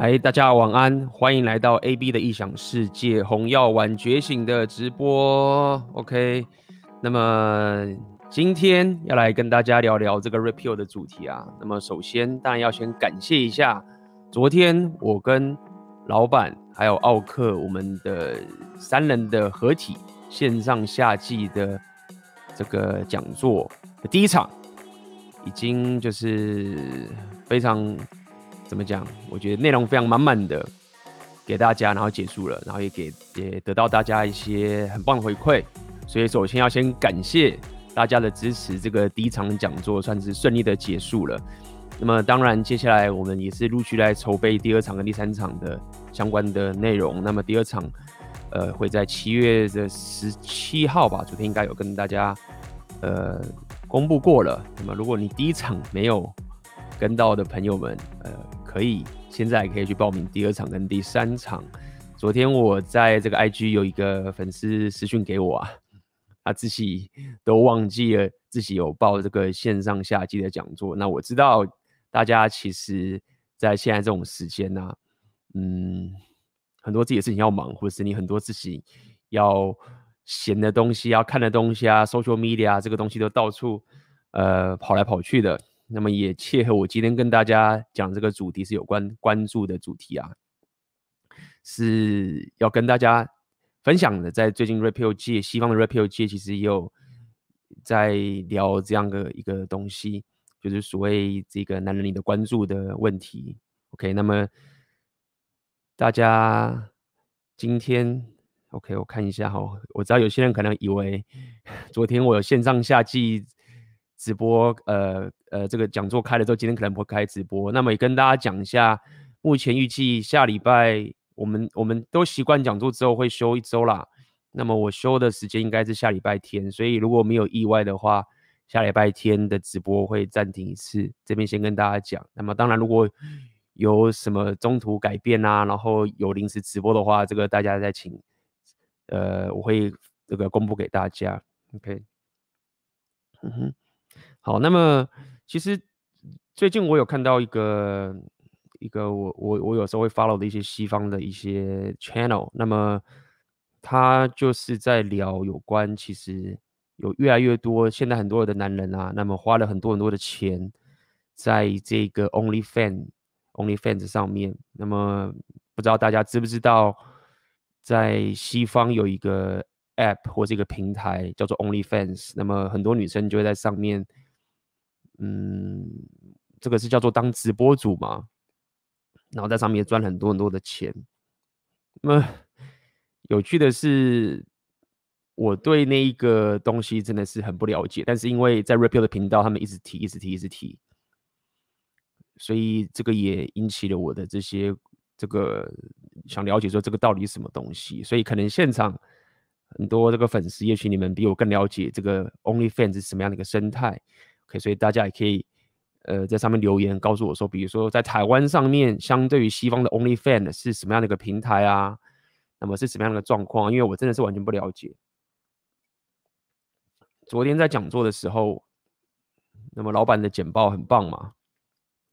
嗨，大家晚安，欢迎来到 AB 的异想世界红药丸觉醒的直播。OK，那么今天要来跟大家聊聊这个 Repeal 的主题啊。那么首先当然要先感谢一下，昨天我跟老板还有奥克我们的三人的合体线上夏季的这个讲座的第一场，已经就是非常。怎么讲？我觉得内容非常满满的给大家，然后结束了，然后也给也得到大家一些很棒的回馈。所以首先要先感谢大家的支持，这个第一场讲座算是顺利的结束了。那么当然，接下来我们也是陆续来筹备第二场跟第三场的相关的内容。那么第二场，呃，会在七月的十七号吧，昨天应该有跟大家呃公布过了。那么如果你第一场没有跟到的朋友们，呃。可以，现在可以去报名第二场跟第三场。昨天我在这个 IG 有一个粉丝私讯给我啊，他自己都忘记了自己有报这个线上夏季的讲座。那我知道大家其实，在现在这种时间呢、啊，嗯，很多自己的事情要忙，或者是你很多自己要闲的东西、要看的东西啊，social media 啊，这个东西都到处呃跑来跑去的。那么也切合我今天跟大家讲这个主题是有关关注的主题啊，是要跟大家分享的。在最近 Red Pill 界，西方的 Red Pill 界其实也有在聊这样的一个东西，就是所谓这个男人你的关注的问题。OK，那么大家今天 OK，我看一下哈，我知道有些人可能以为 昨天我有线上夏季。直播，呃呃，这个讲座开了之后，今天可能不会开直播。那么也跟大家讲一下，目前预计下礼拜我们我们都习惯讲座之后会休一周啦。那么我休的时间应该是下礼拜天，所以如果没有意外的话，下礼拜天的直播会暂停一次。这边先跟大家讲。那么当然，如果有什么中途改变啊，然后有临时直播的话，这个大家再请，呃，我会这个公布给大家。OK，嗯哼。好，那么其实最近我有看到一个一个我我我有时候会 follow 的一些西方的一些 channel，那么他就是在聊有关，其实有越来越多现在很多的男人啊，那么花了很多很多的钱在这个 OnlyFans OnlyFans 上面，那么不知道大家知不知道，在西方有一个 app 或这个平台叫做 OnlyFans，那么很多女生就会在上面。嗯，这个是叫做当直播主嘛，然后在上面赚很多很多的钱。那么有趣的是，我对那一个东西真的是很不了解，但是因为在 Red Pill 的频道，他们一直提，一直提，一直提，所以这个也引起了我的这些这个想了解说这个到底是什么东西。所以可能现场很多这个粉丝，也许你们比我更了解这个 OnlyFans 是什么样的一个生态。OK，所以大家也可以，呃，在上面留言告诉我说，比如说在台湾上面，相对于西方的 OnlyFans 是什么样的一个平台啊？那么是什么样的状况？因为我真的是完全不了解。昨天在讲座的时候，那么老板的简报很棒嘛，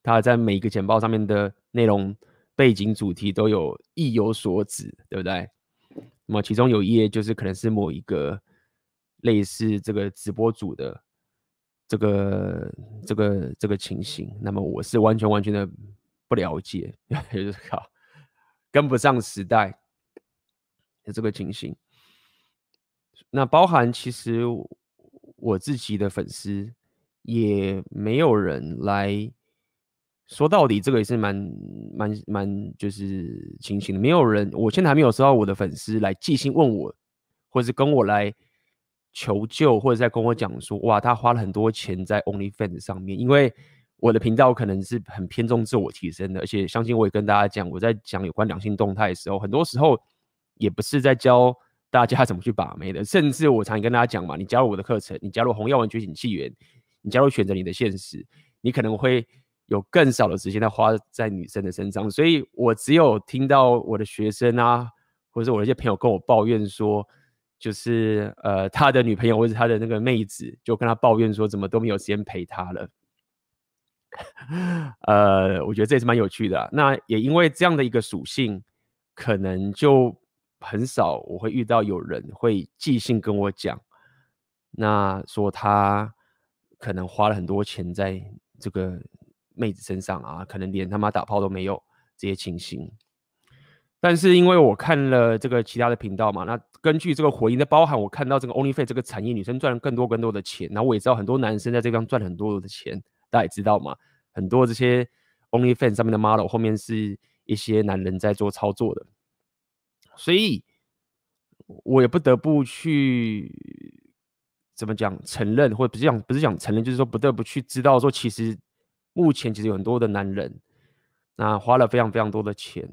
他在每一个简报上面的内容、背景、主题都有意有所指，对不对？那么其中有一页就是可能是某一个类似这个直播组的。这个这个这个情形，那么我是完全完全的不了解，也 就是靠跟不上时代的这个情形。那包含其实我自己的粉丝也没有人来说，到底这个也是蛮蛮蛮就是情形的，没有人，我现在还没有收到我的粉丝来寄信问我，或是跟我来。求救，或者在跟我讲说，哇，他花了很多钱在 OnlyFans 上面。因为我的频道可能是很偏重自我提升的，而且相信我也跟大家讲，我在讲有关两性动态的时候，很多时候也不是在教大家 怎么去把妹的。甚至我常跟大家讲嘛，你加入我的课程，你加入红药丸觉醒纪元，你加入选择你的现实，你可能会有更少的时间在花在女生的身上。所以我只有听到我的学生啊，或者是我的一些朋友跟我抱怨说。就是呃，他的女朋友或者他的那个妹子，就跟他抱怨说，怎么都没有时间陪他了。呃，我觉得这也是蛮有趣的。那也因为这样的一个属性，可能就很少我会遇到有人会寄信跟我讲，那说他可能花了很多钱在这个妹子身上啊，可能连他妈打炮都没有这些情形。但是因为我看了这个其他的频道嘛，那根据这个回应的包含，我看到这个 OnlyFans 这个产业，女生赚了更多更多的钱，然后我也知道很多男生在这边赚很多的钱，大家也知道嘛，很多这些 OnlyFans 上面的 model 后面是一些男人在做操作的，所以我也不得不去怎么讲承认，或者不是讲不是讲承认，就是说不得不去知道说，其实目前其实有很多的男人，那花了非常非常多的钱。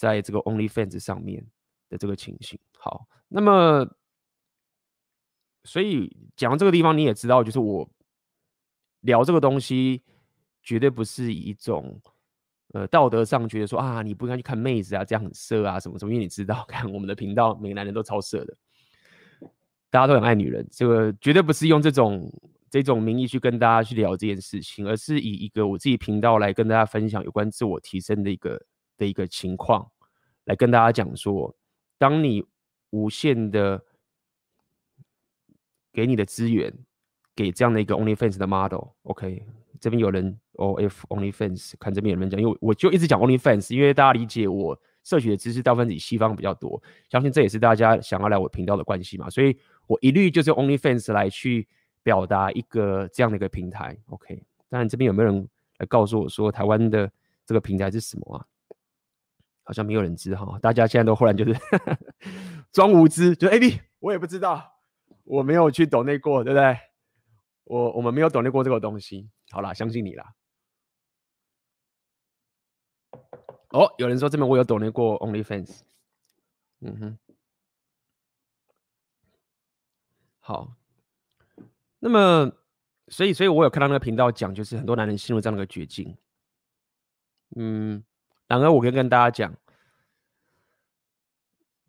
在这个 OnlyFans 上面的这个情形，好，那么，所以讲到这个地方，你也知道，就是我聊这个东西，绝对不是以一种呃道德上觉得说啊，你不应该去看妹子啊，这样很色啊，什么什么，因为你知道，看我们的频道，每个男人都超色的，大家都很爱女人，这个绝对不是用这种这种名义去跟大家去聊这件事情，而是以一个我自己频道来跟大家分享有关自我提升的一个。的一个情况，来跟大家讲说，当你无限的给你的资源，给这样的一个 OnlyFans 的 model，OK，这边有人 OF OnlyFans，看这边有人讲，因为我就一直讲 OnlyFans，因为大家理解我摄取的知识大部分以西方比较多，相信这也是大家想要来我频道的关系嘛，所以我一律就是 OnlyFans 来去表达一个这样的一个平台，OK，当然这边有没有人来告诉我说台湾的这个平台是什么啊？好像没有人知哈，大家现在都忽然就是 装无知，就 A B，我也不知道，我没有去懂内过，对不对？我我们没有懂内过这个东西。好啦，相信你啦。哦，有人说这边我有懂内过 OnlyFans。嗯哼，好。那么，所以，所以我有看到那个频道讲，就是很多男人陷入这样的一个绝境。嗯。然而，我可以跟大家讲，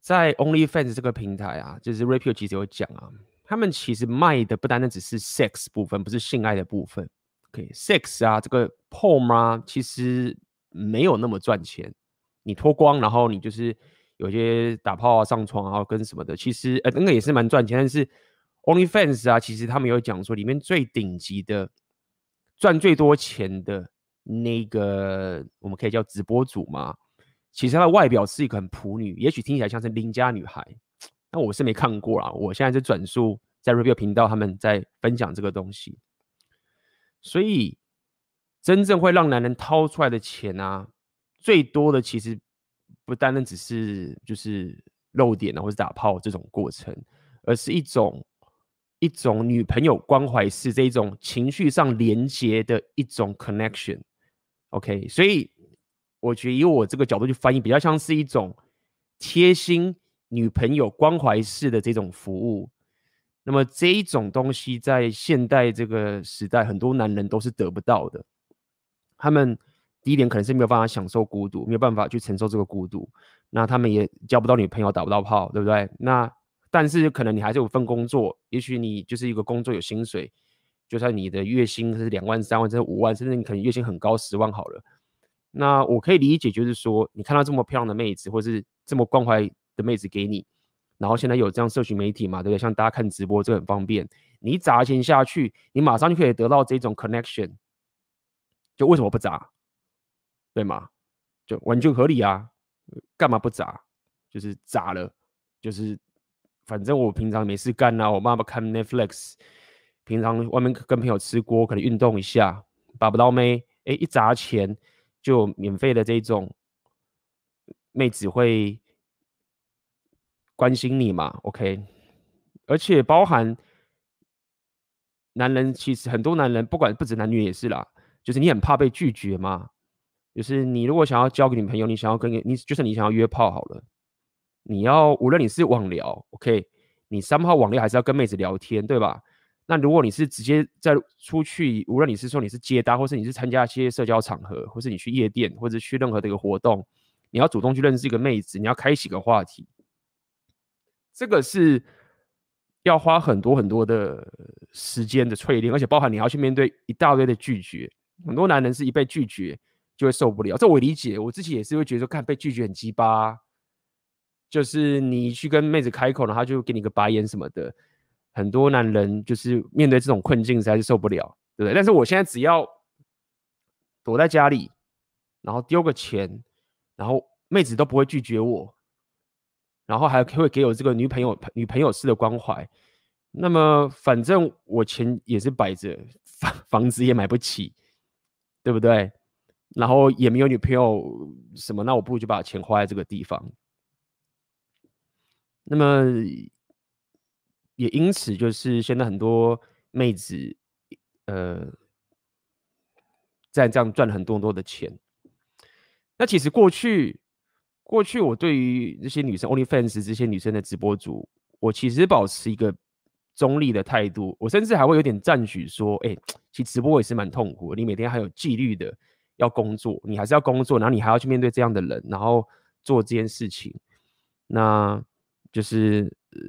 在 OnlyFans 这个平台啊，就是 Rapio 其实有讲啊，他们其实卖的不单单只是 sex 部分，不是性爱的部分。OK，sex 啊，这个 porn 啊，其实没有那么赚钱。你脱光，然后你就是有些打炮啊、上床啊，跟什么的，其实呃，那个也是蛮赚钱。但是 OnlyFans 啊，其实他们有讲说，里面最顶级的、赚最多钱的。那个我们可以叫直播主嘛，其实她的外表是一个很普女，也许听起来像是邻家女孩，但我是没看过啦。我现在在转述在 Rapio 频道他们在分享这个东西，所以真正会让男人掏出来的钱啊，最多的其实不单单只是就是露点啊，或是打炮这种过程，而是一种。一种女朋友关怀式这一种情绪上连接的一种 connection，OK，所以我觉得以我这个角度去翻译，比较像是一种贴心女朋友关怀式的这种服务。那么这一种东西在现代这个时代，很多男人都是得不到的。他们第一点可能是没有办法享受孤独，没有办法去承受这个孤独，那他们也交不到女朋友，打不到炮，对不对？那但是可能你还是有份工作，也许你就是一个工作有薪水，就算你的月薪是两万、三万、甚至五万，甚至你可能月薪很高十万好了。那我可以理解，就是说你看到这么漂亮的妹子，或是这么关怀的妹子给你，然后现在有这样社群媒体嘛，对不对？像大家看直播这很方便，你砸钱下去，你马上就可以得到这种 connection，就为什么不砸？对吗？就完全合理啊，干嘛不砸？就是砸了，就是。反正我平常没事干啊，我妈妈看 Netflix，平常外面跟朋友吃锅，可能运动一下，把不到妹，哎、一砸钱就免费的这种妹子会关心你嘛，OK？而且包含男人，其实很多男人，不管不止男女也是啦，就是你很怕被拒绝嘛，就是你如果想要交个女朋友，你想要跟你，就是你想要约炮好了。你要无论你是网聊，OK，你三号网聊还是要跟妹子聊天，对吧？那如果你是直接在出去，无论你是说你是接单，或是你是参加一些社交场合，或是你去夜店，或者去任何的一个活动，你要主动去认识一个妹子，你要开启个话题，这个是要花很多很多的时间的淬炼，而且包含你要去面对一大堆的拒绝，很多男人是一被拒绝就会受不了，这我理解，我自己也是会觉得说，看被拒绝很鸡巴，就是你去跟妹子开口，然后他就给你个白眼什么的。很多男人就是面对这种困境实在是受不了，对不对？但是我现在只要躲在家里，然后丢个钱，然后妹子都不会拒绝我，然后还会给我这个女朋友女朋友式的关怀。那么反正我钱也是摆着，房房子也买不起，对不对？然后也没有女朋友什么，那我不如就把钱花在这个地方。那么。也因此，就是现在很多妹子，呃，在这样赚了很多很多的钱。那其实过去，过去我对于这些女生，OnlyFans 这些女生的直播主，我其实保持一个中立的态度。我甚至还会有点赞许说，哎，其实直播也是蛮痛苦。你每天还有纪律的要工作，你还是要工作，然后你还要去面对这样的人，然后做这件事情，那就是。呃，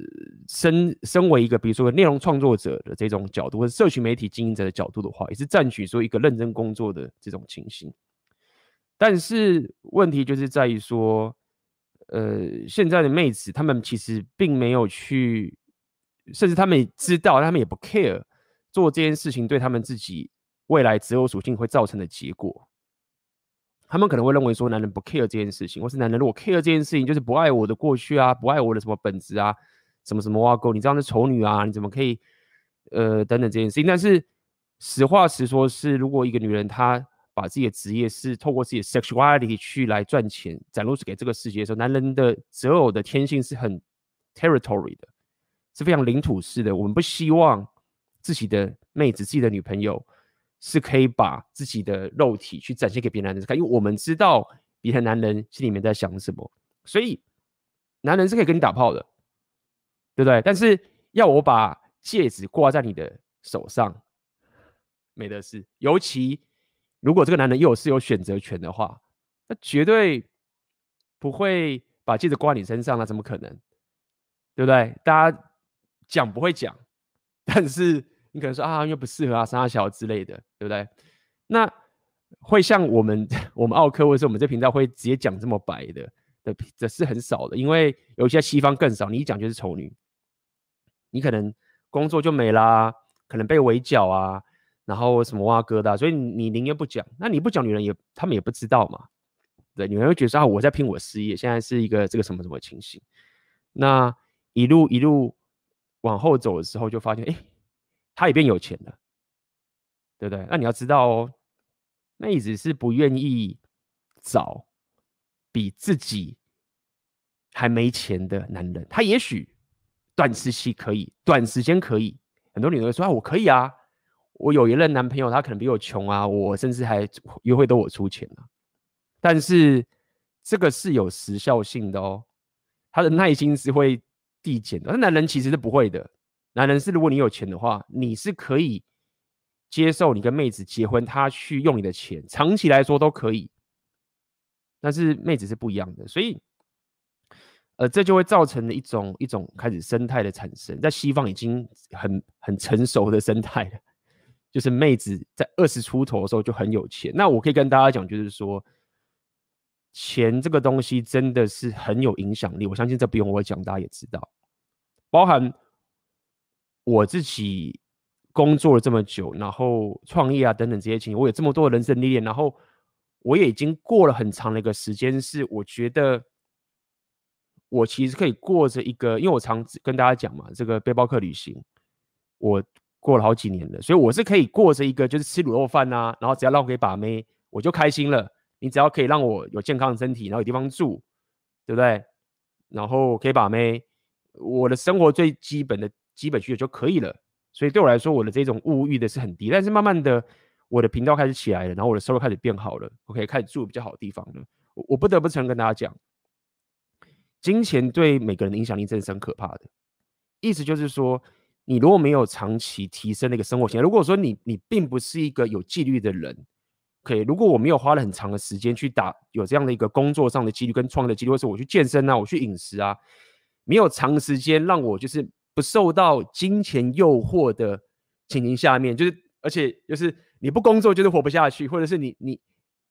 身身为一个比如说内容创作者的这种角度，或者社群媒体经营者的角度的话，也是赞许说一个认真工作的这种情形。但是问题就是在于说，呃，现在的妹子她们其实并没有去，甚至她们也知道，她们也不 care 做这件事情对她们自己未来择偶属性会造成的结果。他们可能会认为说，男人不 care 这件事情，或是男人如果 care 这件事情，就是不爱我的过去啊，不爱我的什么本质啊。什么什么挖沟，你这样的丑女啊？你怎么可以，呃，等等这件事情？但是实话实说，是如果一个女人她把自己的职业是透过自己的 sexuality 去来赚钱，展露给这个世界的时候，男人的择偶的天性是很 territory 的，是非常领土式的。我们不希望自己的妹子、自己的女朋友是可以把自己的肉体去展现给别的男人看，因为我们知道别的男人心里面在想什么，所以男人是可以跟你打炮的。对不对？但是要我把戒指挂在你的手上，没得事。尤其如果这个男人又是有选择权的话，那绝对不会把戒指挂你身上，那怎么可能？对不对？大家讲不会讲，但是你可能说啊，又不适合啊，三小之类的，对不对？那会像我们 我们奥客或者是我们这频道会直接讲这么白的的，这是很少的，因为有些西方更少，你一讲就是丑女。你可能工作就没啦，可能被围剿啊，然后什么挖疙瘩、所以你宁愿不讲。那你不讲，女人也他们也不知道嘛。对，女人会觉得啊，我在拼我事业，现在是一个这个什么什么情形。那一路一路往后走的时候，就发现，哎，他也变有钱了，对不对？那你要知道哦，妹子是不愿意找比自己还没钱的男人，他也许。短时期可以，短时间可以，很多女人说啊，我可以啊，我有一任男朋友，他可能比我穷啊，我甚至还约会都我出钱啊。但是这个是有时效性的哦，他的耐心是会递减的。那男人其实是不会的，男人是如果你有钱的话，你是可以接受你跟妹子结婚，他去用你的钱，长期来说都可以。但是妹子是不一样的，所以。呃，这就会造成了一种一种开始生态的产生，在西方已经很很成熟的生态了，就是妹子在二十出头的时候就很有钱。那我可以跟大家讲，就是说，钱这个东西真的是很有影响力。我相信这不用我讲，大家也知道。包含我自己工作了这么久，然后创业啊等等这些情，我有这么多人生历练，然后我也已经过了很长的一个时间，是我觉得。我其实可以过着一个，因为我常跟大家讲嘛，这个背包客旅行，我过了好几年了，所以我是可以过着一个，就是吃卤肉饭啊，然后只要让我可以把妹，我就开心了。你只要可以让我有健康的身体，然后有地方住，对不对？然后可以把妹，我的生活最基本的基本需求就可以了。所以对我来说，我的这种物欲的是很低。但是慢慢的，我的频道开始起来了，然后我的收入开始变好了，我可以开始住比较好的地方了。我我不得不承认跟大家讲。金钱对每个人的影响力真的是很可怕的。意思就是说，你如果没有长期提升那个生活型，如果说你你并不是一个有纪律的人，可以，如果我没有花了很长的时间去打有这样的一个工作上的纪律跟创业的纪律，或是我去健身啊，我去饮食啊，没有长时间让我就是不受到金钱诱惑的情形下面，就是而且就是你不工作就是活不下去，或者是你你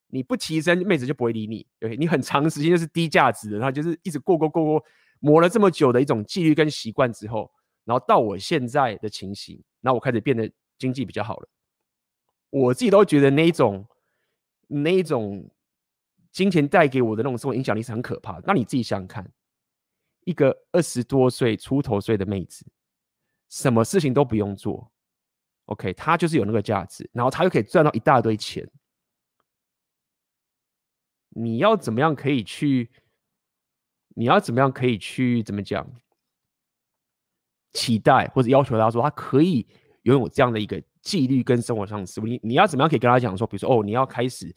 你不提升，妹子就不会理你。对，你很长时间就是低价值的，然后就是一直过过过过，磨了这么久的一种纪律跟习惯之后，然后到我现在的情形，然后我开始变得经济比较好了。我自己都觉得那一种那一种金钱带给我的那种生活影响力是很可怕的。那你自己想想看，一个二十多岁出头岁的妹子，什么事情都不用做。OK，她就是有那个价值，然后她又可以赚到一大堆钱。你要怎么样可以去？你要怎么样可以去？怎么讲？期待或者要求他说他可以拥有这样的一个纪律跟生活上的思维。你你要怎么样可以跟他讲说，比如说哦，你要开始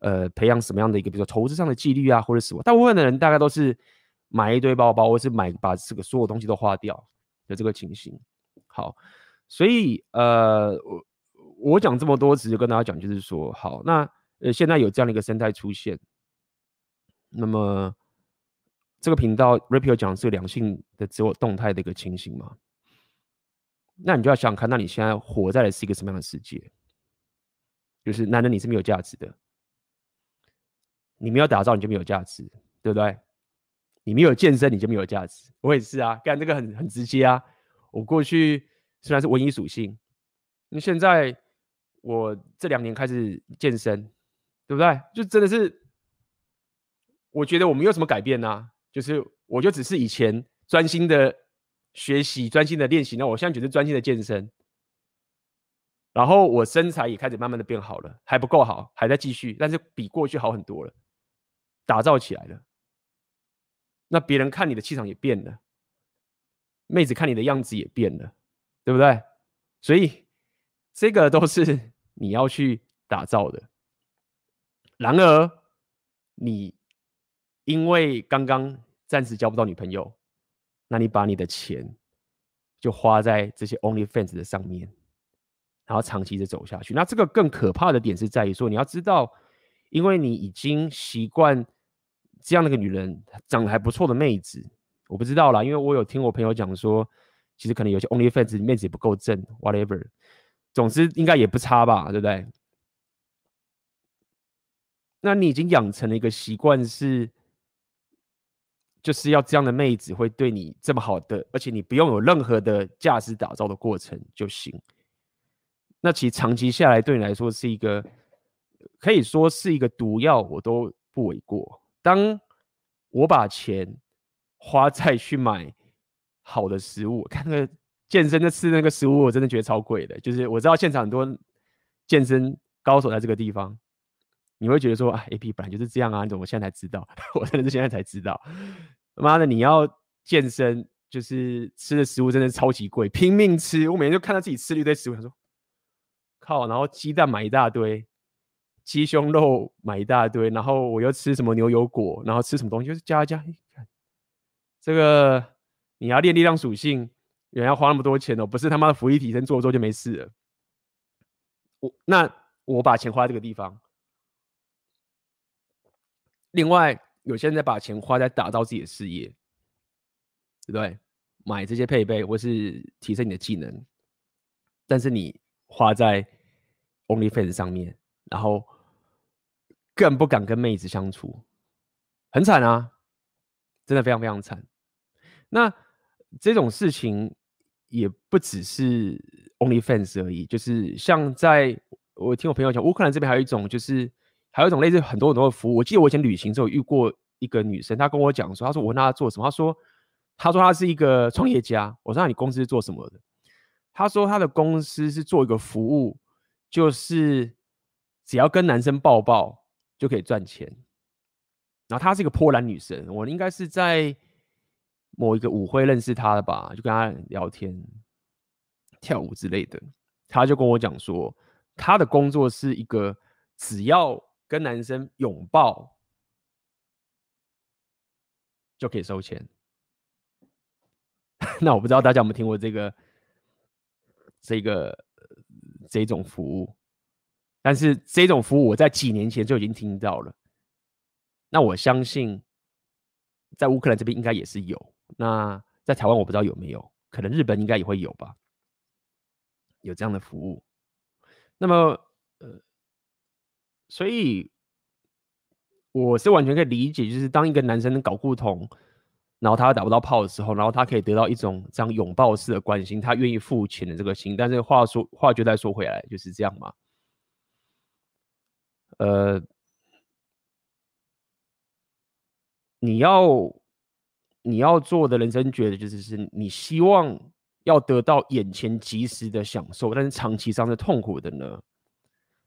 呃培养什么样的一个，比如说投资上的纪律啊，或者什么？大部分的人大概都是买一堆包包，或是买把这个所有东西都花掉的这个情形。好。所以，呃，我我讲这么多，只是跟大家讲，就是说，好，那呃，现在有这样的一个生态出现，那么这个频道 Rapio 讲是两性的自我动态的一个情形嘛？那你就要想想看，那你现在活在的是一个什么样的世界？就是男人你是没有价值的，你没有打造你就没有价值，对不对？你没有健身你就没有价值，我也是啊，干这个很很直接啊，我过去。虽然是文艺属性，那现在我这两年开始健身，对不对？就真的是，我觉得我没有什么改变呐、啊，就是我就只是以前专心的学习、专心的练习，那我现在觉得专心的健身，然后我身材也开始慢慢的变好了，还不够好，还在继续，但是比过去好很多了，打造起来了。那别人看你的气场也变了，妹子看你的样子也变了。对不对？所以这个都是你要去打造的。然而，你因为刚刚暂时交不到女朋友，那你把你的钱就花在这些 OnlyFans 的上面，然后长期的走下去。那这个更可怕的点是在于说，你要知道，因为你已经习惯这样的一个女人，长得还不错的妹子，我不知道啦，因为我有听我朋友讲说。其实可能有些 OnlyFans 妹子也不够正，whatever，总之应该也不差吧，对不对？那你已经养成了一个习惯，是就是要这样的妹子会对你这么好的，而且你不用有任何的价值打造的过程就行。那其实长期下来对你来说是一个，可以说是一个毒药，我都不为过。当我把钱花在去买。好的食物，看那个健身的吃那个食物，我真的觉得超贵的。就是我知道现场很多健身高手在这个地方，你会觉得说啊，AP 本来就是这样啊，你怎么现在才知道？我真的是现在才知道。妈的，你要健身，就是吃的食物真的超级贵，拼命吃。我每天就看到自己吃了一堆食物，想说靠，然后鸡蛋买一大堆，鸡胸肉买一大堆，然后我又吃什么牛油果，然后吃什么东西，就是加一加，看这个。你要练力量属性，也要花那么多钱哦，不是他妈的福利提升做做就没事了。我那我把钱花在这个地方。另外，有些人在把钱花在打造自己的事业，对不对？买这些配备或是提升你的技能，但是你花在 OnlyFans 上面，然后更不敢跟妹子相处，很惨啊！真的非常非常惨。那。这种事情也不只是 OnlyFans 而已，就是像在我听我朋友讲，乌克兰这边还有一种，就是还有一种类似很多很多的服务。我记得我以前旅行的时候遇过一个女生，她跟我讲说，她说我问她做什么，她说她说她是一个创业家。我说那你公司是做什么的？她说她的公司是做一个服务，就是只要跟男生抱抱就可以赚钱。然后她是一个波兰女生，我应该是在。某一个舞会认识她的吧，就跟她聊天、跳舞之类的。她就跟我讲说，她的工作是一个只要跟男生拥抱就可以收钱。那我不知道大家有没有听过这个、这个、这种服务，但是这种服务我在几年前就已经听到了。那我相信，在乌克兰这边应该也是有。那在台湾我不知道有没有，可能日本应该也会有吧，有这样的服务。那么，呃，所以我是完全可以理解，就是当一个男生搞不同，然后他打不到炮的时候，然后他可以得到一种这样拥抱式的关心，他愿意付钱的这个心。但是话说话就再说回来，就是这样嘛。呃，你要你要做的人生觉得就是是你希望要得到眼前即时的享受，但是长期上是痛苦的呢？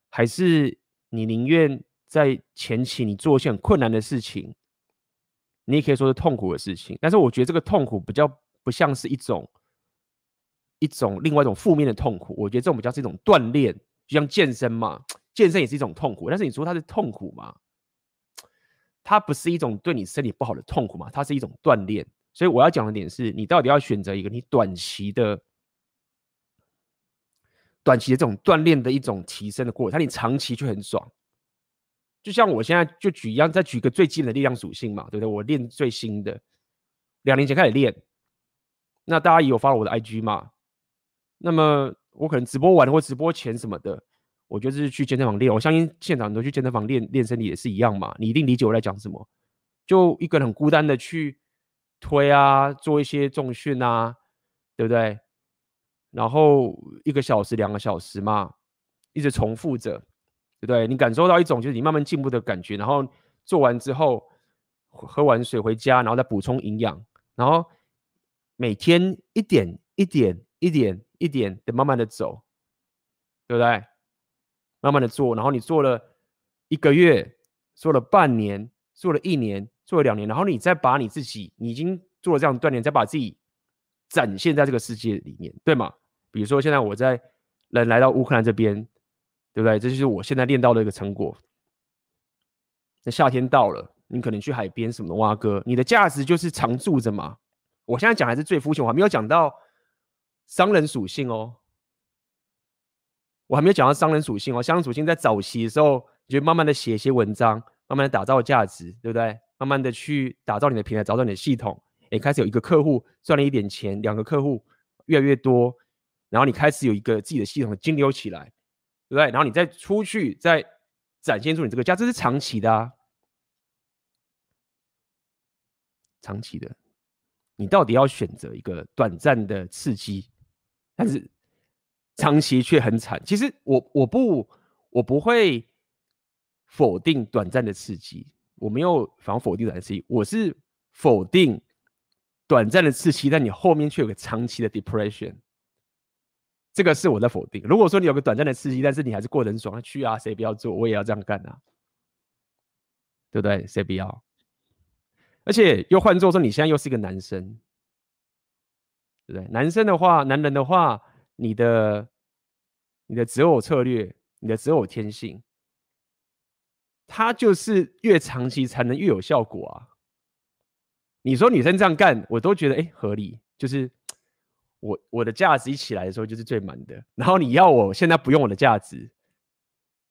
还是你宁愿在前期你做一些很困难的事情？你也可以说是痛苦的事情，但是我觉得这个痛苦比较不像是一种一种另外一种负面的痛苦，我觉得这种比较是一种锻炼，就像健身嘛，健身也是一种痛苦，但是你说它是痛苦吗？它不是一种对你身体不好的痛苦嘛，它是一种锻炼。所以我要讲的点是你到底要选择一个你短期的、短期的这种锻炼的一种提升的过程，但你长期却很爽。就像我现在就举一样，再举个最基本的力量属性嘛，对不对？我练最新的，两年前开始练，那大家也有发了我的 IG 嘛？那么我可能直播完或直播前什么的，我就是去健身房练。我相信现场很多去健身房练练身体也是一样嘛，你一定理解我在讲什么。就一个人很孤单的去推啊，做一些重训啊，对不对？然后一个小时、两个小时嘛，一直重复着。对不对？你感受到一种就是你慢慢进步的感觉，然后做完之后喝完水回家，然后再补充营养，然后每天一点一点一点一点的慢慢的走，对不对？慢慢的做，然后你做了一个月，做了半年，做了一年，做了两年，然后你再把你自己，你已经做了这样锻炼，再把自己展现在这个世界里面，对吗？比如说现在我在人来到乌克兰这边。对不对？这就是我现在练到的一个成果。那夏天到了，你可能去海边什么的挖哥，你的价值就是常驻着嘛。我现在讲还是最肤浅，我还没有讲到商人属性哦。我还没有讲到商人属性哦。商人属性在早期的时候，你就慢慢的写一些文章，慢慢的打造价值，对不对？慢慢的去打造你的平台，找到你的系统。诶，开始有一个客户赚了一点钱，两个客户越来越多，然后你开始有一个自己的系统的金流起来。对不对？然后你再出去，再展现出你这个价值，这是长期的啊，长期的。你到底要选择一个短暂的刺激，但是长期却很惨。其实我我不我不会否定短暂的刺激，我没有反否定短暂刺激，我是否定短暂的刺激，但你后面却有个长期的 depression。这个是我在否定。如果说你有个短暂的刺激，但是你还是过得很爽，去啊，谁不要做？我也要这样干啊，对不对？谁不要？而且又换作说，你现在又是一个男生，对不对？男生的话，男人的话，你的你的择偶策略，你的择偶天性，他就是越长期才能越有效果啊。你说女生这样干，我都觉得哎合理，就是。我我的价值一起来的时候就是最满的，然后你要我现在不用我的价值，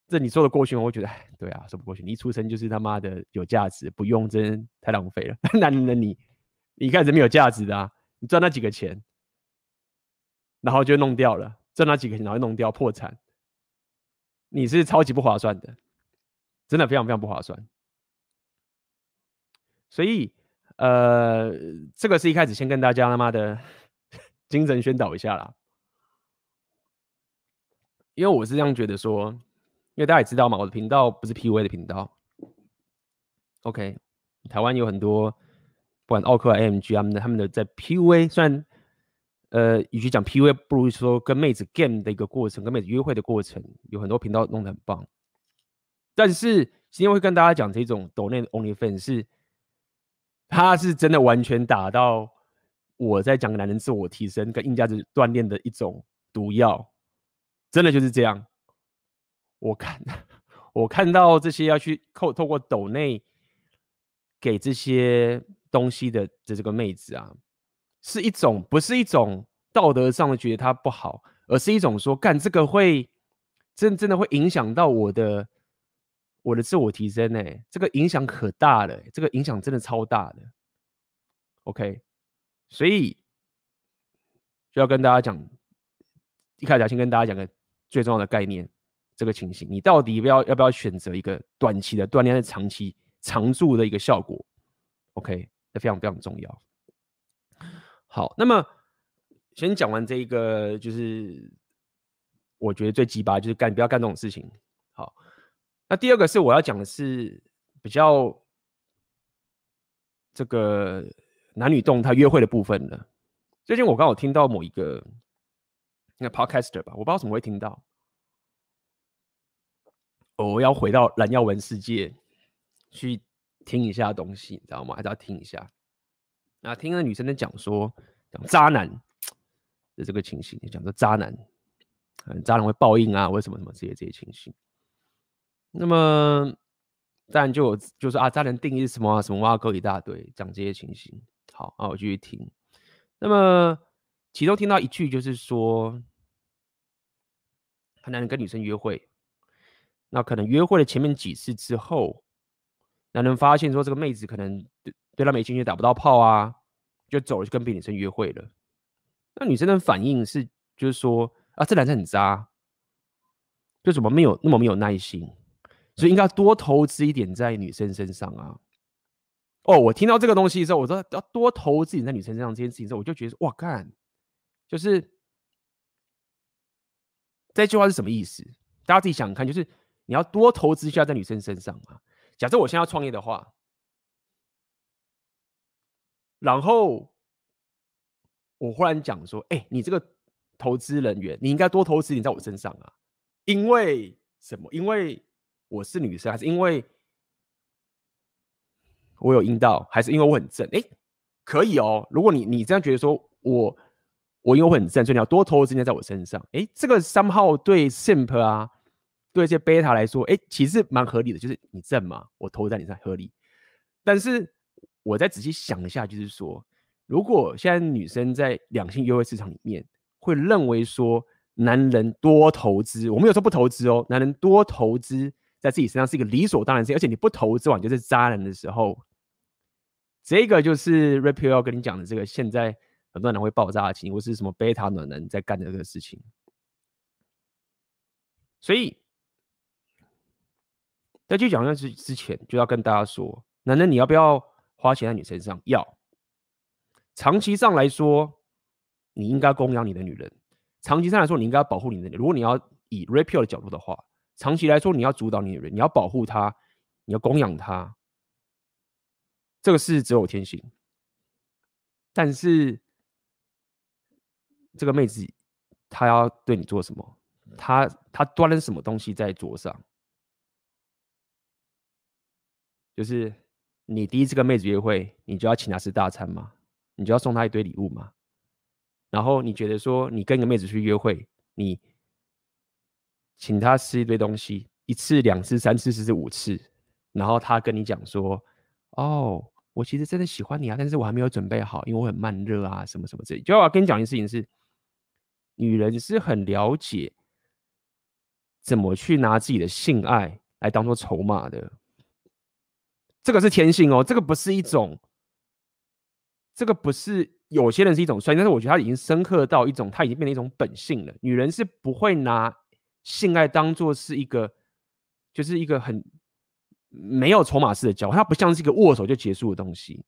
这你说的过去吗？我觉得，对啊，说不过去。你一出生就是他妈的有价值，不用真太浪费了。男人的你，你一开始没有价值的啊，你赚那几个钱，然后就弄掉了，赚那几个钱然后弄掉破产，你是超级不划算的，真的非常非常不划算。所以，呃，这个是一开始先跟大家他妈的。精神宣导一下啦，因为我是这样觉得说，因为大家也知道嘛，我的频道不是 PUA 的频道。OK，台湾有很多，不管奥克、AMG 他们的他们的在 PUA，虽然呃，与其讲 PUA，不如说跟妹子 game 的一个过程，跟妹子约会的过程，有很多频道弄得很棒。但是今天会跟大家讲这种抖内 OnlyFans 是，他是真的完全打到。我在讲男人自我提升跟硬价值锻炼的一种毒药，真的就是这样。我看，我看到这些要去透透过抖内给这些东西的的这个妹子啊，是一种不是一种道德上的觉得她不好，而是一种说干这个会真真的会影响到我的我的自我提升呢、这个影响可大了、这个影响真的超大的。OK。所以就要跟大家讲，一开始先跟大家讲个最重要的概念，这个情形，你到底要不要要不要选择一个短期的锻炼，还是长期长驻的一个效果？OK，这非常非常重要。好，那么先讲完这一个，就是我觉得最鸡巴就是干不要干这种事情。好，那第二个是我要讲的是比较这个男女动态约会的部分的。最近我刚好听到某一个那个 podcaster 吧，我不知道怎么会听到。我要回到蓝耀文世界去听一下东西，你知道吗？还是要听一下。那听了女生在讲说，讲渣男的这个情形，讲说渣男，嗯，渣男会报应啊，为什么什么这些这些情形。那么当然就有就是啊，渣男定义是什么啊？什么挖沟一大堆，讲这些情形。好，那我继续听。那么其中听到一句就是说，男人跟女生约会。那可能约会了前面几次之后，男人发现说这个妹子可能对对他没兴趣，打不到炮啊，就走了，去跟别的女生约会了。那女生的反应是，就是说啊，这男生很渣，就怎么没有那么没有耐心，所以应该多投资一点在女生身上啊。哦，我听到这个东西的时候，我说要多投资在女生身上这件事情之后，我就觉得哇，干，就是这句话是什么意思？大家自己想看，就是。你要多投资一下在女生身上啊！假设我现在要创业的话，然后我忽然讲说：“哎、你这个投资人员，你应该多投资点在我身上啊！因为什么？因为我是女生，还是因为我有阴道，还是因为我很正？哎、可以哦。如果你你这样觉得说我我因为我很正，所以你要多投资点在我身上。哎、这个 somehow 对 simp 啊。对一些贝塔来说，哎，其实蛮合理的，就是你正嘛，我投在你身上合理。但是我再仔细想一下，就是说，如果现在女生在两性约会市场里面，会认为说男人多投资，我没有说不投资哦，男人多投资在自己身上是一个理所当然事，而且你不投资完就是渣男的时候，这个就是 Red Pill 要跟你讲的这个，现在很多人会爆炸的情况，或是什么贝塔暖男在干的这个事情，所以。在继续讲下去之前，就要跟大家说，男人你要不要花钱在你身上？要。长期上来说，你应该供养你的女人；长期上来说，你应该要保护你的女人。如果你要以 Rapio 的角度的话，长期来说，你要主导你的女人，你要保护她，你要供养她，这个是只有天性。但是，这个妹子她要对你做什么？她她端了什么东西在桌上？就是你第一次跟妹子约会，你就要请她吃大餐吗？你就要送她一堆礼物吗？然后你觉得说，你跟一个妹子去约会，你请她吃一堆东西，一次、两次、三次、四次、五次，然后她跟你讲说：“哦，我其实真的喜欢你啊，但是我还没有准备好，因为我很慢热啊，什么什么之类。”就要跟你讲一件事情是，女人是很了解怎么去拿自己的性爱来当做筹码的。这个是天性哦，这个不是一种，这个不是有些人是一种衰，但是我觉得他已经深刻到一种，他已经变成一种本性了。女人是不会拿性爱当做是一个，就是一个很没有筹码式的交换，它不像是一个握手就结束的东西，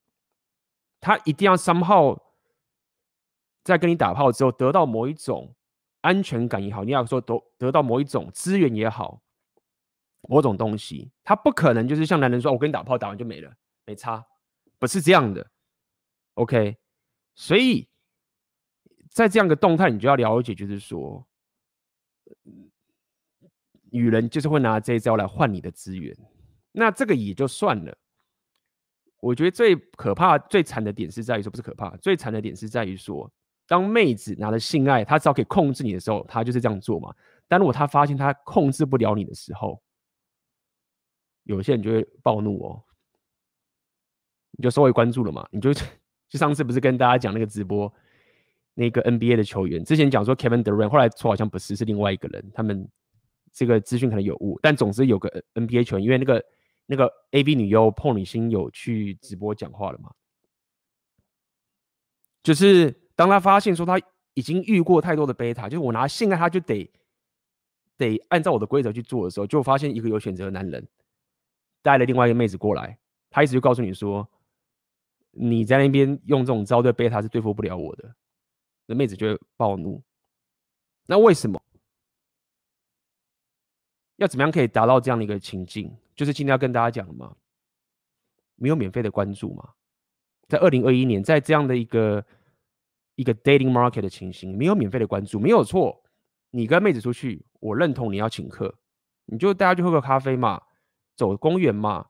他一定要 somehow 在跟你打炮之后得到某一种安全感也好，你要说得得到某一种资源也好。某种东西，他不可能就是像男人说：“我跟你打炮，打完就没了，没差。”不是这样的。OK，所以在这样的动态，你就要了解，就是说，女人就是会拿这一招来换你的资源。那这个也就算了。我觉得最可怕、最惨的点是在于说，不是可怕，最惨的点是在于说，当妹子拿了性爱，她只要可以控制你的时候，她就是这样做嘛。但如果她发现她控制不了你的时候，有些人就会暴怒哦，你就稍微关注了嘛？你就 就上次不是跟大家讲那个直播，那个 NBA 的球员之前讲说 Kevin Durant，后来说好像不是，是另外一个人。他们这个资讯可能有误，但总之有个 NBA 球员，因为那个那个 AV 女优碰女星有去直播讲话了嘛？就是当他发现说他已经遇过太多的贝塔，就是我拿性爱他就得得按照我的规则去做的时候，就发现一个有选择的男人带了另外一个妹子过来，他一直就告诉你说，你在那边用这种招对贝塔是对付不了我的，那妹子就会暴怒。那为什么？要怎么样可以达到这样的一个情境？就是今天要跟大家讲的嘛，没有免费的关注嘛。在二零二一年，在这样的一个一个 dating market 的情形，没有免费的关注，没有错。你跟妹子出去，我认同你要请客，你就大家去喝个咖啡嘛，走公园嘛，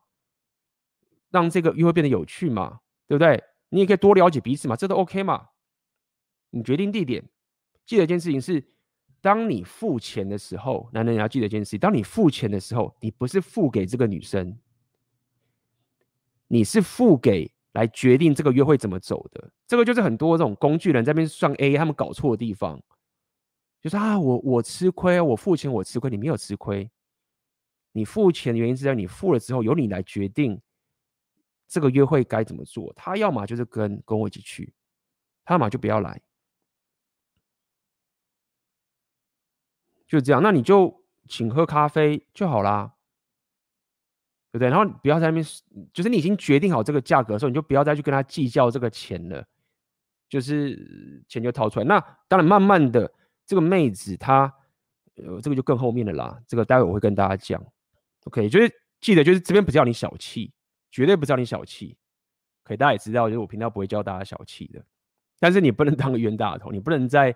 让这个约会变得有趣嘛，对不对？你也可以多了解彼此嘛，这都 OK 嘛。你决定地点，记得一件事情是。当你付钱的时候，男人也要记得一件事情：当你付钱的时候，你不是付给这个女生，你是付给来决定这个约会怎么走的。这个就是很多这种工具人在那边算 A，他们搞错的地方，就是啊，我我吃亏，我付钱我吃亏，你没有吃亏。你付钱的原因是在你付了之后，由你来决定这个约会该怎么做。他要么就是跟跟我一起去，他要么就不要来。就这样，那你就请喝咖啡就好啦，对不对？然后不要在那边，就是你已经决定好这个价格的时候，你就不要再去跟他计较这个钱了，就是钱就掏出来。那当然，慢慢的，这个妹子她，呃，这个就更后面的啦。这个待会我会跟大家讲。OK，就是记得，就是这边不叫你小气，绝对不叫你小气。可，大家也知道，就是我频道不会教大家小气的。但是你不能当个冤大头，你不能在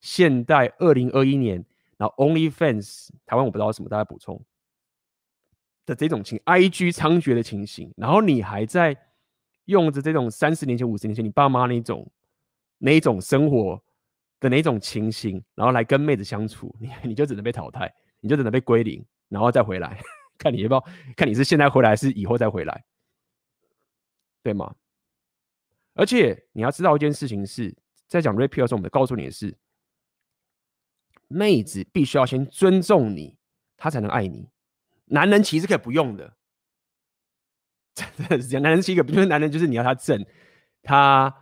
现代二零二一年。然后 OnlyFans 台湾我不知道什么，大家补充的这种情 IG 猖獗的情形，然后你还在用着这种三十年前、五十年前你爸妈那种那一种生活的那种情形，然后来跟妹子相处，你你就只能被淘汰，你就只能被归零，然后再回来，看你要不要，看你是现在回来还是以后再回来，对吗？而且你要知道一件事情是在讲 Red Pill 的时候，我们告诉你的是。妹子必须要先尊重你，她才能爱你。男人其实可以不用的，真的是。男人其实不就是男人，就是你要他正，他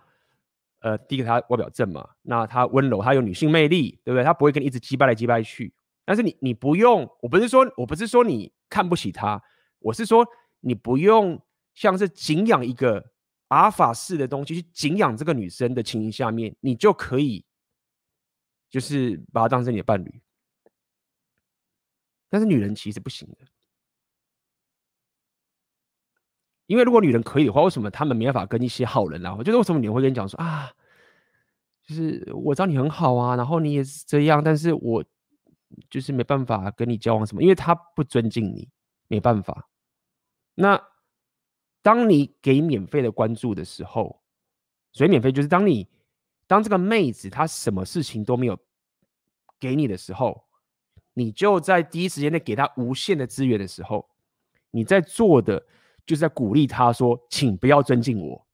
呃，第一个他外表正嘛，那他温柔，他有女性魅力，对不对？他不会跟你一直击败来击败去。但是你你不用，我不是说我不是说你看不起他，我是说你不用像是敬仰一个阿尔法式的东西去敬仰这个女生的情形下面，你就可以。就是把她当成你的伴侣，但是女人其实不行的，因为如果女人可以的话，为什么他们没办法跟一些好人啊？我觉得为什么你会跟你讲说啊，就是我知道你很好啊，然后你也是这样，但是我就是没办法跟你交往什么，因为他不尊敬你，没办法。那当你给免费的关注的时候，所以免费就是当你。当这个妹子她什么事情都没有给你的时候，你就在第一时间内给她无限的资源的时候，你在做的就是在鼓励她说：“请不要尊敬我，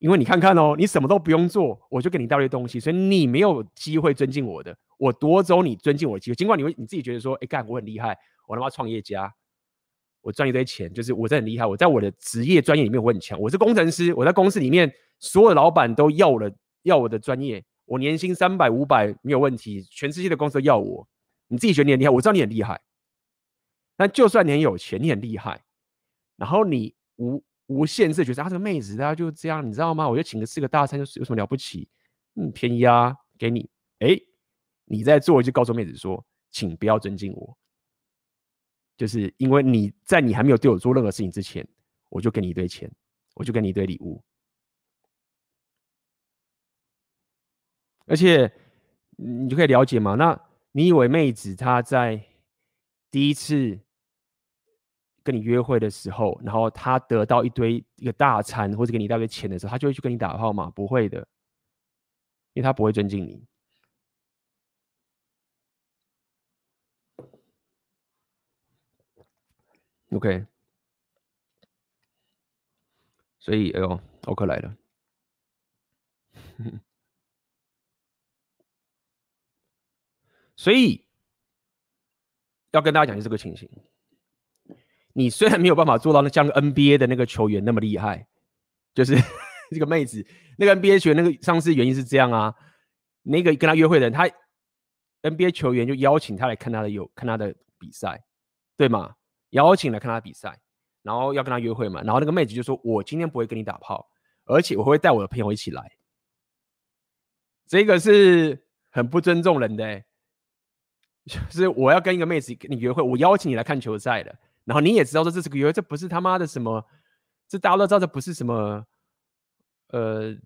因为你看看哦，你什么都不用做，我就给你一大堆东西，所以你没有机会尊敬我的，我夺走你尊敬我的机会。尽管你会你自己觉得说，哎干，我很厉害，我他妈创业家，我赚一堆钱，就是我真的很厉害，我在我的职业专业里面我很强，我是工程师，我在公司里面所有老板都要了。”要我的专业，我年薪三百五百没有问题，全世界的公司都要我。你自己觉得你很厉害，我知道你很厉害。但就算你很有钱，你很厉害，然后你无无限制觉得啊，这个妹子她就这样，你知道吗？我就请个吃个大餐，就是有什么了不起？嗯，便宜啊，给你。哎，你在做就告诉妹子说，请不要尊敬我，就是因为你在你还没有对我做任何事情之前，我就给你一堆钱，我就给你一堆礼物。而且你就可以了解嘛？那你以为妹子她在第一次跟你约会的时候，然后她得到一堆一个大餐或者给你一大堆钱的时候，她就会去跟你打炮吗？不会的，因为她不会尊敬你。OK，所以哎呦，奥克来了。所以要跟大家讲，就这个情形。你虽然没有办法做到那像 NBA 的那个球员那么厉害，就是 这个妹子，那个 NBA 球员那个上次原因是这样啊。那个跟他约会的人，他 NBA 球员就邀请他来看他的有看他的比赛，对吗？邀请来看他比赛，然后要跟他约会嘛。然后那个妹子就说：“我今天不会跟你打炮，而且我会带我的朋友一起来。”这个是很不尊重人的、就是我要跟一个妹子跟你约会，我邀请你来看球赛的，然后你也知道说这是个约会，这不是他妈的什么，这大家都知道这不是什么，呃，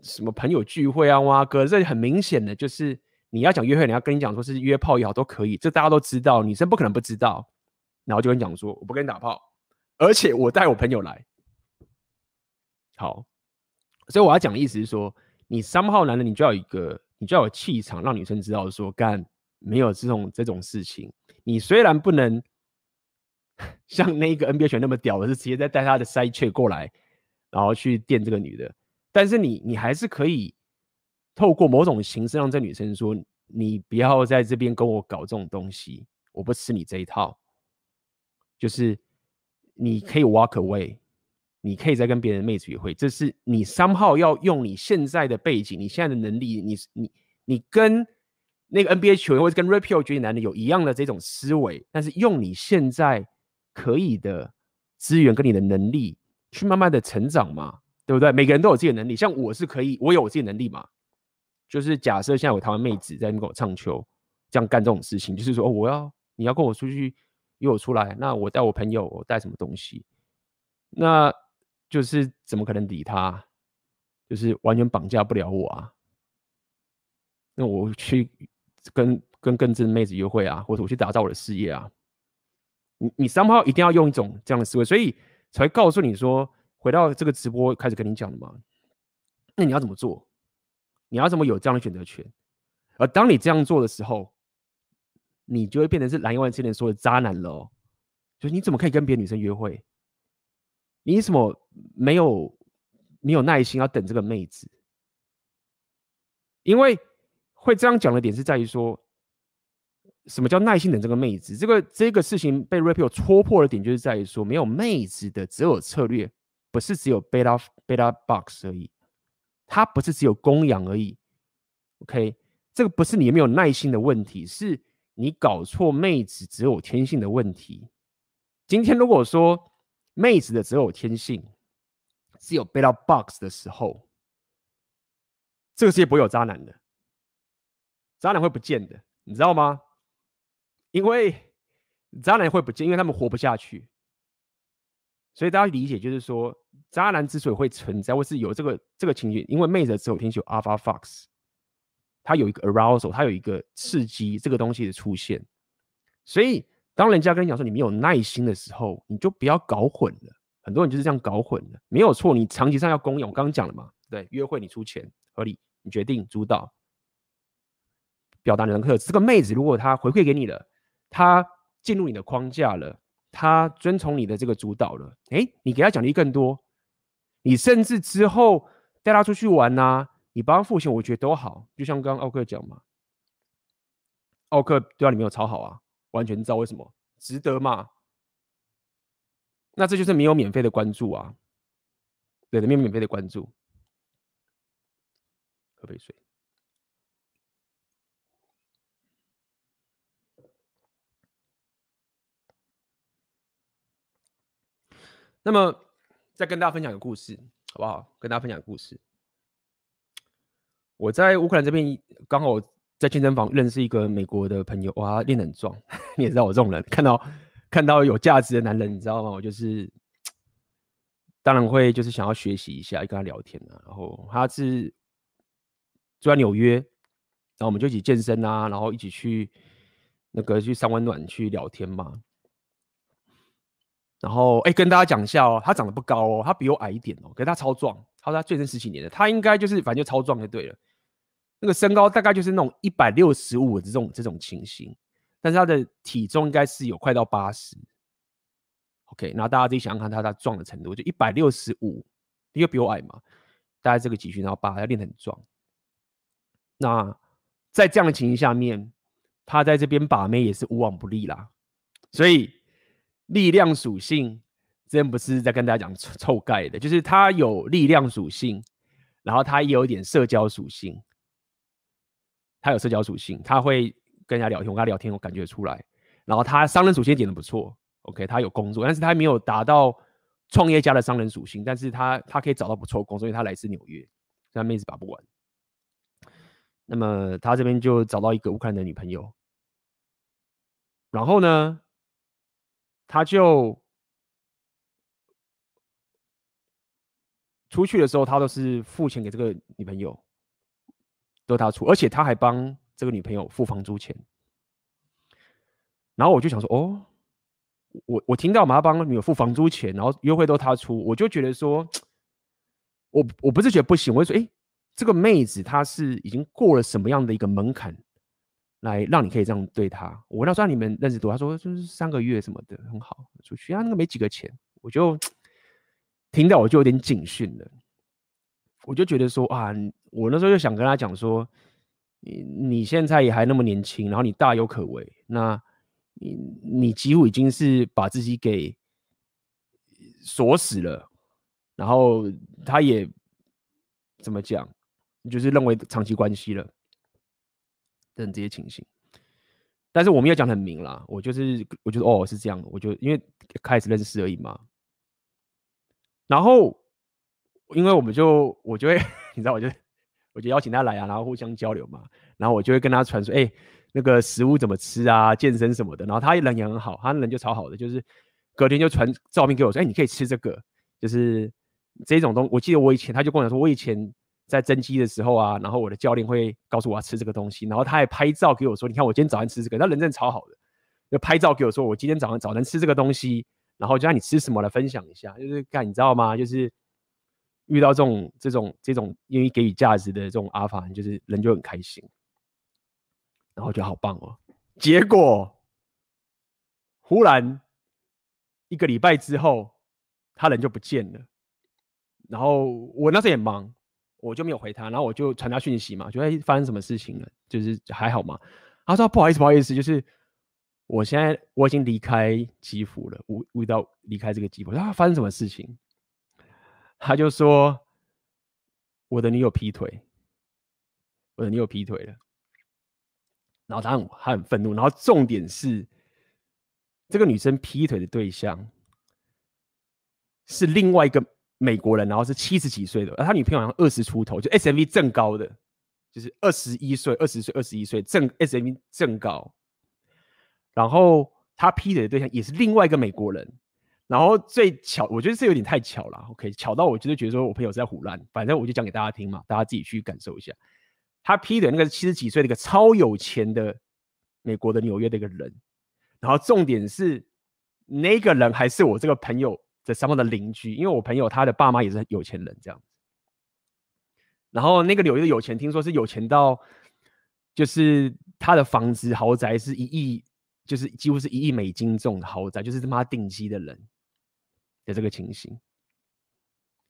什么朋友聚会啊，哇哥，这很明显的就是。你要讲约会，人家跟你讲说是约炮也好，都可以，这大家都知道，女生不可能不知道。然后就跟你讲说，我不跟你打炮，而且我带我朋友来。好，所以我要讲的意思是说，你三号男人，你就要一个，你就要有气场，让女生知道说，干没有这种这种事情。你虽然不能 像那个 NBA 选那么屌我，是直接在带他的 side chick 过来，然后去电这个女的，但是你你还是可以。透过某种形式让这女生说：“你不要在这边跟我搞这种东西，我不吃你这一套。”就是你可以 walk away，你可以再跟别人妹子约会。这是你 somehow 要用你现在的背景、你现在的能力，你你你跟那个 NBA 球员或者跟 Rapio 绝顶男的有一样的这种思维，但是用你现在可以的资源跟你的能力去慢慢的成长嘛，对不对？每个人都有自己的能力，像我是可以，我有我自己的能力嘛。就是假设现在有台湾妹子在那边跟我唱秋，这样干这种事情，就是说，哦，我要你要跟我出去约我出来，那我带我朋友，我带什么东西？那就是怎么可能理他？就是完全绑架不了我啊！那我去跟跟更正妹子约会啊，或者我去打造我的事业啊？你你 somehow 一定要用一种这样的思维，所以才告诉你说，回到这个直播开始跟你讲的嘛。那你要怎么做？你要怎么有这样的选择权？而当你这样做的时候，你就会变成是蓝一万之前说的渣男了。就是你怎么可以跟别的女生约会？你怎么没有没有耐心要等这个妹子？因为会这样讲的点是在于说，什么叫耐心等这个妹子？这个这个事情被 Rapio 戳破的点就是在于说，没有妹子的择偶策略，不是只有 beta beta box 而已。它不是只有供养而已，OK，这个不是你有没有耐心的问题，是你搞错妹子只有天性的问题。今天如果说妹子的只有天性是有背到 box 的时候，这个世界不会有渣男的，渣男会不见的，你知道吗？因为渣男会不见，因为他们活不下去。所以大家理解就是说。渣男之所以会存在，或是有这个这个情绪，因为妹子的择偶天性有 Alpha Fox，它有一个 arousal，它有一个刺激这个东西的出现。所以当人家跟你讲说你没有耐心的时候，你就不要搞混了。很多人就是这样搞混了，没有错。你长期上要供养，我刚刚讲了嘛，对，约会你出钱合理，你决定主导，表达你的特质。这个妹子如果她回馈给你了，她进入你的框架了，她遵从你的这个主导了，哎，你给她奖励更多。你甚至之后带他出去玩呐、你帮他付钱，我觉得都好。就像刚刚奥克讲嘛，奥克对他里面有超好啊，完全知道为什么值得嘛。那这就是没有免费的关注啊，对的，没有免费的关注。喝杯水。那么。再跟大家分享个故事，好不好？跟大家分享个故事。我在乌克兰这边刚好在健身房认识一个美国的朋友，哇，练得很壮。你也知道我这种人，看到看到有价值的男人，你知道吗？我就是当然会就是想要学习一下，跟他聊天啊。然后他是住在纽约，然后我们就一起健身啊，然后一起去那个去三温暖去聊天嘛。然后，哎，跟大家讲一下哦，他长得不高哦，他比我矮一点哦，可是他超壮，他说他健身十几年的，他应该就是反正就超壮就对了。那个身高大概就是那种一百六十五的这种这种情形，但是他的体重应该是有快到八十。OK，然后大家自己想想看他他壮的程度，就一百六十五，因为比我矮嘛，大概这个体型，然后把他练得很壮。那在这样的情形下面，他在这边把妹也是无往不利啦，所以。力量属性，这边不是在跟大家讲臭盖的，就是他有力量属性，然后他也有一点社交属性。他有社交属性，他会跟人家聊天，我跟他聊天，我感觉出来。然后他商人属性点的不错，OK，他有工作，但是他还没有达到创业家的商人属性，但是他他可以找到不错的工作，因为他来自纽约，所以他妹子把不完。那么他这边就找到一个乌克兰的女朋友，然后呢，他就出去的时候，他都是付钱给这个女朋友，都他出，而且他还帮这个女朋友付房租钱。然后我就想说，哦，我我听到嘛，他帮女友付房租钱，然后约会都他出，我就觉得说，我我不是觉得不行，我就说，哎，这个妹子她是已经过了什么样的一个门槛，来让你可以这样对她？我问他说你们认识多？他说就是三个月什么的，很好，出去啊，那个没几个钱，我就 听到我就有点警讯了，我就觉得说啊，我那时候就想跟他讲说，你你现在也还那么年轻，然后你大有可为，那。你你几乎已经是把自己给锁死了，然后他也怎么讲，就是认为长期关系了等这些情形。但是我没有讲很明啦，我就是我觉得哦是这样，我就因为开始认识而已嘛。然后因为我们就我就会 你知道，我就我就邀请他来啊，然后互相交流嘛，然后我就会跟他传说，哎。那个食物怎么吃啊？健身什么的，然后他人也很好，他人就超好的，就是隔天就传照片给我说：“哎、你可以吃这个，就是这种东西。”我记得我以前他就跟我讲说，我以前在增肌的时候啊，然后我的教练会告诉我要吃这个东西，然后他还拍照给我说：“你看我今天早上吃这个。”他人真的超好的，就拍照给我说：“我今天早上早晨吃这个东西。”然后就让你吃什么来分享一下，就是干你知道吗？就是遇到这种这种这种愿意给予价值的这种阿法，就是人就很开心。然后觉得好棒哦，结果忽然一个礼拜之后，他人就不见了。然后我那时候也忙，我就没有回他。然后我就传他讯息嘛，就哎发生什么事情了？就是还好嘛？他说不好意思，不好意思，就是我现在我已经离开基辅了，我遇到离开这个基辅。他发生什么事情？他就说我的女友劈腿，我的女友劈腿了。然后他很他很愤怒，然后重点是这个女生劈腿的对象是另外一个美国人，然后是七十几岁的，而他女朋友好像二十出头，就 SMV 正高的，就是二十一岁、二十岁、二十一岁正 SMV 正高。然后他劈腿的对象也是另外一个美国人，然后最巧，我觉得这有点太巧了，OK，巧到我就是觉得说我朋友是在胡乱，反正我就讲给大家听嘛，大家自己去感受一下。他劈的那个七十几岁的一个超有钱的美国的纽约的一个人，然后重点是那个人还是我这个朋友的上方的邻居，因为我朋友他的爸妈也是有钱人这样。然后那个纽约的有钱，听说是有钱到就是他的房子豪宅是一亿，就是几乎是一亿美金这种豪宅，就是他妈顶级的人的这个情形。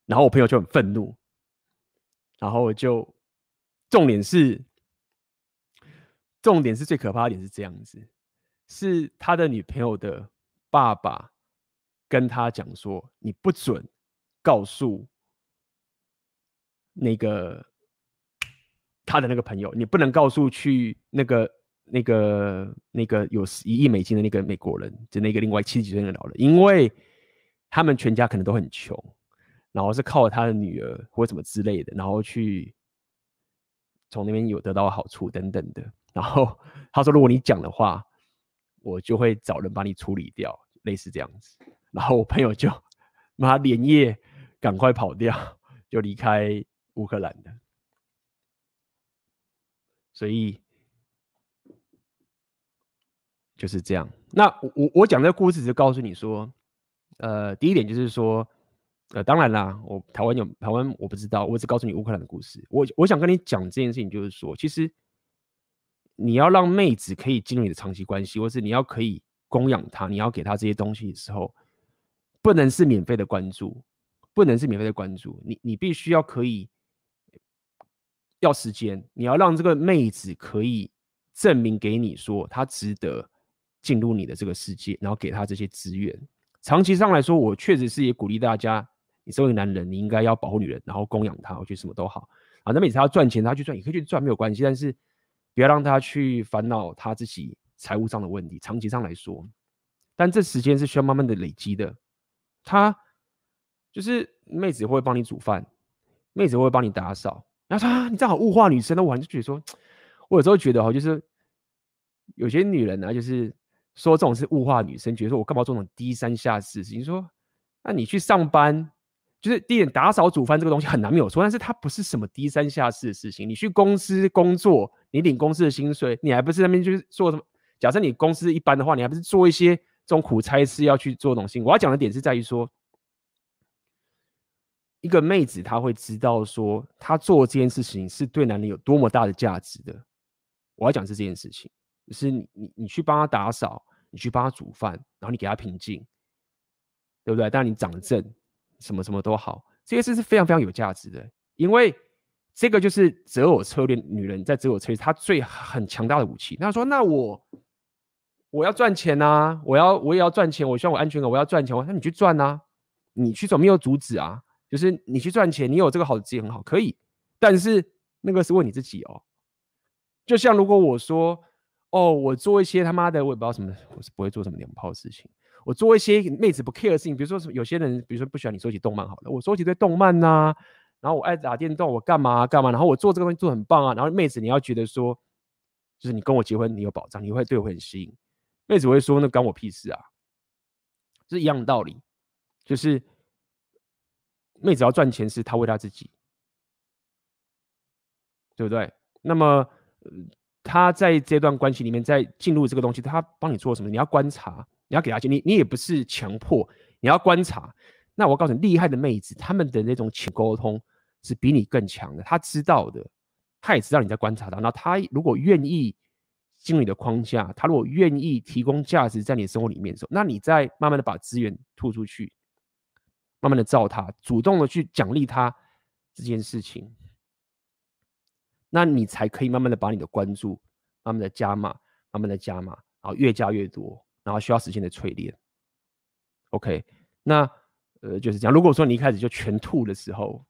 然后我朋友就很愤怒，然后就。重点是，重点是最可怕的点是这样子，是他的女朋友的爸爸跟他讲说，你不准告诉那个他的那个朋友，你不能告诉去那个那个那个有一亿美金的那个美国人，就那个另外七十几岁的老人，因为他们全家可能都很穷，然后是靠他的女儿或什么之类的，然后去。从那边有得到好处等等的，然后他说：“如果你讲的话，我就会找人把你处理掉，类似这样子。”然后我朋友就妈连夜赶快跑掉，就离开乌克兰的。所以就是这样。那我我讲这个故事，是告诉你说，呃，第一点就是说。呃，当然啦，我台湾有台湾，我不知道，我只告诉你乌克兰的故事。我我想跟你讲这件事情，就是说，其实你要让妹子可以进入你的长期关系，或是你要可以供养她，你要给她这些东西的时候，不能是免费的关注，不能是免费的关注，你你必须要可以要时间，你要让这个妹子可以证明给你说，她值得进入你的这个世界，然后给她这些资源。长期上来说，我确实是也鼓励大家。你身为男人，你应该要保护女人，然后供养她，我觉得什么都好啊。那每次要赚钱，他去赚也可以去赚，没有关系。但是不要让他去烦恼他自己财务上的问题。长期上来说，但这时间是需要慢慢的累积的。他就是妹子会帮你煮饭，妹子会帮你打扫。然后说啊，你这样好物化女生，那我就觉得说，我有时候觉得哈，就是有些女人呢、啊，就是说这种是物化女生，觉得说我干嘛做这种低三下四的事情？说，那你去上班，就是第一点打扫煮饭这个东西很难没有错，但是它不是什么低三下四的事情。你去公司工作，你领公司的薪水，你还不是那边就是做什么？假设你公司一般的话，你还不是做一些这种苦差事要去做东西？我要讲的点是在于说。一个妹子，她会知道说，她做这件事情是对男人有多么大的价值的。我要讲是这件事情，是你你你去帮她打扫，你去帮他煮饭，然后你给他平静，对不对？但你长正，什么什么都好，这些事是非常非常有价值的，因为这个就是择偶策略，女人在择偶策略，她最很强大的武器。那说，那我我要赚钱啊，我要我也要赚钱，我希望我安全感，我要赚钱，那你去赚啊，你去做没有阻止啊。就是你去赚钱，你有这个好的职业很好，可以，但是那个是问你自己哦。就像如果我说，哦，我做一些他妈的，我也不知道什么，我是不会做什么娘炮的事情。我做一些妹子不 care 的事情，比如说有些人，比如说不喜欢你收集动漫，好了，我收集对动漫呐、啊，然后我爱打电动，我干嘛干嘛，然后我做这个东西做很棒啊，然后妹子你要觉得说，就是你跟我结婚，你有保障，你会对我很吸引，妹子会说那关我屁事啊，是一样的道理，就是。妹子要赚钱是她为她自己，对不对？那么，他在这段关系里面，在进入这个东西，他帮你做什么？你要观察，你要给他钱，你你也不是强迫，你要观察。那我告诉你，厉害的妹子，她们的那种情沟通是比你更强的。她知道的，她也知道你在观察她。那她如果愿意进入你的框架，她如果愿意提供价值在你的生活里面的时候，那你再慢慢的把资源吐出去。慢慢的照他，主动的去奖励他这件事情，那你才可以慢慢的把你的关注慢慢的加码，慢慢的加码，然后越加越多，然后需要时间的淬炼。OK，那呃就是这样。如果说你一开始就全吐的时候，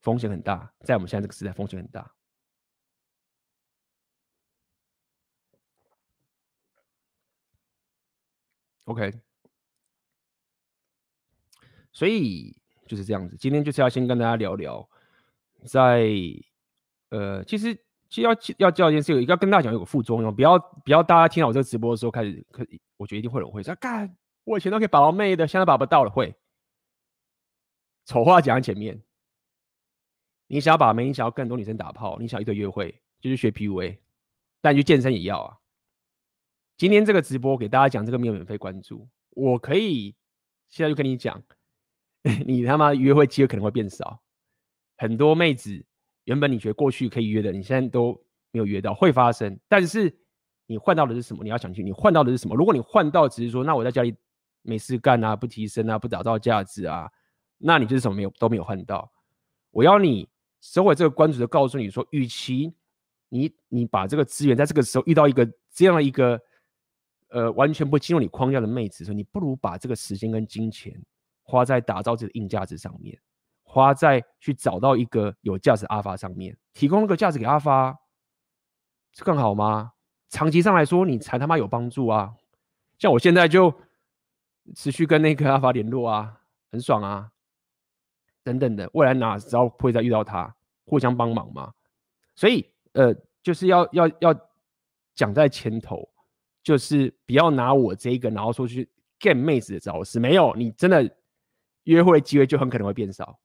风险很大，在我们现在这个时代，风险很大。OK，所以就是这样子。今天就是要先跟大家聊聊，在呃，其实其实要要教一件事，有要跟大家讲有个副作用，不要不要大家听到我这个直播的时候开始，可我觉得一定会有人会说，干，我以前都可以把到妹的，现在把不到了，会。丑话讲在前面，你想要把妹，你想要更多女生打炮，你想要一对约会，就是学 PUA，但你去健身也要啊。今天这个直播给大家讲这个没有免费关注，我可以现在就跟你讲，你他妈约会机会可能会变少，很多妹子原本你觉得过去可以约的，你现在都没有约到，会发生。但是你换到的是什么？你要想清楚，你换到的是什么？如果你换到只是说，那我在家里没事干啊，不提升啊，不打造价值啊，那你就是什么没有都没有换到。我要你收回这个关注的告诉你说，与其你你把这个资源在这个时候遇到一个这样的一个。呃，完全不进入你框架的妹子说，你不如把这个时间跟金钱花在打造自己的硬价值上面，花在去找到一个有价值阿发上面，提供那个价值给阿发，这更好吗？长期上来说，你才他妈有帮助啊！像我现在就持续跟那个阿发联络啊，很爽啊，等等的，未来哪知道会再遇到他，互相帮忙嘛。所以，呃，就是要要要讲在前头。就是不要拿我这一个，然后说去 get 妹子的招式，没有，你真的约会机会就很可能会变少，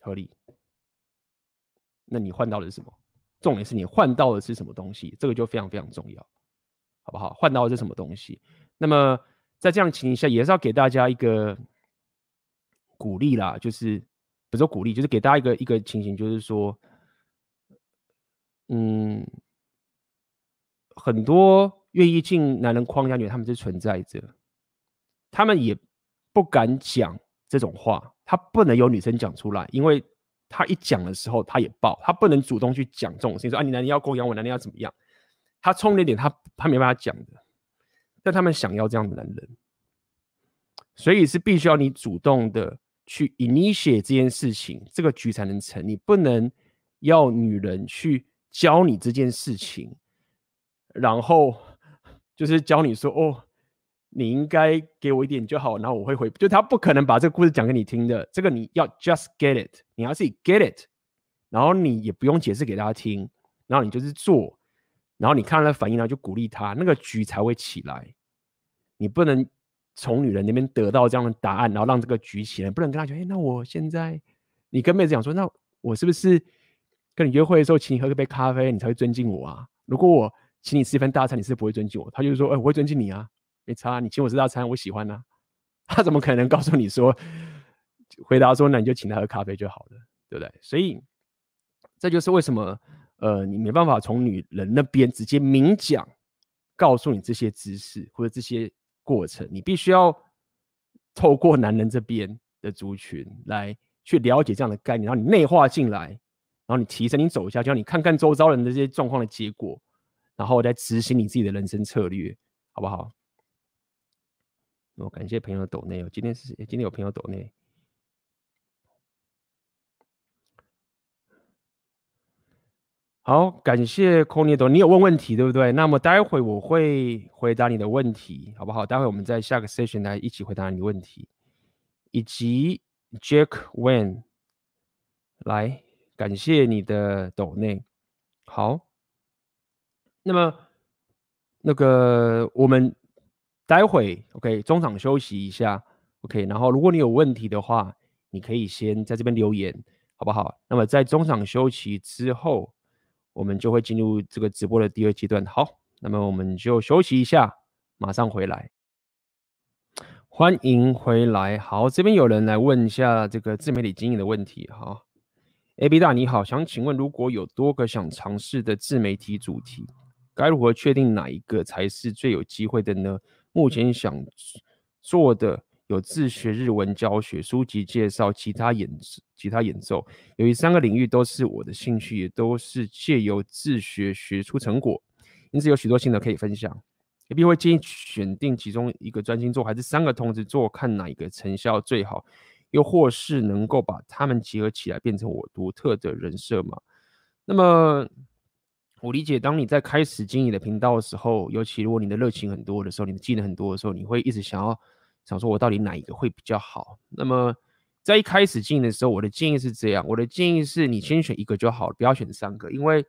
合理。那你换到的是什么？重点是你换到的是什么东西？这个就非常非常重要，好不好？换到的是什么东西？那么在这样情形下，也是要给大家一个鼓励啦，就是不是鼓励，就是给大家一个一个情形，就是说。嗯，很多愿意进男人框架里，他们是存在着，他们也不敢讲这种话，他不能有女生讲出来，因为他一讲的时候，他也爆，他不能主动去讲这种事情，说啊，你男人要供养我，男人要怎么样？他冲那点，他他没办法讲的，但他们想要这样的男人，所以是必须要你主动的去 initiate 这件事情，这个局才能成。你不能要女人去教你这件事情，然后就是教你说哦，你应该给我一点就好，然后我会回。就他不可能把这个故事讲给你听的，这个你要 just get it，你要自己 get it，然后你也不用解释给他听，然后你就是做，然后你看他的反应，然后就鼓励他，那个局才会起来。你不能。从女人那边得到这样的答案，然后让这个局起来，不能跟她讲，哎，那我现在，你跟妹子讲说，那我是不是跟你约会的时候，请你喝一杯咖啡，你才会尊敬我啊？如果我请你吃一份大餐，你是不会尊敬我。他就是说，哎，我会尊敬你啊，没差，你请我吃大餐，我喜欢啊。他怎么可能告诉你说，回答说，那你就请他喝咖啡就好了，对不对？所以这就是为什么，呃，你没办法从女人那边直接明讲，告诉你这些知识或者这些。过程，你必须要透过男人这边的族群来去了解这样的概念，然后你内化进来，然后你提升，你走一下去，你看看周遭人的这些状况的结果，然后再执行你自己的人生策略，好不好？我感谢朋友的抖内哦，今天是今天有朋友抖内。好，感谢 Connie 你有问问题对不对？那么待会我会回答你的问题，好不好？待会我们在下个 session 来一起回答你的问题，以及 Jack Wen 来感谢你的抖内。好，那么那个我们待会 OK 中场休息一下 OK，然后如果你有问题的话，你可以先在这边留言，好不好？那么在中场休息之后。我们就会进入这个直播的第二阶段。好，那么我们就休息一下，马上回来。欢迎回来。好，这边有人来问一下这个自媒体经营的问题。哈，AB 大你好，想请问，如果有多个想尝试的自媒体主题，该如何确定哪一个才是最有机会的呢？目前想做的。有自学日文教学、书籍介绍、其他演其他演奏，由于三个领域都是我的兴趣，也都是借由自学学出成果，因此有许多心得可以分享。A B 会建议选定其中一个专心做，还是三个同时做，看哪一个成效最好，又或是能够把它们结合起来，变成我独特的人设嘛？那么我理解，当你在开始经营的频道的时候，尤其如果你的热情很多的时候，你的技能很多的时候，你会一直想要。想说，我到底哪一个会比较好？那么，在一开始经营的时候，我的建议是这样：我的建议是你先选一个就好了，不要选三个，因为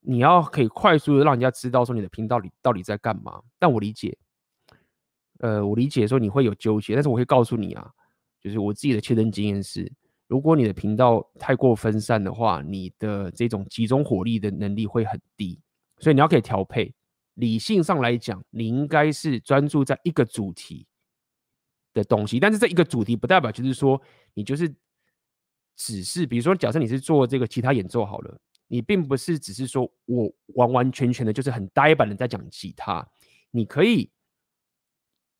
你要可以快速的让人家知道说你的频道里到底在干嘛。但我理解，呃，我理解说你会有纠结，但是我会告诉你啊，就是我自己的切身经验是，如果你的频道太过分散的话，你的这种集中火力的能力会很低，所以你要可以调配。理性上来讲，你应该是专注在一个主题。的东西，但是这一个主题不代表就是说你就是只是，比如说，假设你是做这个吉他演奏好了，你并不是只是说我完完全全的就是很呆板的在讲吉他，你可以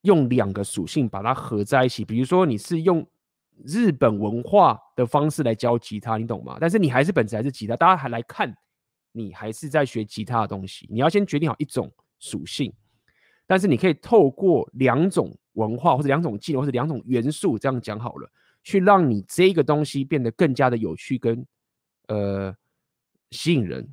用两个属性把它合在一起，比如说你是用日本文化的方式来教吉他，你懂吗？但是你还是本质还是吉他，大家还来看你还是在学吉他的东西，你要先决定好一种属性，但是你可以透过两种。文化或者两种技能或者两种元素，这样讲好了，去让你这个东西变得更加的有趣跟呃吸引人，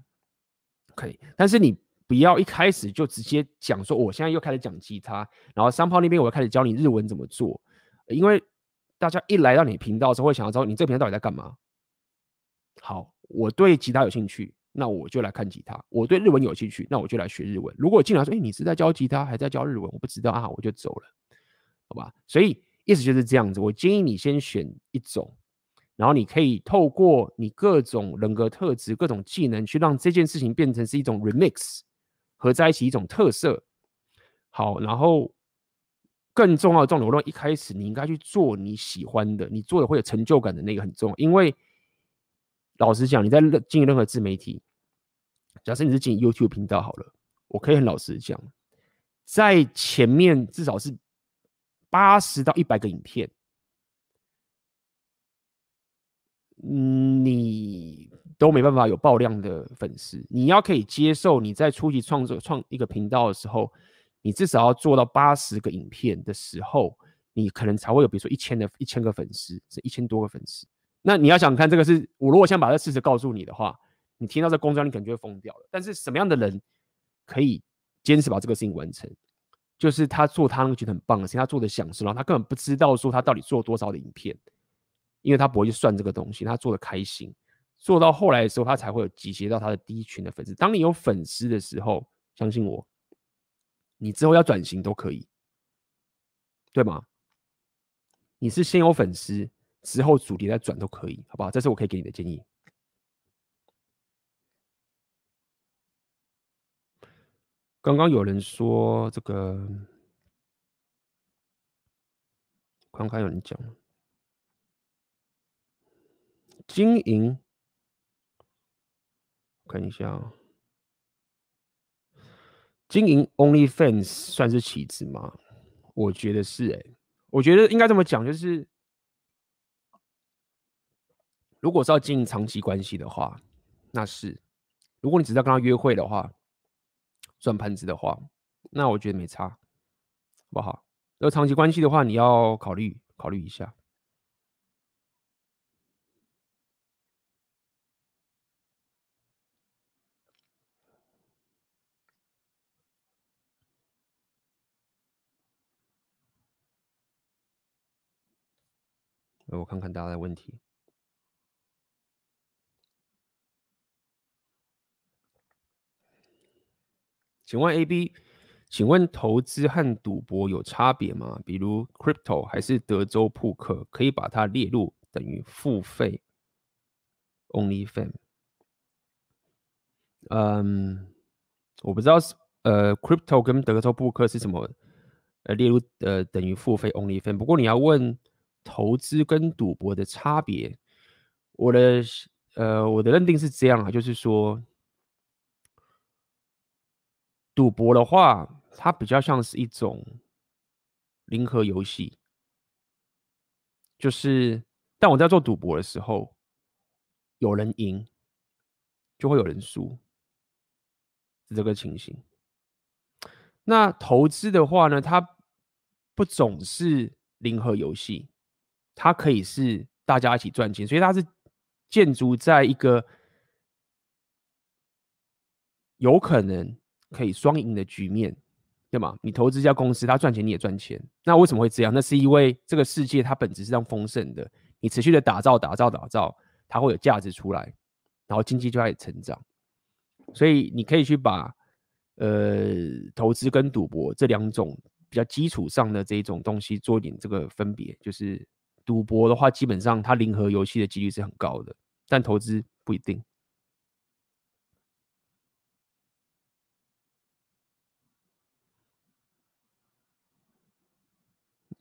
可以。但是你不要一开始就直接讲说，我现在又开始讲吉他，然后三炮那边我要开始教你日文怎么做，因为大家一来到你频道的时候会想要知道你这个频道到底在干嘛。好，我对吉他有兴趣。那我就来看吉他。我对日文有兴趣，那我就来学日文。如果进来说，哎，你是在教吉他，还在教日文，我不知道啊，我就走了，好吧？所以意思就是这样子。我建议你先选一种，然后你可以透过你各种人格特质、各种技能，去让这件事情变成是一种 remix，合在一起一种特色。好，然后更重要的重点，我认为一开始你应该去做你喜欢的，你做的会有成就感的那个很重要，因为老实讲，你在经营任何自媒体。假设你是进 YouTube 频道好了，我可以很老实讲，在前面至少是八十到一百个影片，你都没办法有爆量的粉丝。你要可以接受你在初期创作创一个频道的时候，你至少要做到八十个影片的时候，你可能才会有，比如说一千的一千个粉丝，是一千多个粉丝。那你要想看这个是，我如果想把这事实告诉你的话，你听到这公章，你可能就会疯掉了。但是什么样的人可以坚持把这个事情完成？就是他做他那个觉得很棒的事情，他做的享受，然后他根本不知道说他到底做多少的影片，因为他不会去算这个东西，他做的开心，做到后来的时候，他才会有集结到他的第一群的粉丝。当你有粉丝的时候，相信我，你之后要转型都可以，对吗？你是先有粉丝，之后主题再转都可以，好不好？这是我可以给你的建议。刚刚有人说这个，刚刚有人讲经营，看一下啊，经营 OnlyFans 算是棋子吗？我觉得是哎，我觉得应该这么讲，就是如果是要经营长期关系的话，那是；如果你只是要跟他约会的话。转盘子的话，那我觉得没差，好不好？要长期关系的话，你要考虑考虑一下。我看看大家的问题。请问 AB，请问投资和赌博有差别吗？比如 Crypto 还是德州扑克，可以把它列入等于付费 Only Fan？嗯，我不知道是呃 Crypto 跟德州扑克是什么呃列入呃等于付费 Only Fan。不过你要问投资跟赌博的差别，我的呃我的认定是这样啊，就是说。赌博的话，它比较像是一种零和游戏，就是，但我在做赌博的时候，有人赢，就会有人输，是这个情形。那投资的话呢，它不总是零和游戏，它可以是大家一起赚钱，所以它是建筑在一个有可能。可以双赢的局面，对吗？你投资一家公司，它赚钱你也赚钱，那为什么会这样？那是因为这个世界它本质是这样丰盛的，你持续的打造、打造、打造，它会有价值出来，然后经济就开始成长。所以你可以去把呃投资跟赌博这两种比较基础上的这一种东西做一点这个分别，就是赌博的话，基本上它零和游戏的几率是很高的，但投资不一定。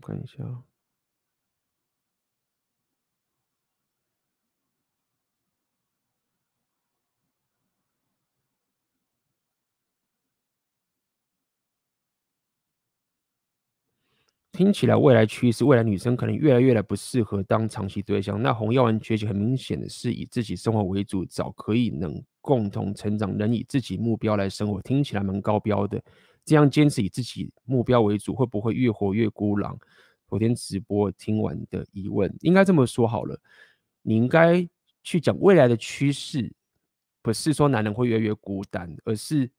看一下，听起来未来趋势，未来女生可能越来越来不适合当长期对象。那红药丸崛起，很明显的是以自己生活为主，找可以能共同成长、能以自己目标来生活。听起来蛮高标的。这样坚持以自己目标为主，会不会越活越孤狼？昨天直播听完的疑问，应该这么说好了，你应该去讲未来的趋势，不是说男人会越来越孤单，而是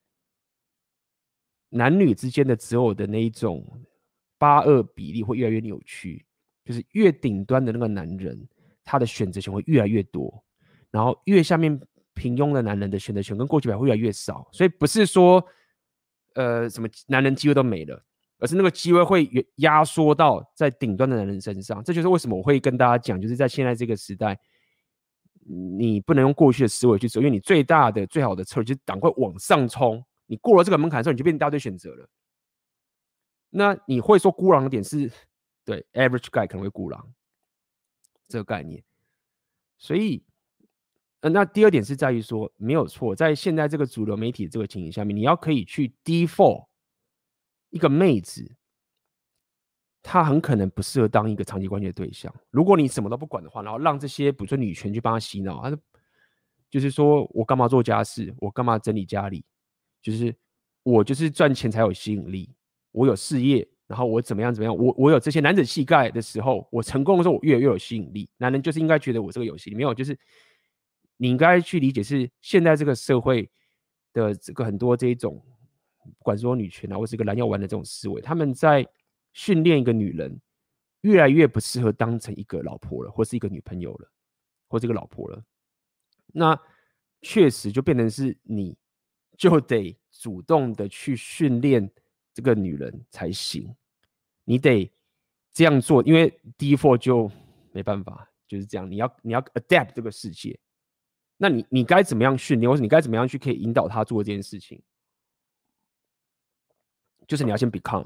男女之间的择偶的那一种八二比例会越来越扭曲，就是越顶端的那个男人，他的选择权会越来越多，然后越下面平庸的男人的选择权跟过去比会越来越少，所以不是说。呃，什么男人机会都没了，而是那个机会会压缩到在顶端的男人身上。这就是为什么我会跟大家讲，就是在现在这个时代，你不能用过去的思维去走，因为你最大的、最好的策略就是赶快往上冲。你过了这个门槛之后，你就变一大堆选择了。那你会说孤狼的点是，对，average guy 可能会孤狼这个概念，所以。呃，那第二点是在于说，没有错，在现在这个主流媒体这个情形下面，你要可以去 default 一个妹子，她很可能不适合当一个长期关系的对象。如果你什么都不管的话，然后让这些比如说女权去帮她洗脑，她就是说我干嘛做家事，我干嘛整理家里，就是我就是赚钱才有吸引力，我有事业然后我怎么样怎么样，我我有这些男子气概的时候，我成功的时候，我越来越有吸引力。男人就是应该觉得我这个有吸引力，没有，就是你应该去理解是现在这个社会的这个很多这一种，不管说女权啊，或是一个蓝药丸的这种思维，他们在训练一个女人，越来越不适合当成一个老婆了，或是一个女朋友了，或是一个老婆了。那确实就变成是你就得主动的去训练。这个女人才行，你得这样做，因为 default 就没办法，就是这样。你要你要 adapt 这个世界，那你你该怎么样训练，或者你该怎么样去可以引导她做这件事情？就是你要先 become，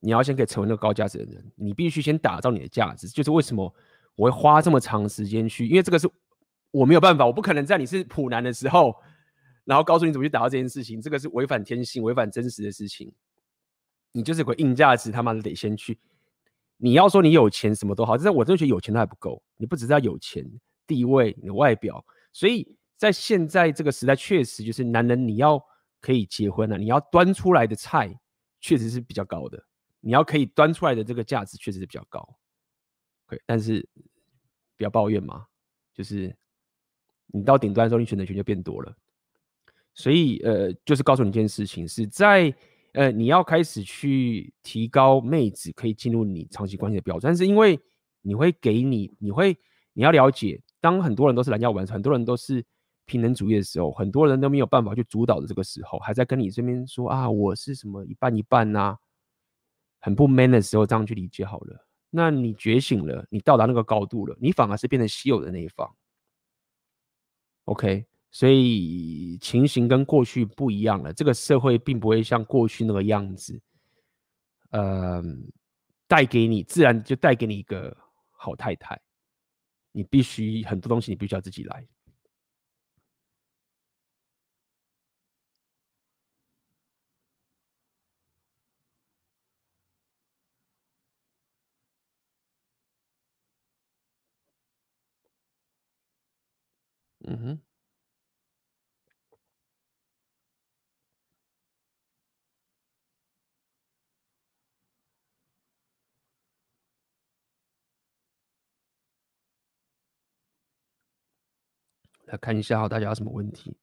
你要先可以成为那个高价值的人，你必须先打造你的价值。就是为什么我会花这么长时间去，因为这个是我没有办法，我不可能在你是普男的时候，然后告诉你怎么去达到这件事情，这个是违反天性、违反真实的事情。你就是有个硬价值，他妈的得先去。你要说你有钱什么都好，但是我真的觉得有钱都还不够。你不只是要有钱、地位、你的外表，所以在现在这个时代，确实就是男人你要可以结婚了，你要端出来的菜确实是比较高的。你要可以端出来的这个价值确实是比较高。对，但是不要抱怨嘛，就是你到顶端的时候，你选择权就变多了。所以呃，就是告诉你一件事情，是在。呃，你要开始去提高妹子可以进入你长期关系的标准，但是因为你会给你，你会你要了解，当很多人都是蓝药丸，很多人都是平等主义的时候，很多人都没有办法去主导的这个时候，还在跟你这边说啊，我是什么一半一半呐、啊，很不 man 的时候，这样去理解好了。那你觉醒了，你到达那个高度了，你反而是变成稀有的那一方。OK。所以情形跟过去不一样了，这个社会并不会像过去那个样子，呃，带给你自然就带给你一个好太太，你必须很多东西你必须要自己来。嗯哼。来看一下哈，大家有什么问题？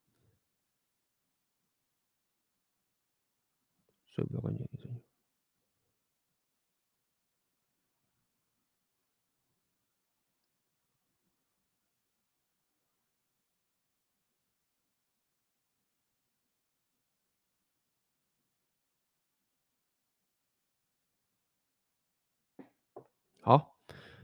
所以不要关键。好。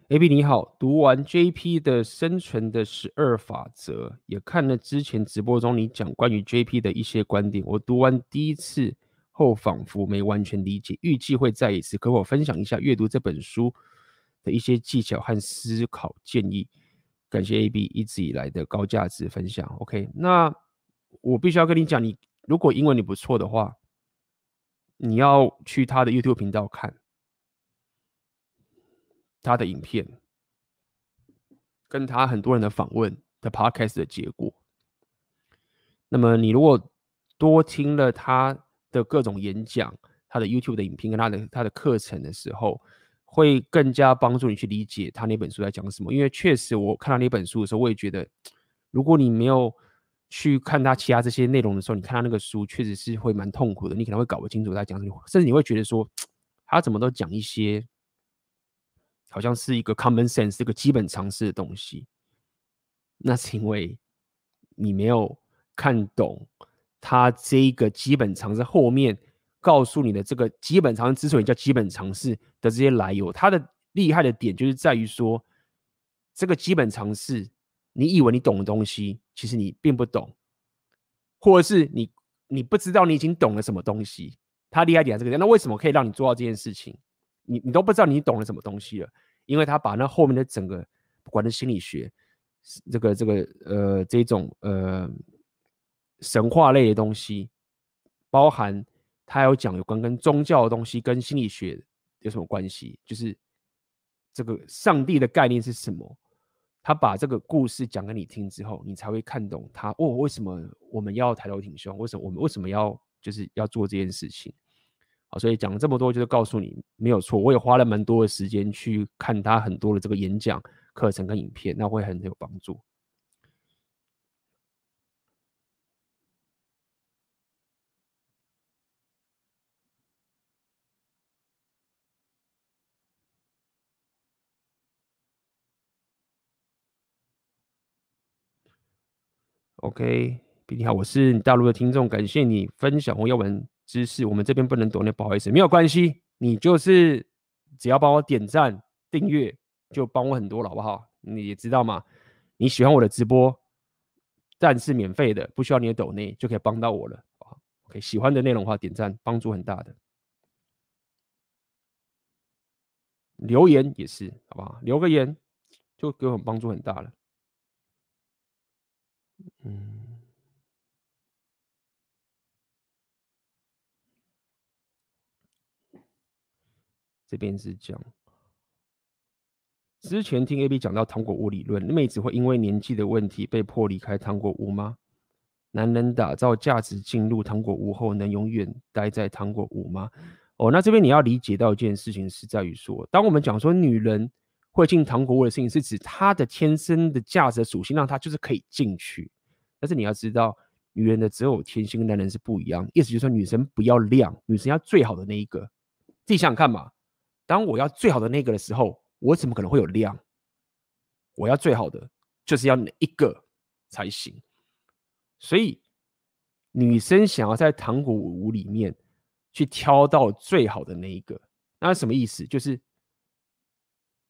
AB 你好，读完 JP 的生存的十二法则，也看了之前直播中你讲关于 JP 的一些观点。我读完第一次后，仿佛没完全理解，预计会再一次。可否分享一下阅读这本书的一些技巧和思考建议？感谢 AB 一直以来的高价值分享。OK，那我必须要跟你讲，你如果英文你不错的话，你要去他的 YouTube 频道看。他的影片，跟他很多人的访问的 podcast 的结果。那么你如果多听了他的各种演讲、他的 YouTube 的影片跟他的他的课程的时候，会更加帮助你去理解他那本书在讲什么。因为确实我看到那本书的时候，我也觉得，如果你没有去看他其他这些内容的时候，你看他那个书确实是会蛮痛苦的。你可能会搞不清楚他讲什么，甚至你会觉得说，他怎么都讲一些。好像是一个 common sense，一个基本常识的东西。那是因为你没有看懂他这一个基本常识后面告诉你的这个基本常识之所以叫基本常识的这些来由。它的厉害的点就是在于说，这个基本常识，你以为你懂的东西，其实你并不懂，或者是你你不知道你已经懂了什么东西。他厉害点在这个，那为什么可以让你做到这件事情？你你都不知道你懂了什么东西了，因为他把那后面的整个，不管是心理学，这个这个呃这种呃神话类的东西，包含他有讲有关跟宗教的东西跟心理学有什么关系，就是这个上帝的概念是什么？他把这个故事讲给你听之后，你才会看懂他哦，为什么我们要抬头挺胸？为什么我们为什么要就是要做这件事情？好，所以讲这么多就是告诉你没有错，我也花了蛮多的时间去看他很多的这个演讲课程跟影片，那会很有帮助。OK，你好，我是你大陆的听众，感谢你分享我要闻知识。我们这边不能抖内，不好意思，没有关系，你就是只要帮我点赞、订阅，就帮我很多了，好不好？你也知道嘛，你喜欢我的直播，赞是免费的，不需要你的抖内就可以帮到我了。OK，喜欢的内容的话，点赞帮助很大的，留言也是，好不好？留个言就给我们帮助很大了。嗯，这边是讲，之前听 AB 讲到糖果屋理论，妹子会因为年纪的问题被迫离开糖果屋吗？男人打造价值进入糖果屋后，能永远待在糖果屋吗？哦，那这边你要理解到一件事情，是在于说，当我们讲说女人会进糖果屋的事情，是指她的天生的价值属性，让她就是可以进去。但是你要知道，女人的择偶天性跟男人是不一样，意思就是说，女生不要亮，女生要最好的那一个。自己想想看嘛，当我要最好的那个的时候，我怎么可能会有量？我要最好的，就是要哪一个才行？所以，女生想要在糖果屋里面去挑到最好的那一个，那是什么意思？就是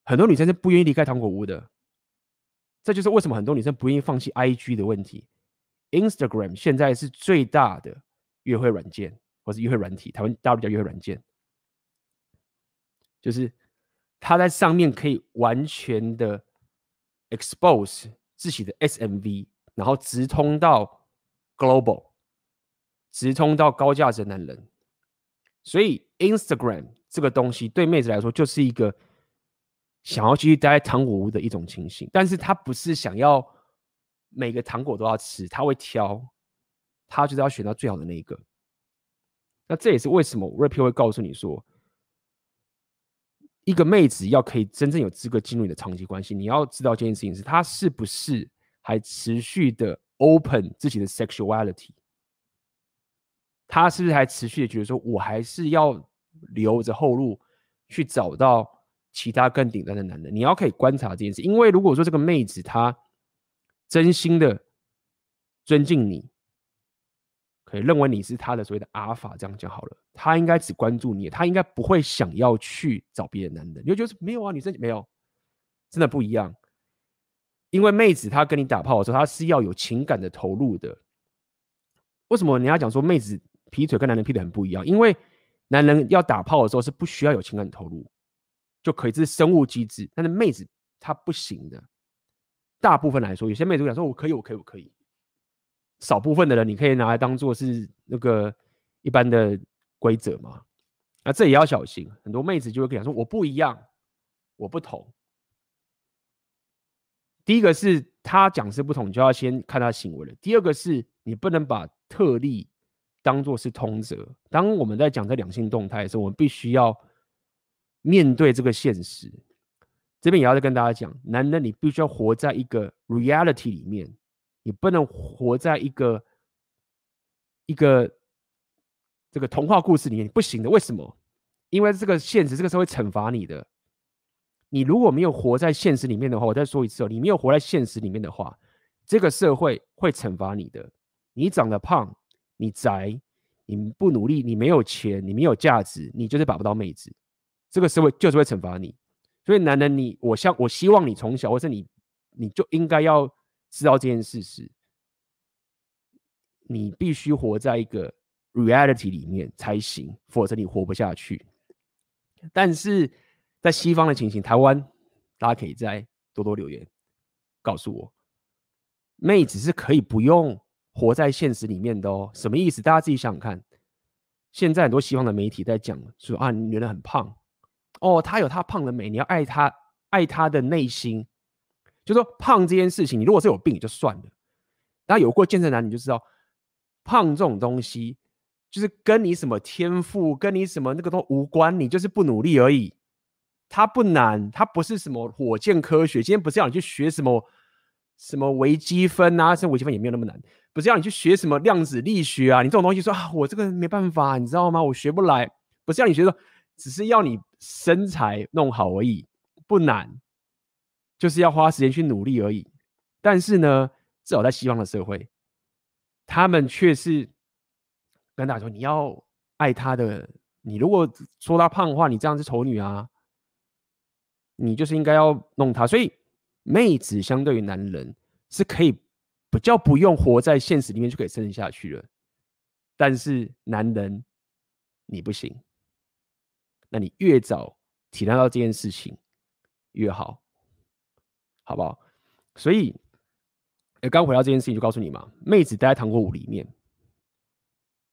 很多女生是不愿意离开糖果屋的。这就是为什么很多女生不愿意放弃 IG 的问题。Instagram 现在是最大的约会软件，或是约会软体，台湾大陆叫约会软件，就是它在上面可以完全的 expose 自己的 SMV，然后直通到 global，直通到高价值男人。所以 Instagram 这个东西对妹子来说就是一个想要继续待在糖果屋的一种情形，但是她不是想要。每个糖果都要吃，他会挑，他就是要选到最好的那一个。那这也是为什么 Rapio 会告诉你说，一个妹子要可以真正有资格进入你的长期关系，你要知道这件事情是，她是不是还持续的 open 自己的 sexuality，她是不是还持续的觉得说，我还是要留着后路去找到其他更顶端的男人？你要可以观察这件事，因为如果说这个妹子她。真心的尊敬你，可以认为你是他的所谓的阿尔法，这样讲好了。他应该只关注你，他应该不会想要去找别的男人。你就觉得没有啊，女生没有，真的不一样。因为妹子她跟你打炮的时候，她是要有情感的投入的。为什么你要讲说妹子劈腿跟男人劈腿很不一样？因为男人要打炮的时候是不需要有情感投入就可以，这是生物机制。但是妹子她不行的。大部分来说，有些妹子讲说：“我可以，我可以，我可以。”少部分的人，你可以拿来当做是那个一般的规则嘛？那这也要小心。很多妹子就会跟你说：“我不一样，我不同。”第一个是他讲是不同，你就要先看他行为了。第二个是你不能把特例当做是通则。当我们在讲这两性动态的时候，我们必须要面对这个现实。这边也要再跟大家讲，男人你必须要活在一个 reality 里面，你不能活在一个一个这个童话故事里面，不行的。为什么？因为这个现实，这个社会惩罚你的。你如果没有活在现实里面的话，我再说一次哦，你没有活在现实里面的话，这个社会会惩罚你的。你长得胖，你宅，你不努力，你没有钱，你没有价值，你就是把不到妹子。这个社会就是会惩罚你。所以，男人你，我希我希望你从小，或是你，你就应该要知道这件事是，你必须活在一个 reality 里面才行，否则你活不下去。但是在西方的情形，台湾大家可以再多多留言告诉我，妹子是可以不用活在现实里面的哦。什么意思？大家自己想想看。现在很多西方的媒体在讲说啊，女人很胖。哦，他有他胖的美，你要爱他，爱他的内心。就说胖这件事情，你如果是有病也就算了。大家有过健身男，你就知道，胖这种东西，就是跟你什么天赋，跟你什么那个都无关，你就是不努力而已。它不难，它不是什么火箭科学。今天不是要你去学什么什么微积分啊，这微积分也没有那么难。不是要你去学什么量子力学啊，你这种东西说啊，我这个没办法，你知道吗？我学不来。不是要你学说，只是要你身材弄好而已，不难，就是要花时间去努力而已。但是呢，至少在西方的社会，他们却是跟大家说，你要爱他的。你如果说他胖的话，你这样是丑女啊。你就是应该要弄他，所以妹子相对于男人是可以比较不用活在现实里面就可以生存下去了，但是男人你不行，那你越早体谅到这件事情越好，好不好？所以，呃，刚回到这件事情就告诉你嘛，妹子待在糖果屋里面，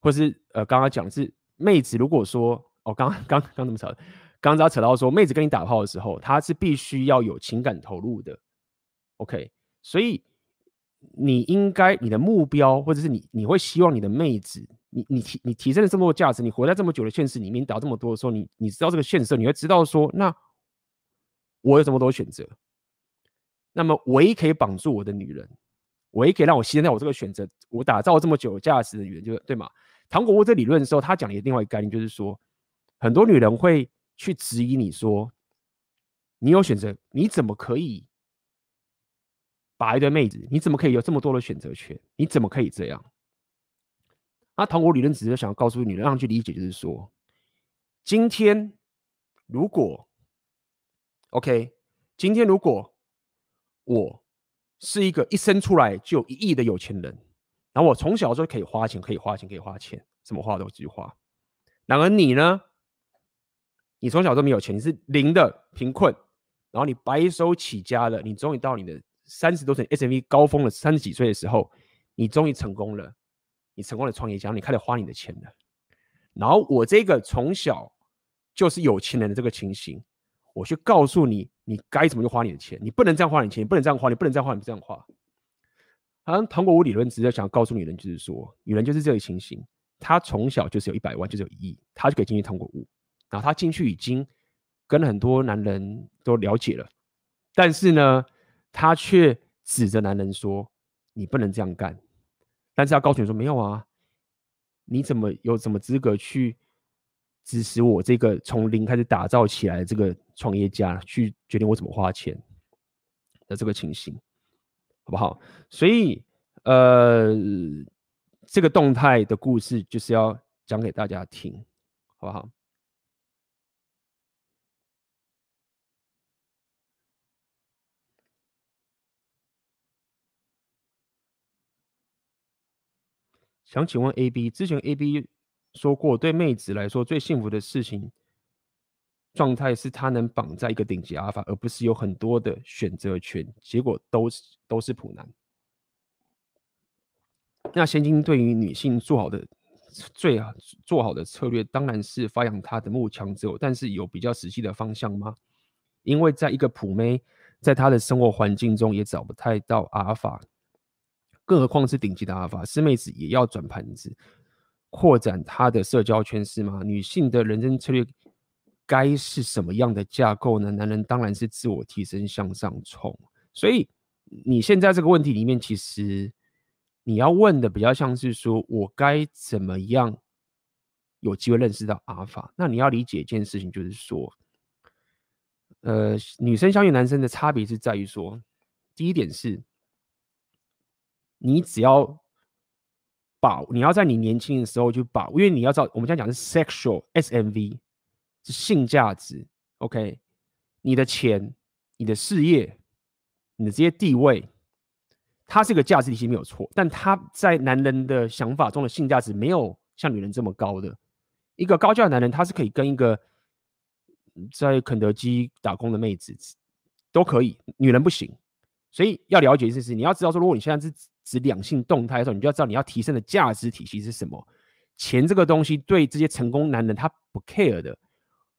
或是呃，刚刚讲是妹子如果说哦，刚刚刚怎么扯，刚？刚刚扯到说，妹子跟你打炮的时候，她是必须要有情感投入的，OK？所以你应该你的目标，或者是你你会希望你的妹子，你你提你提升了这么多价值，你活在这么久的现实里面，打这么多的时候，你你知道这个现实，你会知道说，那我有这么多选择，那么唯一可以绑住我的女人，唯一可以让我牺牲掉我这个选择，我打造这么久价值的女人，就对吗？糖果屋这理论的时候，他讲的另外一个概念就是说，很多女人会。去质疑你说，你有选择，你怎么可以把一堆妹子？你怎么可以有这么多的选择权？你怎么可以这样？那糖果理论只是想要告诉女人，让去理解，就是说，今天如果 OK，今天如果我是一个一生出来就有一亿的有钱人，然后我从小就可以花钱，可以花钱，可以花钱，什么花都继续花。然而你呢？你从小都没有钱，你是零的贫困，然后你白手起家了，你终于到你的三十多岁 SMV 高峰了，三十几岁的时候，你终于成功了，你成功的创业家，你开始花你的钱了。然后我这个从小就是有钱人的这个情形，我去告诉你，你该怎么去花你的钱，你不能这样花你钱，你不能这样花，你不能这样花，你这样花。好像糖果屋理论只是想告诉女人，就是说，女人就是这个情形，她从小就是有一百万，就是有一亿，她就可以进去糖果屋。然后她进去已经跟很多男人都了解了，但是呢，她却指着男人说：“你不能这样干。”但是她告诉你说：“没有啊，你怎么有什么资格去指使我这个从零开始打造起来的这个创业家去决定我怎么花钱的这个情形，好不好？”所以，呃，这个动态的故事就是要讲给大家听，好不好？想请问 A B，之前 A B 说过，对妹子来说最幸福的事情状态是她能绑在一个顶级阿尔法，而不是有很多的选择权，结果都是都是普男。那现今对于女性做好的最好做好的策略，当然是发扬她的慕强之友，但是有比较实际的方向吗？因为在一个普妹，在她的生活环境中也找不太到阿尔法。更何况是顶级的阿尔法，是妹子也要转盘子，扩展他的社交圈是吗？女性的人生策略该是什么样的架构呢？男人当然是自我提升向上冲。所以你现在这个问题里面，其实你要问的比较像是说，我该怎么样有机会认识到阿尔法？那你要理解一件事情，就是说，呃，女生相对男生的差别是在于说，第一点是。你只要保，你要在你年轻的时候就保，因为你要知道，我们现在讲是 sexual SMV，是性价值，OK？你的钱、你的事业、你的这些地位，它是个价值体系没有错，但它在男人的想法中的性价值没有像女人这么高的。一个高价的男人，他是可以跟一个在肯德基打工的妹子都可以，女人不行。所以要了解一件事，你要知道说，如果你现在是指两性动态的时候，你就要知道你要提升的价值体系是什么。钱这个东西对这些成功男人他不 care 的，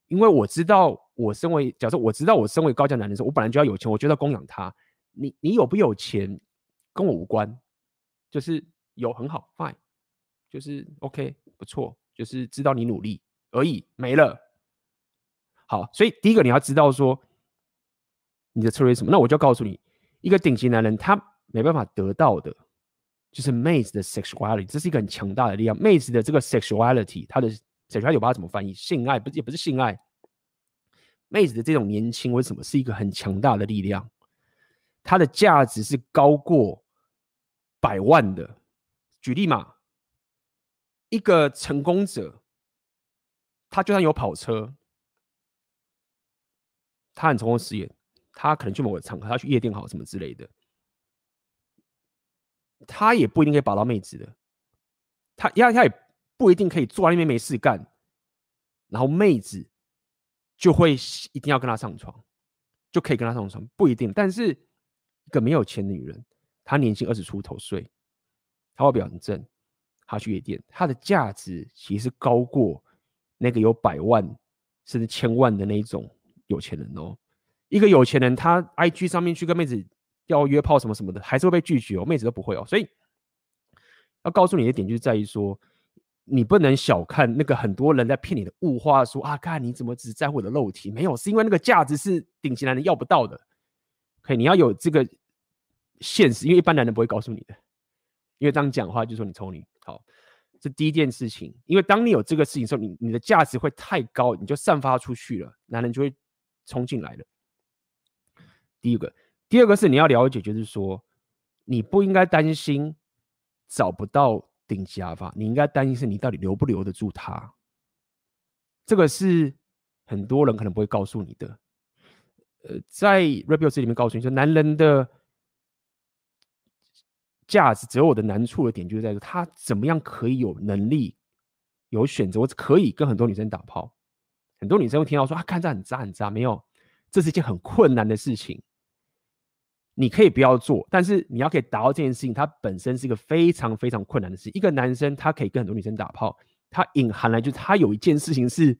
因为我知道我身为，假设我知道我身为高价男人的时候，我本来就要有钱，我就要供养他。你你有不有钱跟我无关，就是有很好 fine，就是 OK 不错，就是知道你努力而已，没了。好，所以第一个你要知道说你的策略是什么。那我就告诉你，一个顶级男人他没办法得到的，就是妹子的 sexuality，这是一个很强大的力量。妹子的这个 sexuality，她的 sexuality 有把它怎么翻译？性爱不也不是性爱，妹子的这种年轻为什么是一个很强大的力量？它的价值是高过百万的。举例嘛，一个成功者，他就算有跑车，他很成功事业，他可能去某个场合，他去夜店好什么之类的，他也不一定可以把到妹子的，他他他也不一定可以坐在那边没事干，然后妹子就会一定要跟他上床，就可以跟他上床，不一定。但是一个没有钱的女人，她年轻二十出头岁。她外表很正，她去夜店，她的价值其实高过那个有百万甚至千万的那一种有钱人哦。一个有钱人，他 IG 上面去跟妹子要约炮什么什么的，还是会被拒绝哦，妹子都不会哦。所以要告诉你的点，就是在于说，你不能小看那个很多人在骗你的物化，说啊，看你怎么只在乎我的肉体？没有，是因为那个价值是顶级男人要不到的。可以，你要有这个现实，因为一般男人不会告诉你的。因为当讲话就说你聪明，好，这第一件事情。因为当你有这个事情的时候，你你的价值会太高，你就散发出去了，男人就会冲进来了。第一个，第二个是你要了解，就是说你不应该担心找不到顶级阿法，你应该担心是你到底留不留得住他。这个是很多人可能不会告诉你的。呃，在 Red Pill 里面告诉你说，男人的。价值择偶的难处的点就是在于他怎么样可以有能力、有选择，我可以跟很多女生打炮。很多女生会听到说：“啊，看这很渣很渣。”没有，这是一件很困难的事情。你可以不要做，但是你要可以达到这件事情，它本身是一个非常非常困难的事。一个男生他可以跟很多女生打炮，他隐含了就是他有一件事情是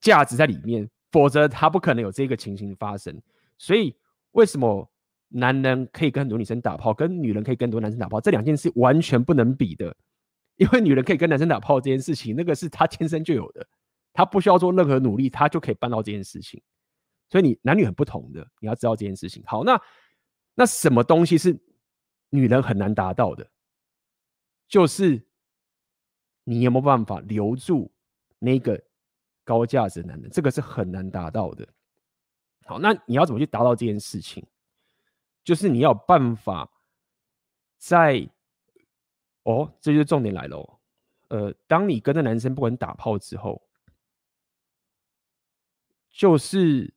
价值在里面，否则他不可能有这个情形发生。所以为什么？男人可以跟很多女生打炮，跟女人可以跟很多男生打炮，这两件事完全不能比的。因为女人可以跟男生打炮这件事情，那个是她天生就有的，她不需要做任何努力，她就可以办到这件事情。所以你男女很不同的，你要知道这件事情。好，那那什么东西是女人很难达到的？就是你有没有办法留住那个高价值男人？这个是很难达到的。好，那你要怎么去达到这件事情？就是你要有办法在哦，这就是重点来了。呃，当你跟那男生不管打炮之后，就是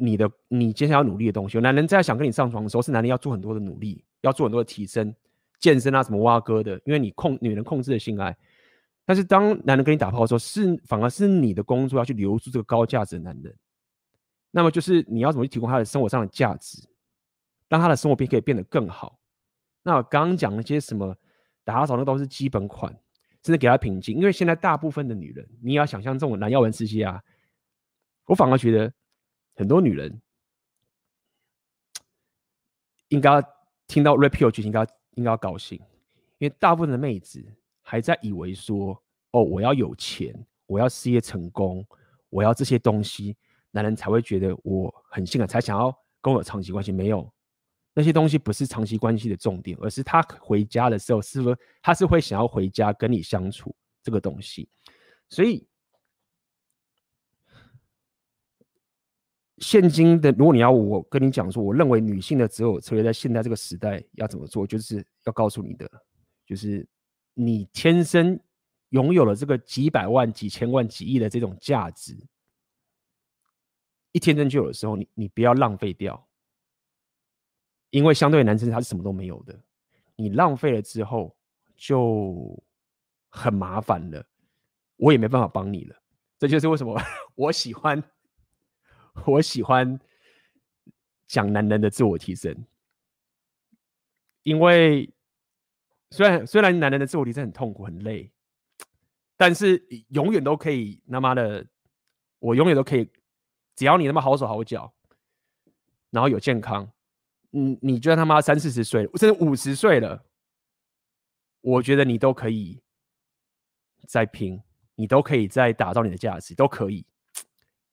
你的你接下来要努力的东西。男人在想跟你上床的时候，是男人要做很多的努力，要做很多的提升、健身啊，什么挖哥的，因为你控女人控制的性爱。但是当男人跟你打炮的时候，是反而是你的工作要去留住这个高价值的男人。那么就是你要怎么去提供他的生活上的价值？让他的生活变可以变得更好。那我刚刚讲那些什么打扫，那都是基本款，甚至给他平静。因为现在大部分的女人，你也要想象这种男要文世界啊，我反而觉得很多女人应该听到 Red Pill 剧情，应该应该要高兴，因为大部分的妹子还在以为说，哦，我要有钱，我要事业成功，我要这些东西，男人才会觉得我很性感，才想要跟我有长期关系。没有。那些东西不是长期关系的重点，而是他回家的时候，是不是他是会想要回家跟你相处这个东西？所以，现今的如果你要我跟你讲说，我认为女性的择偶策略在现在这个时代要怎么做，就是要告诉你的，就是你天生拥有了这个几百万、几千万、几亿的这种价值，一天生就有的时候，你你不要浪费掉。因为相对男生他是什么都没有的，你浪费了之后就很麻烦了，我也没办法帮你了。这就是为什么我喜欢我喜欢讲男人的自我提升，因为虽然虽然男人的自我提升很痛苦很累，但是永远都可以他妈的，我永远都可以，只要你他妈好手好脚，然后有健康。你你觉得他妈三四十岁，甚至五十岁了，我觉得你都可以再拼，你都可以再打造你的价值，都可以。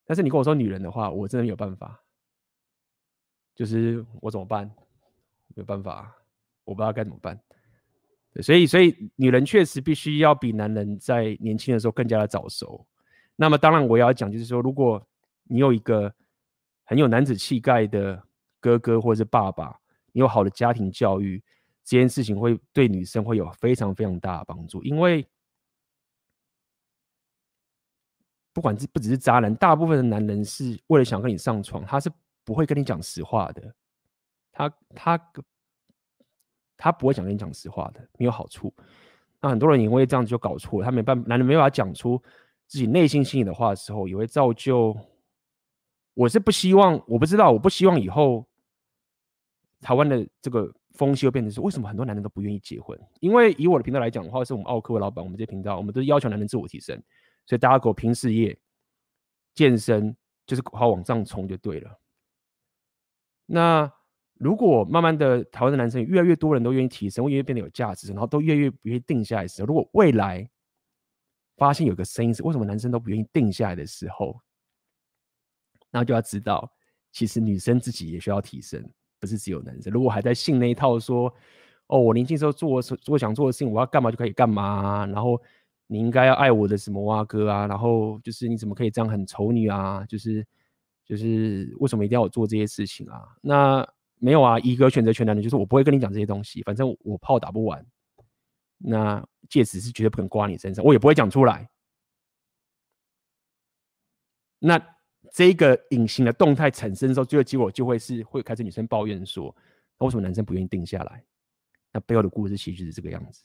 但是你跟我说女人的话，我真的有办法。就是我怎么办？没有办法，我不知道该怎么办。所以，所以女人确实必须要比男人在年轻的时候更加的早熟。那么，当然我要讲，就是说，如果你有一个很有男子气概的哥哥或者是爸爸，你有好的家庭教育，这件事情会对女生会有非常非常大的帮助。因为不管是不只是渣男，大部分的男人是为了想跟你上床，他是不会跟你讲实话的。他他。他不会想跟你讲实话的，没有好处。那很多人因为这样子就搞错，他没办法，男人没办法讲出自己内心心里的话的时候，也会造就。我是不希望，我不知道，我不希望以后台湾的这个风气又变成是为什么很多男人都不愿意结婚？因为以我的频道来讲的话，是我们奥客的老板，我们这频道，我们都是要求男人自我提升，所以大家给我拼事业、健身，就是好往上冲就对了。那。如果慢慢的台湾的男生越来越多人都愿意提升，会越来越变得有价值，然后都越来越不愿意定下来的时候，如果未来发现有个声音是为什么男生都不愿意定下来的时候，那就要知道，其实女生自己也需要提升，不是只有男生。如果还在信那一套说，哦，我年轻时候做做想做的事情，我要干嘛就可以干嘛，然后你应该要爱我的什么啊哥啊，然后就是你怎么可以这样很丑女啊，就是就是为什么一定要我做这些事情啊？那没有啊，一个选择权男人就是我不会跟你讲这些东西，反正我炮打不完，那戒指是绝对不可能挂你身上，我也不会讲出来。那这个隐形的动态产生的时候，最后结果就会是会开始女生抱怨说，那为什么男生不愿意定下来？那背后的故事其实就是这个样子。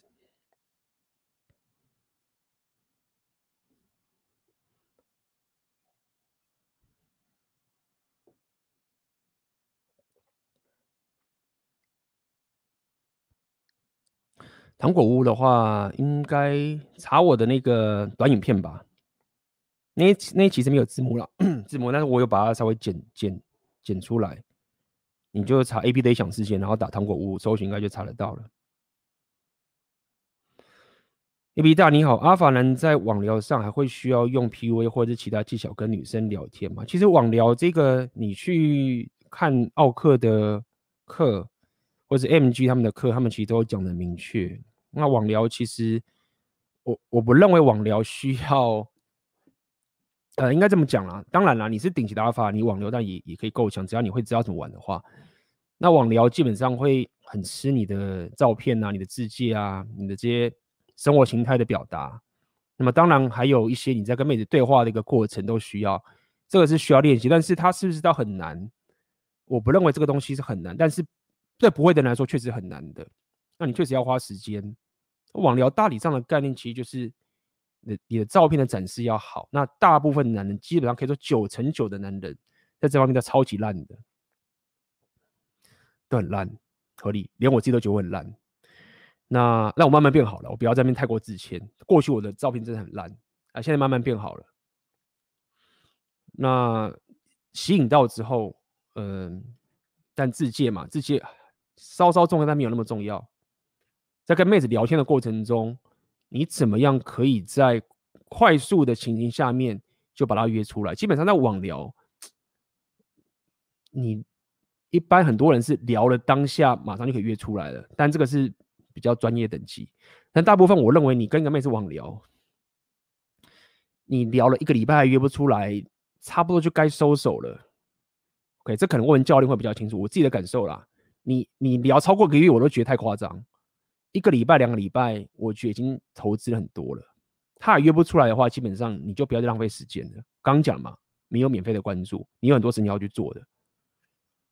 糖果屋的话，应该查我的那个短影片吧。那那其实没有字幕了，字幕，但是我有把它稍微剪剪剪出来。你就查 A B 的想世界，然后打糖果屋搜寻，应该就查得到了。A B 大你好，阿法男在网聊上还会需要用 P U A 或者是其他技巧跟女生聊天吗？其实网聊这个，你去看奥克的课，或者 M G 他们的课，他们其实都讲的明确。那网聊其实我我不认为网聊需要，呃，应该这么讲啦。当然啦，你是顶级的阿法，你网聊但也也可以够强，只要你会知道怎么玩的话。那网聊基本上会很吃你的照片啊、你的字迹啊、你的这些生活形态的表达。那么当然还有一些你在跟妹子对话的一个过程都需要，这个是需要练习。但是它是不是到很难？我不认为这个东西是很难，但是对不会的人来说确实很难的。那你确实要花时间。网聊大体上的概念其实就是你你的照片的展示要好。那大部分男人基本上可以说九成九的男人在这方面都超级烂的，都很烂，合理，连我自己都觉得我很烂。那让我慢慢变好了，我不要在那边太过自谦。过去我的照片真的很烂啊，现在慢慢变好了。那吸引到之后，嗯，但自介嘛，自介稍稍重要，但没有那么重要。在跟妹子聊天的过程中，你怎么样可以在快速的情形下面就把她约出来？基本上在网聊，你一般很多人是聊了当下马上就可以约出来了，但这个是比较专业等级。但大部分我认为，你跟一个妹子网聊，你聊了一个礼拜还约不出来，差不多就该收手了。OK，这可能问教练会比较清楚，我自己的感受啦。你你聊超过一个月，我都觉得太夸张。一个礼拜、两个礼拜，我觉得已经投资了很多了。他约不出来的话，基本上你就不要再浪费时间了。刚讲嘛，没有免费的关注，你有很多事情要去做的。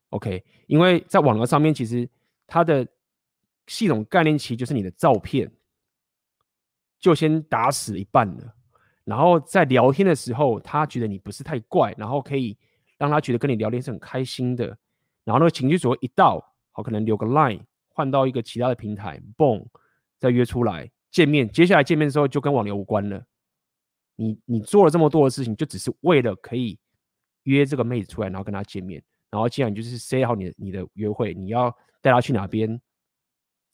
OK，因为在网络上面，其实它的系统概念其实就是你的照片，就先打死一半了。然后在聊天的时候，他觉得你不是太怪，然后可以让他觉得跟你聊天是很开心的。然后那个情绪所一到，好，可能留个 line。换到一个其他的平台，嘣，再约出来见面。接下来见面的时候就跟网聊无关了。你你做了这么多的事情，就只是为了可以约这个妹子出来，然后跟她见面。然后既然你就是 say 好你你的约会，你要带她去哪边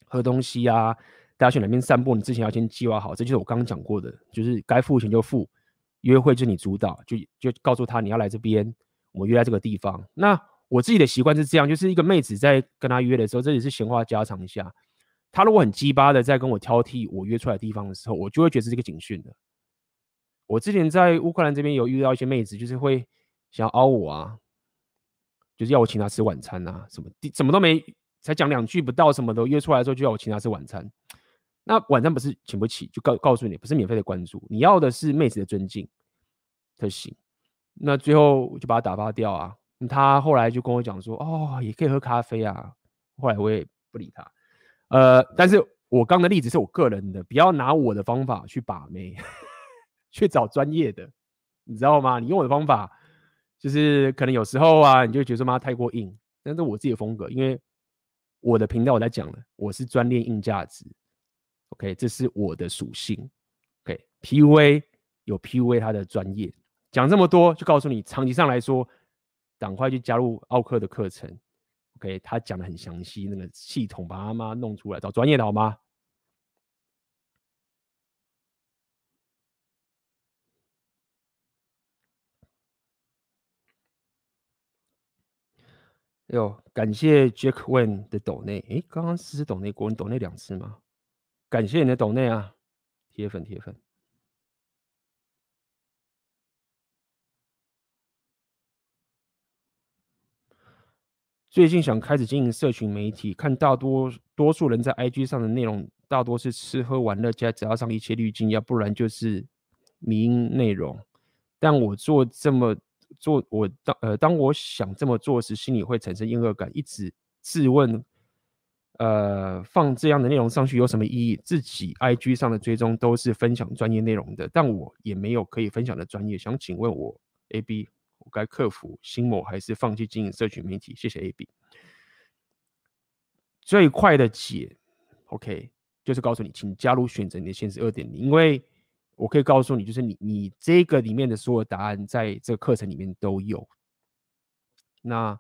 喝东西啊，带她去哪边散步，你之前要先计划好。这就是我刚刚讲过的，就是该付钱就付，约会就是你主导，就就告诉他你要来这边，我们约在这个地方。那我自己的习惯是这样，就是一个妹子在跟他约的时候，这里是闲话家常下。他如果很鸡巴的在跟我挑剔我约出来的地方的时候，我就会觉得是一个警讯的。我之前在乌克兰这边有遇到一些妹子，就是会想要凹我啊，就是要我请她吃晚餐啊，什么什么都没，才讲两句不到，什么都约出来的时候就要我请她吃晚餐。那晚餐不是请不起，就告告诉你，不是免费的关注，你要的是妹子的尊敬才行。那最后就把他打发掉啊。他后来就跟我讲说，哦，也可以喝咖啡啊。后来我也不理他。呃，但是我刚的例子是我个人的，不要拿我的方法去把妹。去找专业的，你知道吗？你用我的方法，就是可能有时候啊，你就觉得妈太过硬。但是我自己的风格，因为我的频道我在讲了，我是专练硬价值。OK，这是我的属性。OK，PUA 有 PUA 它的专业。讲这么多，就告诉你，长期上来说，赶快去加入奥克的课程。OK，他讲的很详细，那个系统把他妈弄出来，找专业的好吗？哟，感谢 Jack Wen 的抖内，诶，刚刚是抖内过，你抖内两次吗？感谢你的抖内啊，铁粉铁粉。最近想开始经营社群媒体，看大多多数人在 IG 上的内容，大多是吃喝玩乐加加上一些滤镜，要不然就是迷因内容。但我做这么。做我当呃，当我想这么做时，心里会产生厌恶感，一直质问，呃，放这样的内容上去有什么意义？自己 IG 上的追踪都是分享专业内容的，但我也没有可以分享的专业。想请问我 AB，该克服心魔，还是放弃经营社群媒体？谢谢 AB。最快的解，OK，就是告诉你，请加入选择你的现实二点零，因为。我可以告诉你，就是你你这个里面的所有答案，在这个课程里面都有。那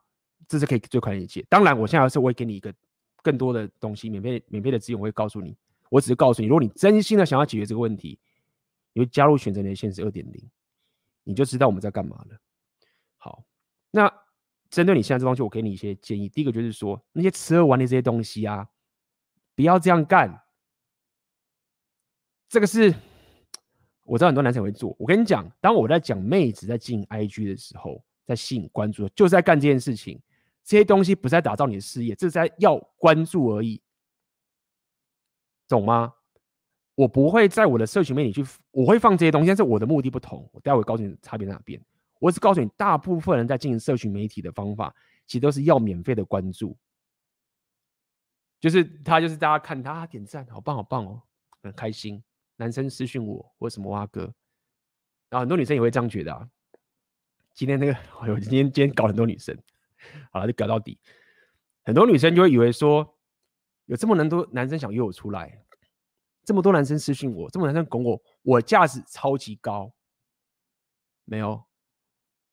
这是可以最快理解。当然，我现在是会给你一个更多的东西，免费免费的资源，我会告诉你。我只是告诉你，如果你真心的想要解决这个问题，你会加入选择你的现实二点零，你就知道我们在干嘛了。那针对你现在这东西，我给你一些建议。第一个就是说，那些吃喝玩乐这些东西啊，不要这样干。这个是。我知道很多男生会做。我跟你讲，当我在讲妹子在进 IG 的时候，在吸引关注，就是在干这件事情。这些东西不是在打造你的事业，这是在要关注而已，懂吗？我不会在我的社群媒体去，我会放这些东西，但是我的目的不同。我待会告诉你差别在哪边。我只告诉你，大部分人在经营社群媒体的方法，其实都是要免费的关注，就是他就是大家看他点赞，好棒好棒哦，很开心。男生私讯我或什么哇哥，然后很多女生也会这样觉得啊。今天那个，我今天今天搞很多女生，好了就搞到底。很多女生就会以为说，有这么多男生想约我出来，这么多男生私讯我，这么多男生拱我，我价值超级高。没有，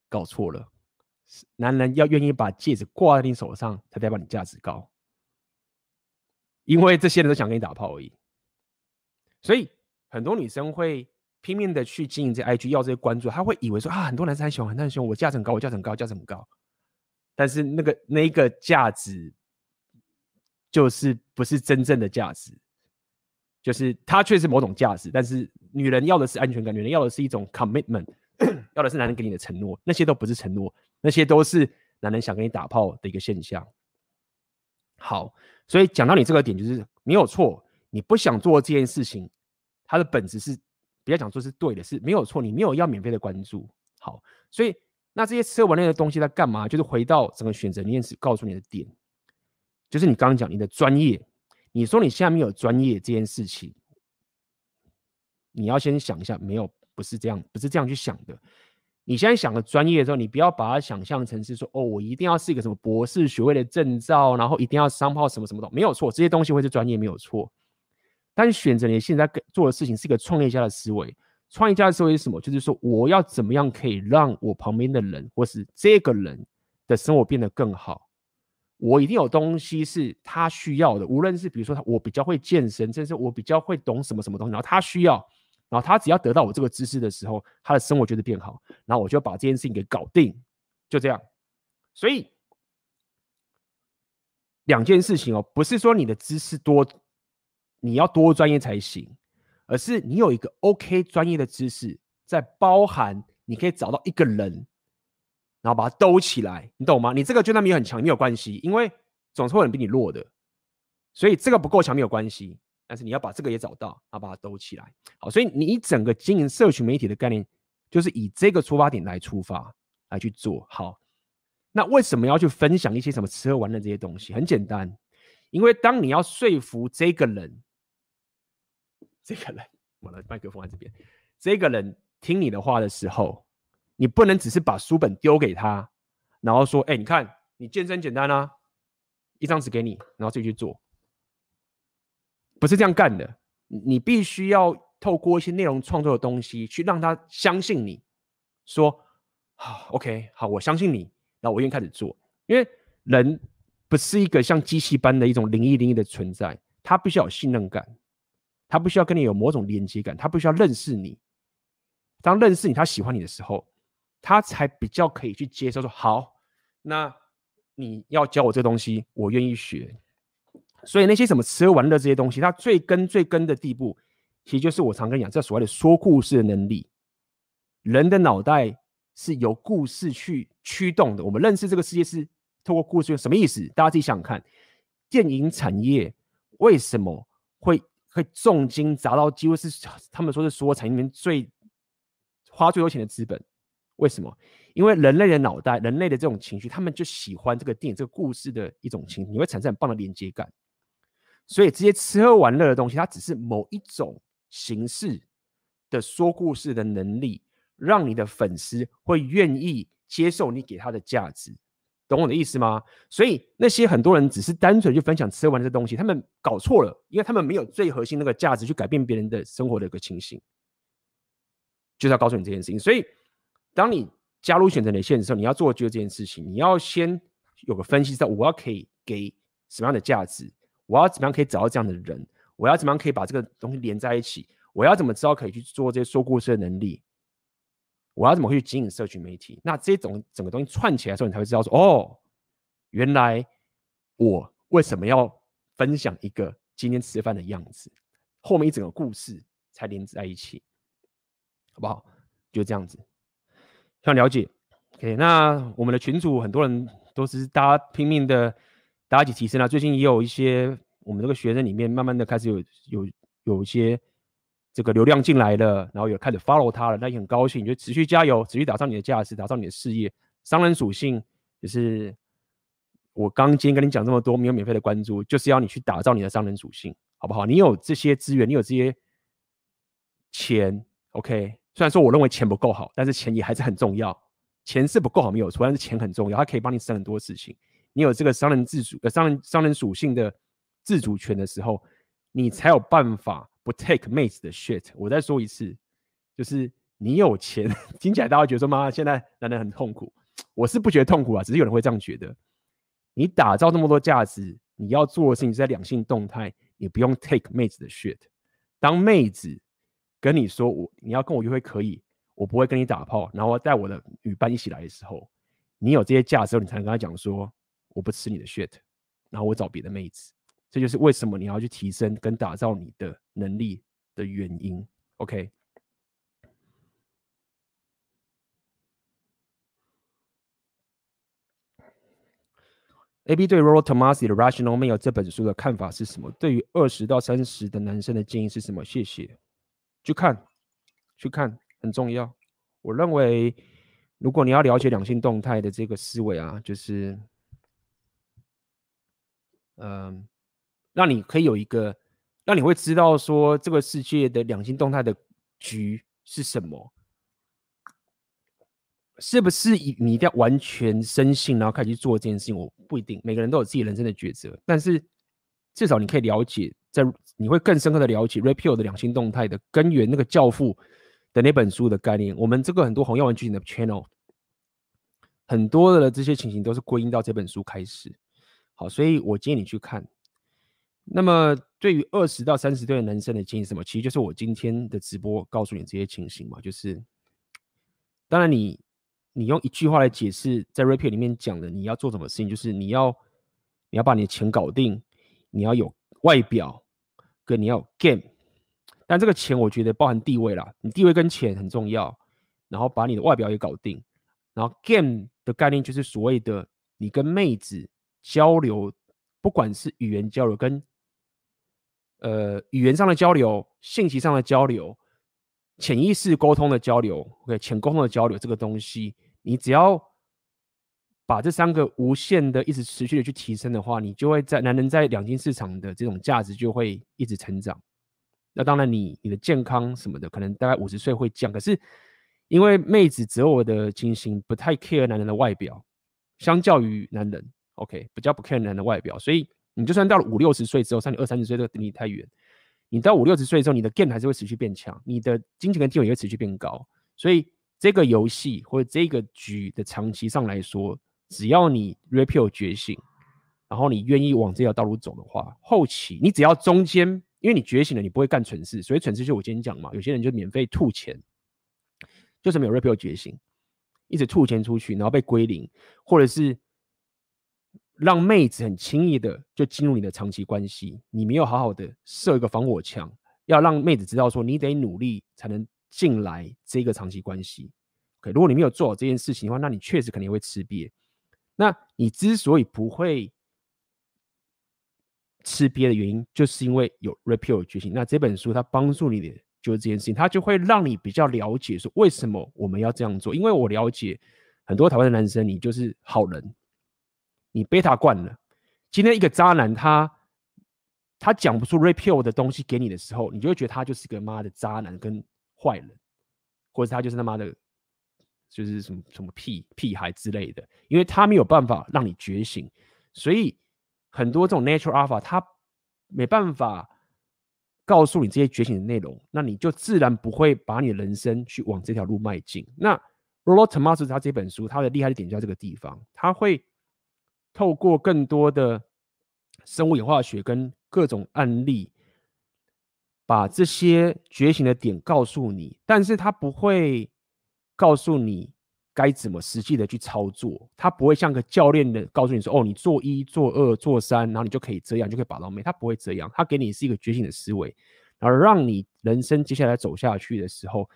搞错了。男人要愿意把戒指挂在你手上，才代表你价值高。因为这些人都想跟你打炮而已，所以。很多女生会拼命的去经营这 IG，要这些关注，她会以为说啊，很多男生很喜欢，很多男生喜欢我，价值很高，我价值很高，价值很高。但是那个那一个价值，就是不是真正的价值，就是它确实某种价值，但是女人要的是安全感，女人要的是一种 commitment，要的是男人给你的承诺，那些都不是承诺，那些都是男人想跟你打炮的一个现象。好，所以讲到你这个点，就是没有错，你不想做这件事情。它的本质是，不要讲说是对的，是没有错。你没有要免费的关注，好，所以那这些吃喝玩乐的东西在干嘛？就是回到整个选择里面是告诉你的点，就是你刚刚讲你的专业。你说你下面有专业这件事情，你要先想一下，没有，不是这样，不是这样去想的。你现在想的专业的时候，你不要把它想象成是说，哦，我一定要是一个什么博士学位的证照，然后一定要商炮什么什么的，没有错，这些东西会是专业，没有错。但选择你现在做的事情是一个创业家的思维。创业家的思维是什么？就是说，我要怎么样可以让我旁边的人，或是这个人的生活变得更好？我一定有东西是他需要的，无论是比如说他我比较会健身，甚至我比较会懂什么什么东西，然后他需要，然后他只要得到我这个知识的时候，他的生活就会变好，然后我就把这件事情给搞定，就这样。所以两件事情哦，不是说你的知识多，你要多专业才行，而是你有一个 OK 专业的知识，在包含你可以找到一个人。然后把它兜起来，你懂吗？你这个就算没有很强，没有关系，因为总是会有人比你弱的，所以这个不够强没有关系。但是你要把这个也找到，然后把它兜起来。好，所以你整个经营社群媒体的概念，就是以这个出发点来出发来去做好。那为什么要去分享一些什么吃喝玩乐这些东西？很简单，因为当你要说服这个人，这个人，我的麦克风在这边，这个人听你的话的时候。你不能只是把书本丢给他，然后说：“哎、你看，你健身简单啊，一张纸给你，然后自己去做。”不是这样干的。你必须要透过一些内容创作的东西，去让他相信你。说：“好，OK，好，我相信你。”然后我愿意开始做。因为人不是一个像机器般的一种零一零一的存在，他必须要有信任感，他必须要跟你有某种连接感，他必须要认识你。当认识你，他喜欢你的时候。他才比较可以去接受说好，那你要教我这东西，我愿意学。所以那些什么吃喝玩乐这些东西，它最根最根的地步，其实就是我常跟你讲，这所谓的说故事的能力。人的脑袋是由故事去驱动的。我们认识这个世界是透过故事，什么意思？大家自己想想看，电影产业为什么会会重金砸到几乎是他们说是所有产业里面最花最多钱的资本？为什么？因为人类的脑袋，人类的这种情绪，他们就喜欢这个电影、这个故事的一种情绪，你会产生很棒的连接感。所以这些吃喝玩乐的东西，它只是某一种形式的说故事的能力，让你的粉丝会愿意接受你给他的价值，懂我的意思吗？所以那些很多人只是单纯去分享吃喝玩乐的东西，他们搞错了，因为他们没有最核心那个价值去改变别人的生活的一个情形，就是要告诉你这件事情。所以。当你加入选择你的线的时候，你要做的就是这件事情。你要先有个分析，知道我要可以给什么样的价值，我要怎么样可以找到这样的人，我要怎么样可以把这个东西连在一起，我要怎么知道可以去做这些说故事的能力，我要怎么去经营社群媒体。那这种整个东西串起来的时候，你才会知道说，哦，原来我为什么要分享一个今天吃饭的样子，后面一整个故事才连在一起，好不好？就这样子。想了解，OK，那我们的群组很多人都是大家拼命的，大家一起提升啊。最近也有一些我们这个学生里面，慢慢的开始有有有一些这个流量进来了，然后也开始 follow 他了，那也很高兴，就持续加油，持续打造你的价值，打造你的事业。商人属性就是我刚今天跟你讲这么多，没有免费的关注，就是要你去打造你的商人属性，好不好？你有这些资源，你有这些钱，OK。虽然说我认为钱不够好，但是钱也还是很重要。钱是不够好没有错，但是钱很重要，它可以帮你省很多事情。你有这个商人自主呃商人商人属性的自主权的时候，你才有办法不 take 妹子的 shit。我再说一次，就是你有钱，听起来大家觉得说妈现在男人很痛苦，我是不觉得痛苦啊，只是有人会这样觉得。你打造那么多价值，你要做的事情是在两性动态，你不用 take 妹子的 shit。当妹子。跟你说我你要跟我约会可以，我不会跟你打炮，然后带我的女伴一起来的时候，你有这些价值，你才能跟他讲说我不吃你的 shit，然后我找别的妹子，这就是为什么你要去提升跟打造你的能力的原因。OK。AB 对 Roll Tomassi 的 Rational Male 这本书的看法是什么？对于二十到三十的男生的建议是什么？谢谢。去看，去看很重要。我认为，如果你要了解两性动态的这个思维啊，就是，嗯、让你可以有一个，让你会知道说这个世界的两性动态的局是什么，是不是你你一定要完全深信，然后开始去做这件事情？我不一定，每个人都有自己人生的抉择，但是至少你可以了解。在你会更深刻的了解 Red Pill 的两性动态的根源，那个教父的那本书的概念。我们这个很多红药丸剧情的 channel，很多的这些情形都是归因到这本书开始。好，所以我建议你去看。那么对于二十到三十岁的男生的建议是什么？其实就是我今天的直播告诉你这些情形嘛，就是当然你你用一句话来解释，在 Rapio 里面讲的你要做什么事情，就是你要你要把你的钱搞定，你要有外表，跟你要有 game。但这个钱我觉得包含地位啦，你地位跟钱很重要，然后把你的外表也搞定，然后 game 的概念就是所谓的你跟妹子交流，不管是语言交流跟呃，语言上的交流、信息上的交流、潜意识沟通的交流，OK，潜沟通的交流，这个东西，你只要把这三个无限的、一直持续的去提升的话，你就会在男人在两性市场的这种价值就会一直成长。那当然你，你你的健康什么的，可能大概五十岁会降。可是因为妹子择偶的情形不太 care 男人的外表，相较于男人，OK，比较不 care 人的外表，所以。你就算到了五六十岁之后，像你二三十岁都离你太远。你到五六十岁之后，你的 game 还是会持续变强，你的金钱跟地位也会持续变高。所以这个游戏或者这个局的长期上来说，只要你 Rapio 觉醒，然后你愿意往这条道路走的话，后期你只要中间，因为你觉醒了，你不会干蠢事。所以蠢事就我今天讲嘛，有些人就免费吐钱，就是没有 Rapio 觉醒，一直吐钱出去，然后被归零，或者是。让妹子很轻易的就进入你的长期关系，你没有好好的设一个防火墙，要让妹子知道说你得努力才能进来这个长期关系。OK，如果你没有做好这件事情的话，那你确实肯定会吃瘪。那你之所以不会吃瘪的原因，就是因为有 Rapio 觉醒。那这本书它帮助你的就是这件事情，它就会让你比较了解说为什么我们要这样做。因为我了解很多台湾的男生，你就是好人。你被他惯了，今天一个渣男他他讲不出 Rapio 的东西给你的时候，你就会觉得他就是个妈的渣男跟坏人，或者他就是他妈的，就是什么什么屁屁孩之类的，因为他没有办法让你觉醒，所以很多这种 Natural Alpha 他没办法告诉你这些觉醒的内容，那你就自然不会把你的人生去往这条路迈进。那 Rollo Tomas 他这本书他的厉害的点就在这个地方，他会。透过更多的生物演化学跟各种案例，把这些觉醒的点告诉你，但是他不会告诉你该怎么实际的去操作，他不会像个教练的告诉你说，哦，你做一做二做三，然后你就可以这样，就可以把到妹，他不会这样，他给你是一个觉醒的思维，然后让你人生接下来走下去的时候，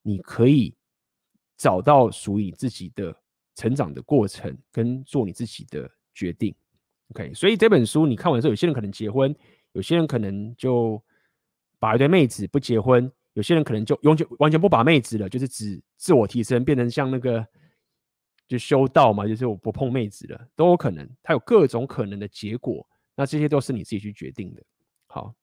你可以找到属于你自己的。成长的过程跟做你自己的决定，OK。所以这本书你看完之后，有些人可能结婚，有些人可能就把一堆妹子不结婚，有些人可能就永久完全不把妹子了，就是只自我提升，变成像那个就修道嘛，就是我不碰妹子了，都有可能。它有各种可能的结果，那这些都是你自己去决定的。好。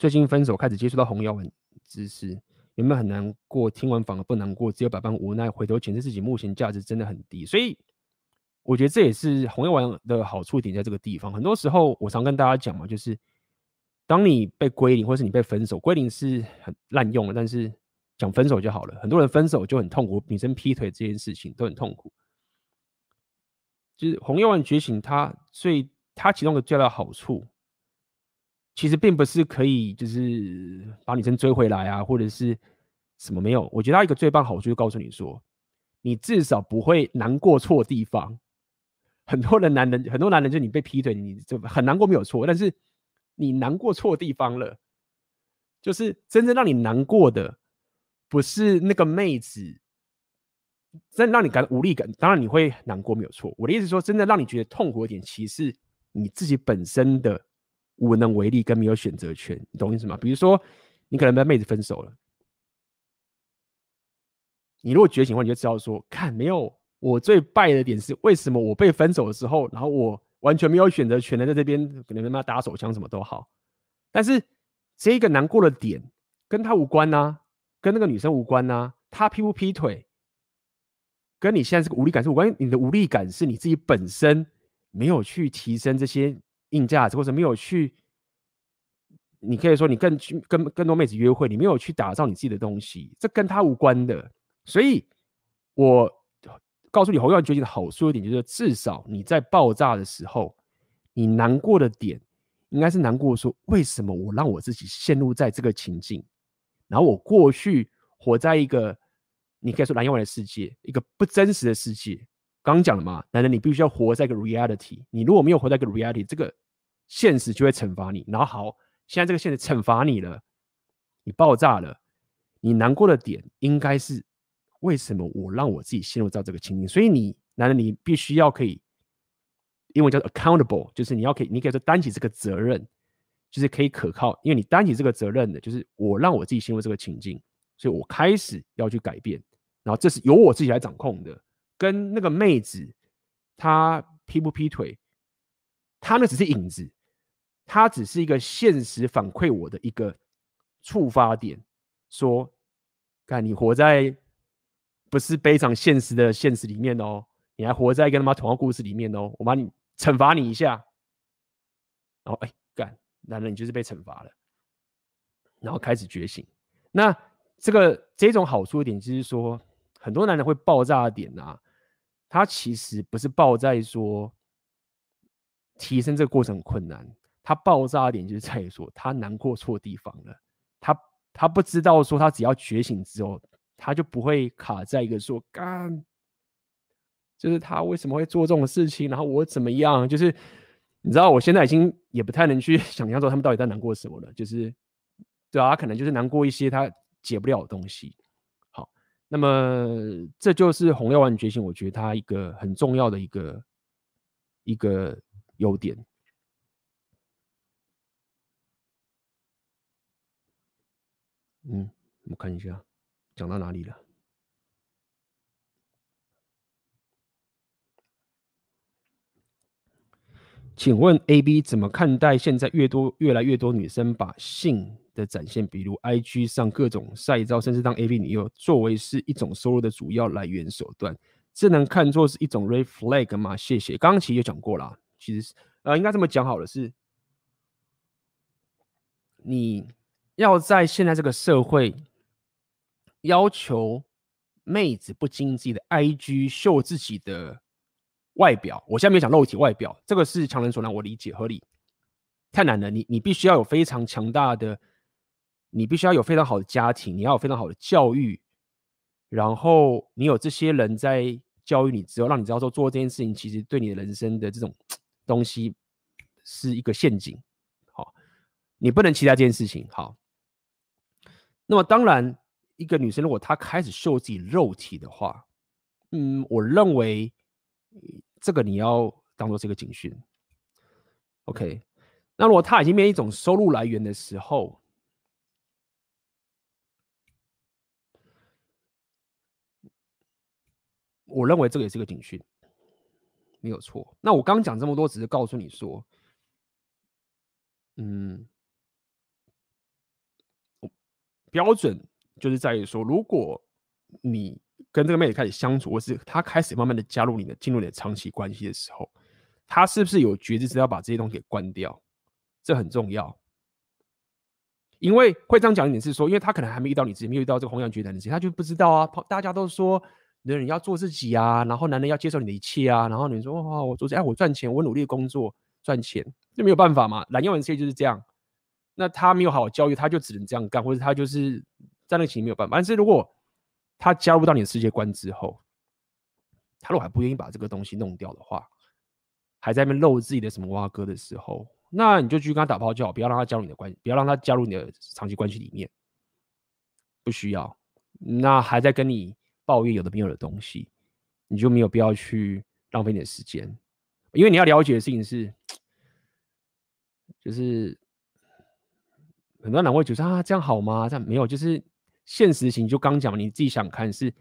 最近分手，开始接触到红药丸知识，有没有很难过？听完反而不难过，只有百般无奈。回头检视自己，目前价值真的很低。所以我觉得这也是红药丸的好处点在这个地方。很多时候，我常跟大家讲嘛，就是当你被归零，或是你被分手，归零是很滥用的，但是讲分手就好了。很多人分手就很痛苦，女生劈腿这件事情都很痛苦。就是红药丸觉醒它，它最它其中的最大的好处。其实并不是可以就是把女生追回来啊，或者是什么没有。我觉得他一个最棒好处就告诉你说，你至少不会难过错地方。很多的男人，很多男人就你被劈腿，你就很难过没有错，但是你难过错地方了。就是真正让你难过的，不是那个妹子，真让你感到无力感。当然你会难过没有错。我的意思说，真的让你觉得痛苦一点，其实你自己本身的。无能为力跟没有选择权，你懂意思吗？比如说，你可能跟妹子分手了，你如果觉醒的话，你就知道说，看没有，我最败的点是为什么我被分手的时候，然后我完全没有选择权的在这边，可能他妈打手枪什么都好，但是这个难过的点跟他无关呐、跟那个女生无关呐、啊，他劈不劈腿，跟你现在这个无力感是无关，你的无力感是你自己本身没有去提升这些。硬价值，或者没有去你可以说你更去跟更多妹子约会，你没有去打造你自己的东西，这跟他无关的。所以，我告诉你，侯耀文决定的好处一点就是，至少你在爆炸的时候，你难过的点应该是难过说，为什么我让我自己陷入在这个情境，然后我过去活在一个你可以说蓝药丸的世界，一个不真实的世界。刚讲了嘛，男人你必须要活在一个 reality，你如果没有活在一个 reality，这个现实就会惩罚你。然后好。现在这个现实惩罚你了，你爆炸了，你难过的点应该是为什么我让我自己陷入到这个情境？所以你男人，你必须要可以，英文叫做 accountable，就是你要可以，你可以说担起这个责任，就是可以可靠，因为你担起这个责任的，就是我让我自己陷入这个情境，所以我开始要去改变，然后这是由我自己来掌控的，跟那个妹子她劈不劈腿，她那只是影子。她只是一个现实反馈我的一个触发点，说，看你活在不是非常现实的现实里面哦，你还活在跟他妈童话故事里面哦，我把你惩罚你一下，然后哎干，男人你就是被惩罚了，然后开始觉醒。那这个这种好处的点就是说，很多男人会爆炸的点啊，他其实不是爆在说提升这个过程很困难。他爆炸点就是在于说，他难过错地方了。他他不知道说，他只要觉醒之后，他就不会卡在一个说干，就是他为什么会做这种事情，然后我怎么样？就是你知道，我现在已经也不太能去 想象说他们到底在难过什么了。就是对啊，他可能就是难过一些他解不了的东西。那么这就是红药丸觉醒，我觉得它一个很重要的一个一个优点。嗯，我看一下，讲到哪里了？请问 AB 怎么看待现在越多越来越多女生把性的展现，比如 IG 上各种晒照，甚至当 AV 女优，作为是一种收入的主要来源手段，这能看作是一种 red flag 吗？谢谢。刚刚其实有讲过啦，其实呃，应该这么讲好了，是你。要在现在这个社会要求妹子不经意的 IG 秀自己的外表，我现在没讲肉体外表，这个是强人所难，我理解合理。太难了，你你必须要有非常强大的，你必须要有非常好的家庭，你要有非常好的教育，然后你有这些人在教育你之后，让你知道说做这件事情其实对你的人生的这种东西是一个陷阱。好，你不能期待这件事情。好。那么当然，一个女生如果她开始秀自己肉体的话，嗯，我认为这个你要当做是一个警讯。OK，那如果他已经变成一种收入来源的时候，我认为这个也是个警讯，没有错。那我刚讲这么多，只是告诉你说，嗯。标准就是在于说，如果你跟这个妹子开始相处，或是她开始慢慢的加入你的、进入你的长期关系的时候，她是不是有觉知，是要把这些东西给关掉？这很重要。因为会这样讲一点是说，因为她可能还没遇到你自己，没有遇到这个红颜绝男的事情，她就不知道啊。大家都说女人要做自己啊，然后男人要接受你的一切啊，然后你说哇，我做哎，我赚钱，我努力工作赚钱，那没有办法嘛。蓝药丸世界就是这样。那他没有好好教育，他就只能这样干，或者他就是在那个情没有办法。但是如果他加入到你的世界观之后，他如果还不愿意把这个东西弄掉的话，还在那边露自己的什么蛙哥的时候，那你就继续跟他打炮就好，不要让他加入你的关，不要让他加入你的长期关系里面，不需要。那还在跟你抱怨有的没有的东西，你就没有必要去浪费你的时间，因为你要了解的事情是，就是。很多人会觉得啊，这样好吗？这样没有，就是现实型。就刚讲，你自己想看是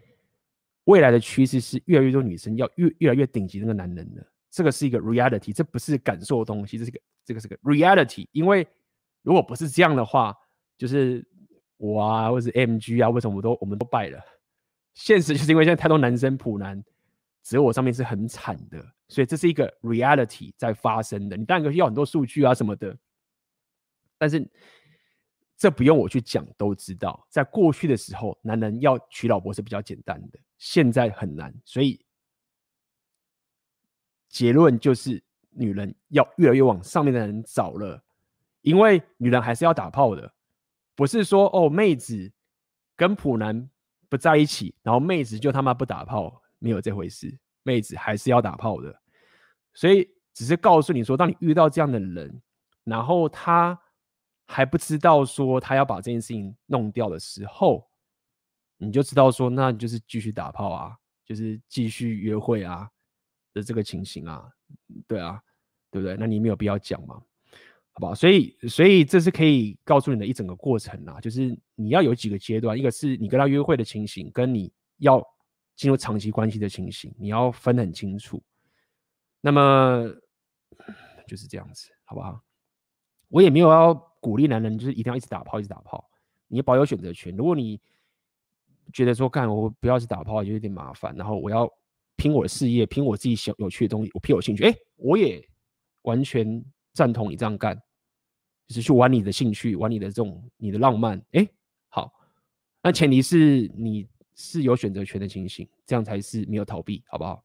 未来的趋势是越来越多女生要越越来越顶级那个男人的，这个是一个 reality，这不是感受的东西，这是个这个是个 reality。因为如果不是这样的话，就是我啊，或者是 MG 啊，为什么我都我们都败了？现实就是因为现在太多男生普男择偶上面是很惨的，所以这是一个 reality 在发生的。你当然可以要很多数据啊什么的，但是。这不用我去讲都知道，在过去的时候，男人要娶老婆是比较简单的，现在很难。所以结论就是，女人要越来越往上面的人找了，因为女人还是要打炮的，不是说哦，妹子跟普男不在一起，然后妹子就他妈不打炮，没有这回事，妹子还是要打炮的。所以只是告诉你说，当你遇到这样的人，然后他。还不知道说他要把这件事情弄掉的时候，你就知道说，那你就是继续打炮啊，就是继续约会啊的这个情形啊，对啊，对不对？那你没有必要讲嘛，好不好？所以，所以这是可以告诉你的一整个过程啊，就是你要有几个阶段，一个是你跟他约会的情形，跟你要进入长期关系的情形，你要分很清楚。那么就是这样子，好不好？我也没有要。鼓励男人就是一定要一直打炮，一直打炮。你保有选择权。如果你觉得说，干我不要去打炮，就有点麻烦。然后我要拼我的事业，拼我自己想有趣的东西，我拼有兴趣。哎，我也完全赞同你这样干，就是去玩你的兴趣，玩你的这种你的浪漫。哎，好，那前提是你是有选择权的情形，这样才是没有逃避，好不好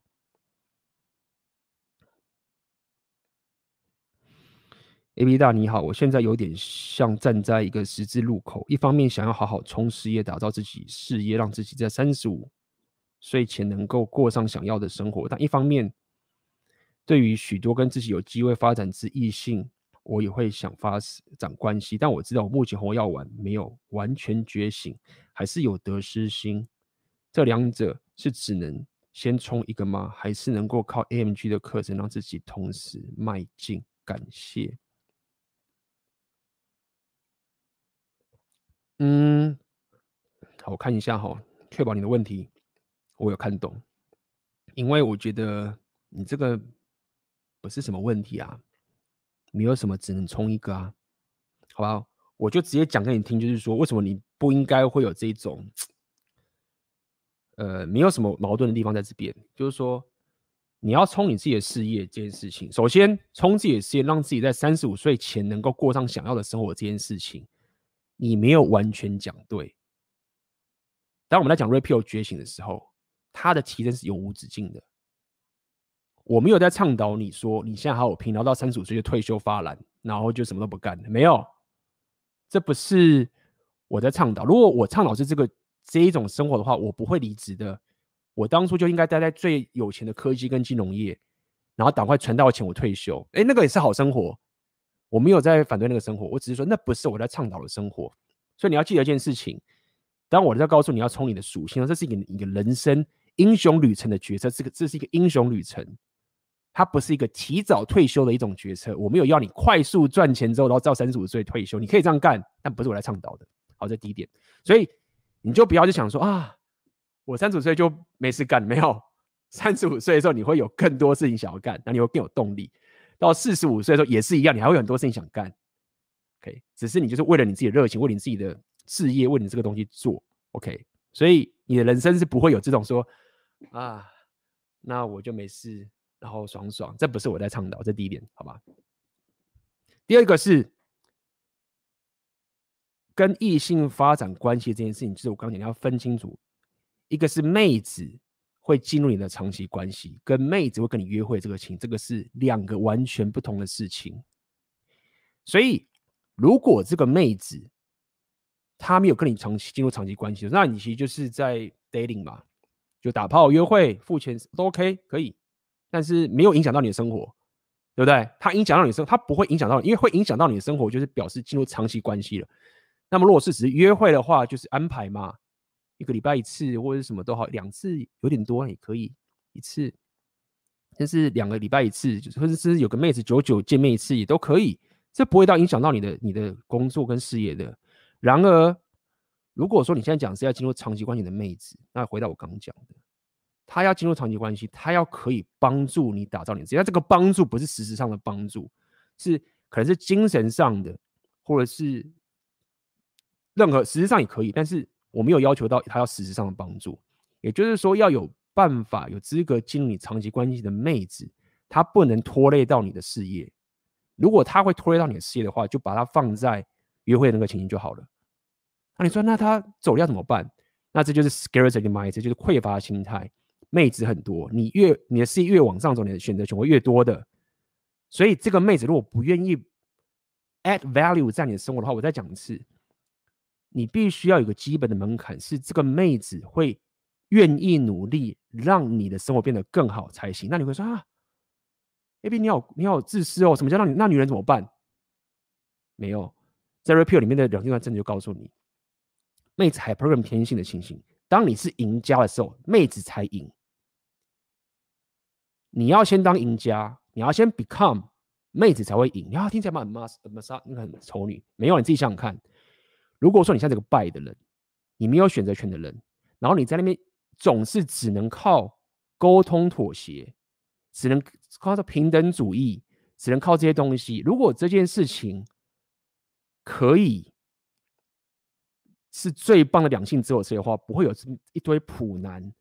？A B 大你好，我现在有点像站在一个十字路口，一方面想要好好冲事业，打造自己事业，让自己在三十五岁前能够过上想要的生活，但一方面对于许多跟自己有机会发展之异性，我也会想发展关系，但我知道我目前红药丸没有完全觉醒，还是有得失心，这两者是只能先冲一个吗？还是能够靠 AMG 的课程让自己同时迈进？感谢。嗯，好，我看一下哈，确保你的问题我有看懂，因为我觉得你这个不是什么问题啊，没有什么只能冲一个啊，好不好？我就直接讲给你听，就是说为什么你不应该会有这种，呃，没有什么矛盾的地方在这边，就是说你要冲你自己的事业这件事情，首先冲自己的事业，让自己在三十五岁前能够过上想要的生活这件事情。你没有完全讲对。当我们在讲 Red Pill 觉醒的时候，它的提升是永无止境的。我没有在倡导你说你现在好好拼，然后到三十五岁就退休发蓝，然后就什么都不干了。没有，这不是我在倡导。如果我倡导是这个这一种生活的话，我不会离职的。我当初就应该待在最有钱的科技跟金融业，然后赶快存到钱，我退休。哎，那个也是好生活。我没有在反对那个生活，我只是说那不是我在倡导的生活，所以你要记得一件事情：当我在告诉你要冲你的属性，这是一个一个人生英雄旅程的决策，这个这是一个英雄旅程，它不是一个提早退休的一种决策。我没有要你快速赚钱之后，然后到三十五岁退休，你可以这样干，但不是我来倡导的。好，这第一点，所以你就不要去想说啊，我三十五岁就没事干，没有，三十五岁的时候你会有更多事情想要干，那你会更有动力。到四十五岁的时候也是一样，你还会有很多事情想干，OK？只是你就是为了你自己的热情，为你自己的事业，为你这个东西做，OK？所以你的人生是不会有这种说啊，那我就没事，然后爽爽，这不是我在倡导，这第一点，好吧？第二个是跟异性发展关系这件事情，就是我刚刚讲你要分清楚，一个是妹子。会进入你的长期关系，跟妹子会跟你约会这个情，这个是两个完全不同的事情。所以，如果这个妹子她没有跟你长期进入长期关系，那你其实就是在 dating 嘛，就打炮、约会、付钱都 OK 可以，但是没有影响到你的生活，对不对？它影响到你生活，它不会影响到你，因为会影响到你的生活，就是表示进入长期关系了。那么，如果是只是约会的话，就是安排嘛。一个礼拜一次或者什么都好，两次有点多也可以，一次，但是两个礼拜一次，就是或者是有个妹子久久见面一次也都可以，这不会到影响到你的你的工作跟事业的。然而，如果说你现在讲是要进入长期关系的妹子，那回到我刚讲的，她要进入长期关系，她要可以帮助你打造你自己，那这个帮助不是实质上的帮助，是可能是精神上的，或者是任何实质上也可以，但是。我没有要求到他要实质上的帮助，也就是说要有办法、有资格进入你长期关系的妹子，她不能拖累到你的事业。如果她会拖累到你的事业的话，就把它放在约会那个情形就好了。那你说，那她走掉怎么办？那这就是 scarcity mindset，就是匮乏心态。妹子很多，你越你的事业越往上走，你的选择权会越多的。所以这个妹子如果不愿意 add value 在你的生活的话，我再讲一次，你必须要有个基本的门槛，是这个妹子会愿意努力让你的生活变得更好才行。那你会说啊，AB 你好你好自私哦，什么叫让你那女人怎么办？没有，在 Red Pill 里面的两性观真的就告诉你，妹子才 program 偏性的情形，当你是赢家的时候，妹子才赢。你要先当赢家，你要先 become 妹子才会赢。你要听起来蛮 mas mas 那个很丑女，没有，你自己想想看。如果说你像这个败的人，你没有选择权的人，然后你在那边总是只能靠沟通妥协，只能靠着平等主义，只能靠这些东西。如果这件事情可以是最棒的两性自我设计的话，不会有这么一堆普男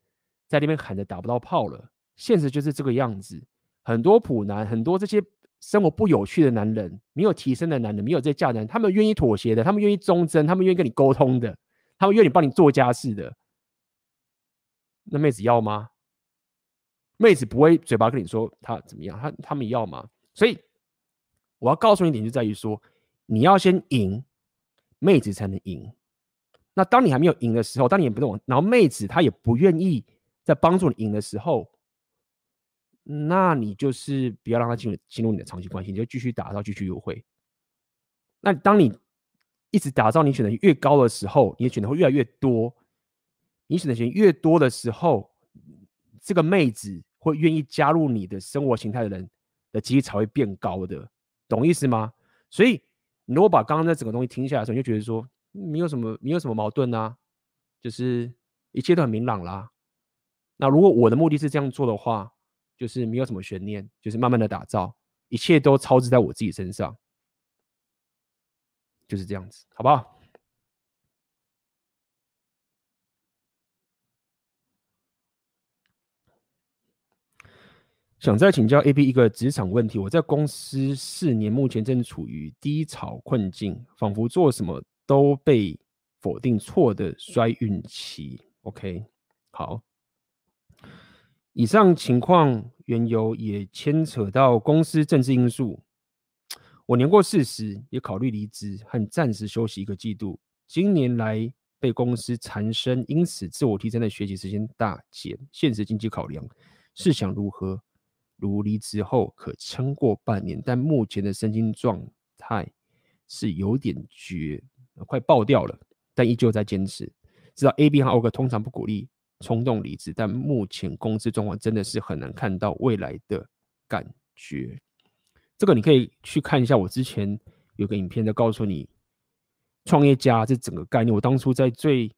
在那边喊着打不到炮了。现实就是这个样子，很多普男，很多这些生活不有趣的男人，没有提升的男人，没有这价值人，他们愿意妥协的，他们愿意忠贞，他们愿意跟你沟通的，他们愿意帮你做家事的。那妹子要吗？妹子不会嘴巴跟你说他怎么样，他他们要吗？所以我要告诉你一点，就在于说，你要先赢，妹子才能赢。那当你还没有赢的时候，当你也不懂，然后妹子她也不愿意在帮助你赢的时候。那你就是不要让他进入进入你的长期关系，你就继续打造，继续优惠。那当你一直打造，你选择越高的时候，你的选择会越来越多。你选择权越多的时候，这个妹子会愿意加入你的生活形态的人的几率才会变高的，懂意思吗？所以你如果把刚刚那整个东西听下来的时候，你就觉得说没有什么没有什么矛盾啊，就是一切都很明朗啦。那如果我的目的是这样做的话，就是没有什么悬念，就是慢慢的打造，一切都操之在我自己身上，就是这样子，好不好？想再请教 AB 一个职场问题，我在公司四年，目前正处于低潮困境，仿佛做什么都被否定错的衰运期。OK，好。以上情况缘由也牵扯到公司政治因素。我年过四十，也考虑离职和暂时休息一个季度。今年来被公司缠身，因此自我提升的学习时间大减。现实经济考量，试想如何如离职后可撑过半年，但目前的身心状态是有点绝，快爆掉了，但依旧在坚持。知道 AB 和 OK 通常不鼓励。冲动离职，但目前公司状况真的是很难看到未来的感觉。这个你可以去看一下，我之前有个影片在告诉你，创业家这整个概念。我当初在最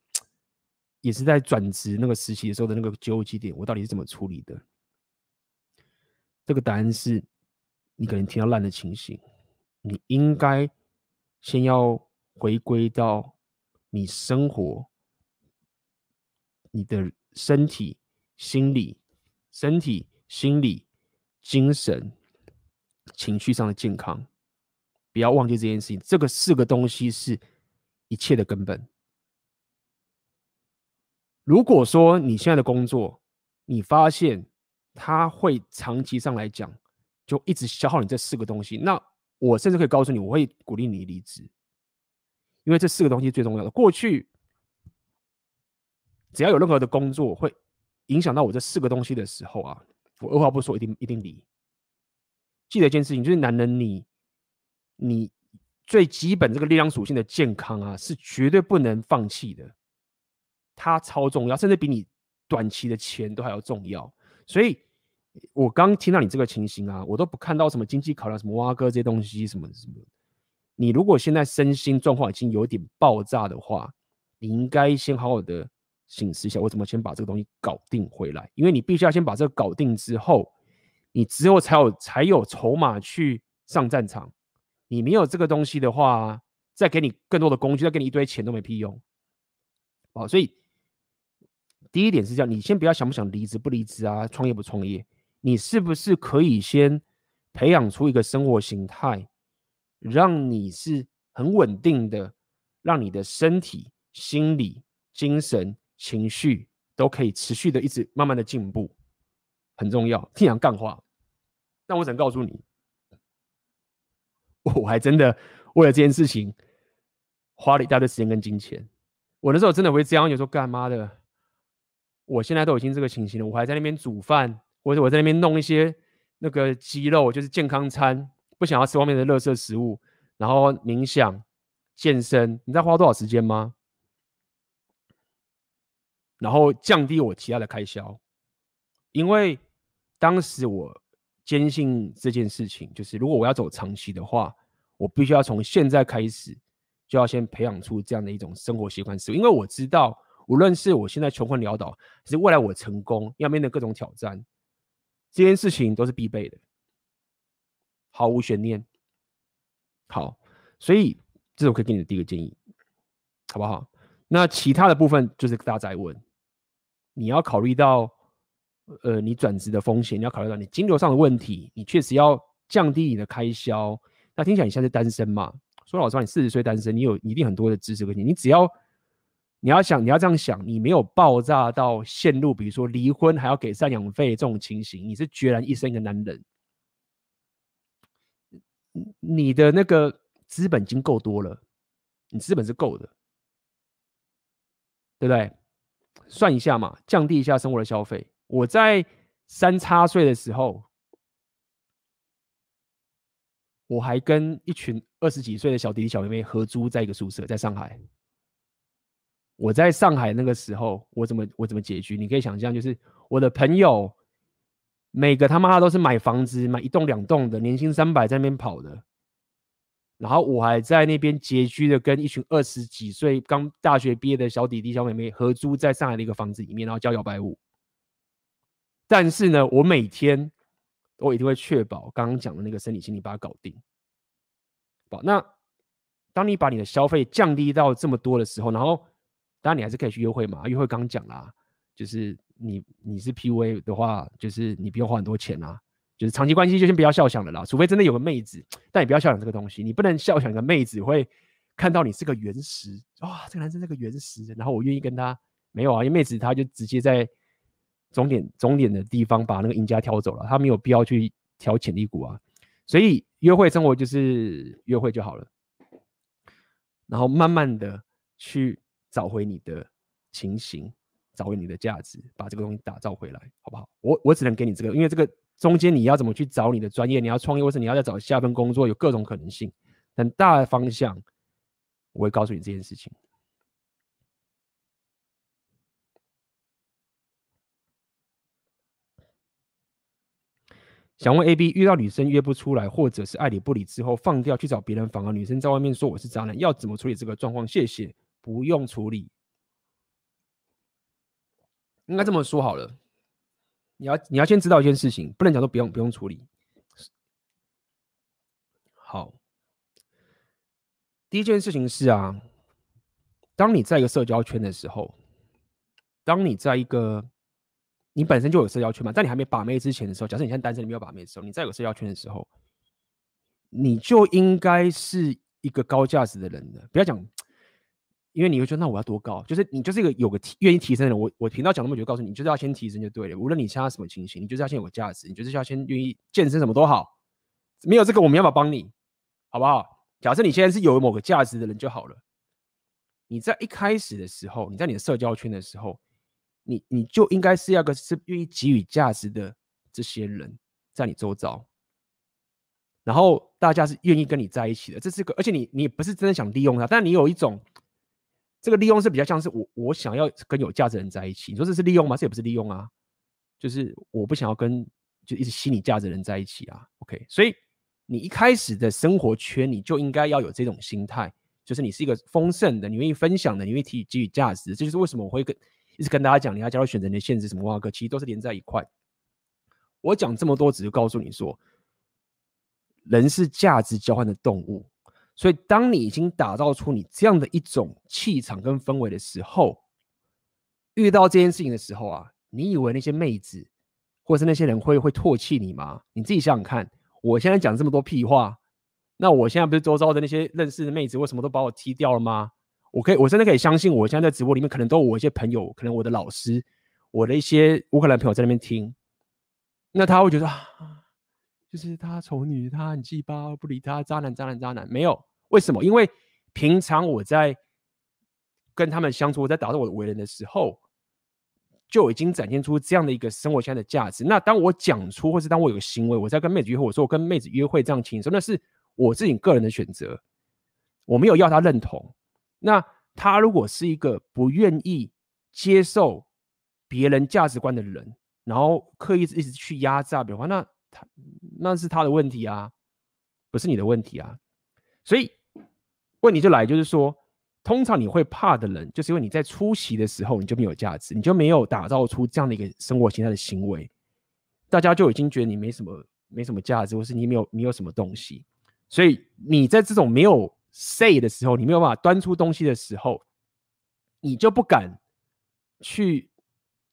也是在转职那个时期的时候的那个纠结点，我到底是怎么处理的？这个答案是，你可能听到烂的情形，你应该先要回归到你生活。你的身体、心理、身体、心理、精神、情绪上的健康，不要忘记这件事情。这个四个东西是一切的根本。如果说你现在的工作，你发现它会长期上来讲，就一直消耗你这四个东西，那我甚至可以告诉你，我会鼓励你离职，因为这四个东西最重要的。过去。只要有任何的工作会影响到我这四个东西的时候啊，我二话不说，一定一定离。记得一件事情，就是男人你你最基本这个力量属性的健康啊，是绝对不能放弃的。它超重要，甚至比你短期的钱都还要重要。所以，我刚听到你这个情形啊，我都不看到什么经济考量，什么挖哥这些东西，什么什么。你如果现在身心状况已经有点爆炸的话，你应该先好好的。省思一下，我怎么先把这个东西搞定回来？因为你必须要先把这个搞定之后，你之后才有才有筹码去上战场。你没有这个东西的话，再给你更多的工具，再给你一堆钱都没屁用。好，所以第一点是这样，你先不要想不想离职不离职啊，创业不创业，你是不是可以先培养出一个生活形态，让你是很稳定的，让你的身体、心理、精神、情绪都可以持续的一直慢慢的进步，很重要。听讲干话，但我想告诉你，我还真的为了这件事情花了一大堆时间跟金钱。我那时候真的会这样，有时候干嘛的？我现在都已经这个情形了，我还在那边煮饭，或者我在那边弄一些那个鸡肉，就是健康餐，不想要吃外面的垃圾食物，然后冥想、健身，你知道花多少时间吗？然后降低我其他的开销，因为当时我坚信这件事情，就是如果我要走长期的话，我必须要从现在开始就要先培养出这样的一种生活习惯是，因为我知道。无论是我现在穷困潦倒，还是未来我成功要面对各种挑战，这件事情都是必备的，毫无悬念。好，所以这是我可以给你的第一个建议，好不好？那其他的部分就是大家再问，你要考虑到，呃，你转职的风险，你要考虑到你金流上的问题，你确实要降低你的开销。那听起来你现在是单身嘛？说老实话，你四十岁单身，你有一定很多的知识跟你，你只要。你要想，你要这样想，你没有爆炸到陷入，比如说离婚还要给赡养费这种情形，你是孑然一身一个男人，你的那个资本已经够多了，你资本是够的，对不对？算一下嘛，降低一下生活的消费。我在三叉岁的时候，我还跟一群二十几岁的小弟弟小妹妹合租在一个宿舍，在上海。我在上海那个时候，我怎么我怎么解决？你可以想象，就是我的朋友每个他妈都是买房子，买一栋两栋的，年薪三百在那边跑的，然后我还在那边拮据的跟一群二十几岁刚大学毕业的小弟弟小妹妹合租在上海的一个房子里面，然后教摇摆舞。但是呢，我每天我一定会确保刚刚讲的那个生理心理把它搞定。好，那当你把你的消费降低到这么多的时候，然后当然，你还是可以去约会嘛。约会刚讲啦，就是你你是 PUA 的话，就是你不用花很多钱啊。就是长期关系就先不要笑想了啦，除非真的有个妹子，但你不要笑想这个东西。你不能笑想一个妹子会看到你是个原石，哇，这个男生是个原石，然后我愿意跟他没有啊，因为妹子她就直接在终点终点的地方把那个赢家挑走了，她没有必要去挑潜力股啊。所以约会生活就是约会就好了，然后慢慢的去。找回你的情形，找回你的价值，把这个东西打造回来，好不好？我我只能给你这个，因为这个中间你要怎么去找你的专业，你要创业，或是你要再找下份工作，有各种可能性。但大的方向，我会告诉你这件事情。想问 A B，遇到女生约不出来，或者是爱理不理之后放掉去找别人，反而女生在外面说我是渣男，要怎么处理这个状况？谢谢。不用处理，应该这么说好了。你要你要先知道一件事情，不能讲说不用不用处理。好，第一件事情是啊，当你在一个社交圈的时候，当你在一个你本身就有社交圈嘛，在你还没把妹之前的时候，假设你现在单身，你没有把妹的时候，你在有社交圈的时候，你就应该是一个高价值的人的，不要讲。因为你会觉得，那我要多高？就是你就是一个有个提愿意提升的人。我我频道讲那么久，告诉你，你就是要先提升就对了。无论你其他什么情形，你就是要先有个价值，你就是要先愿意健身，什么都好。没有这个，我们要不要帮你？好不好？假设你现在是有某个价值的人就好了。你在一开始的时候，你在你的社交圈的时候，你你就应该是要个是愿意给予价值的这些人在你周遭，然后大家是愿意跟你在一起的。这是个，而且你你不是真的想利用他，但你有一种。这个利用是比较像是我我想要跟有价值的人在一起，你说这是利用吗？这也不是利用啊，就是我不想要跟就一直吸你价值的人在一起啊。OK，所以你一开始的生活圈你就应该要有这种心态，就是你是一个丰盛的，你愿意分享的，你愿意提给予价值。这就是为什么我会跟一直跟大家讲，你要加入选择你的限制什么挖哥，其实都是连在一块。我讲这么多，只是告诉你说，人是价值交换的动物。所以，当你已经打造出你这样的一种气场跟氛围的时候，遇到这件事情的时候啊，你以为那些妹子或是那些人会会唾弃你吗？你自己想想看，我现在讲这么多屁话，那我现在不是周遭的那些认识的妹子，为什么都把我踢掉了吗？我可以，我真的可以相信，我现在在直播里面可能都有我一些朋友，可能我的老师，我的一些乌克兰朋友在那边听，那他会觉得啊，就是他丑女，他很鸡巴，不理他，渣男，渣男，渣男，没有，为什么？因为平常我在跟他们相处，我在打造我的为人的时候，就已经展现出这样的一个生活圈的价值。那当我讲出，或是当我有个行为，我在跟妹子约会，我说我跟妹子约会这样轻松，那是。我自己个人的选择，我没有要他认同。那他如果是一个不愿意接受别人价值观的人，然后刻意一直去压榨别人的话，那他那是他的问题啊，不是你的问题啊。所以问题就来，就是说，通常你会怕的人，就是因为你在出席的时候你就没有价值，你就没有打造出这样的一个生活形态的行为，大家就已经觉得你没什么没什么价值，或是你没有你有什么东西。所以你在这种没有 say 的时候，你没有办法端出东西的时候，你就不敢去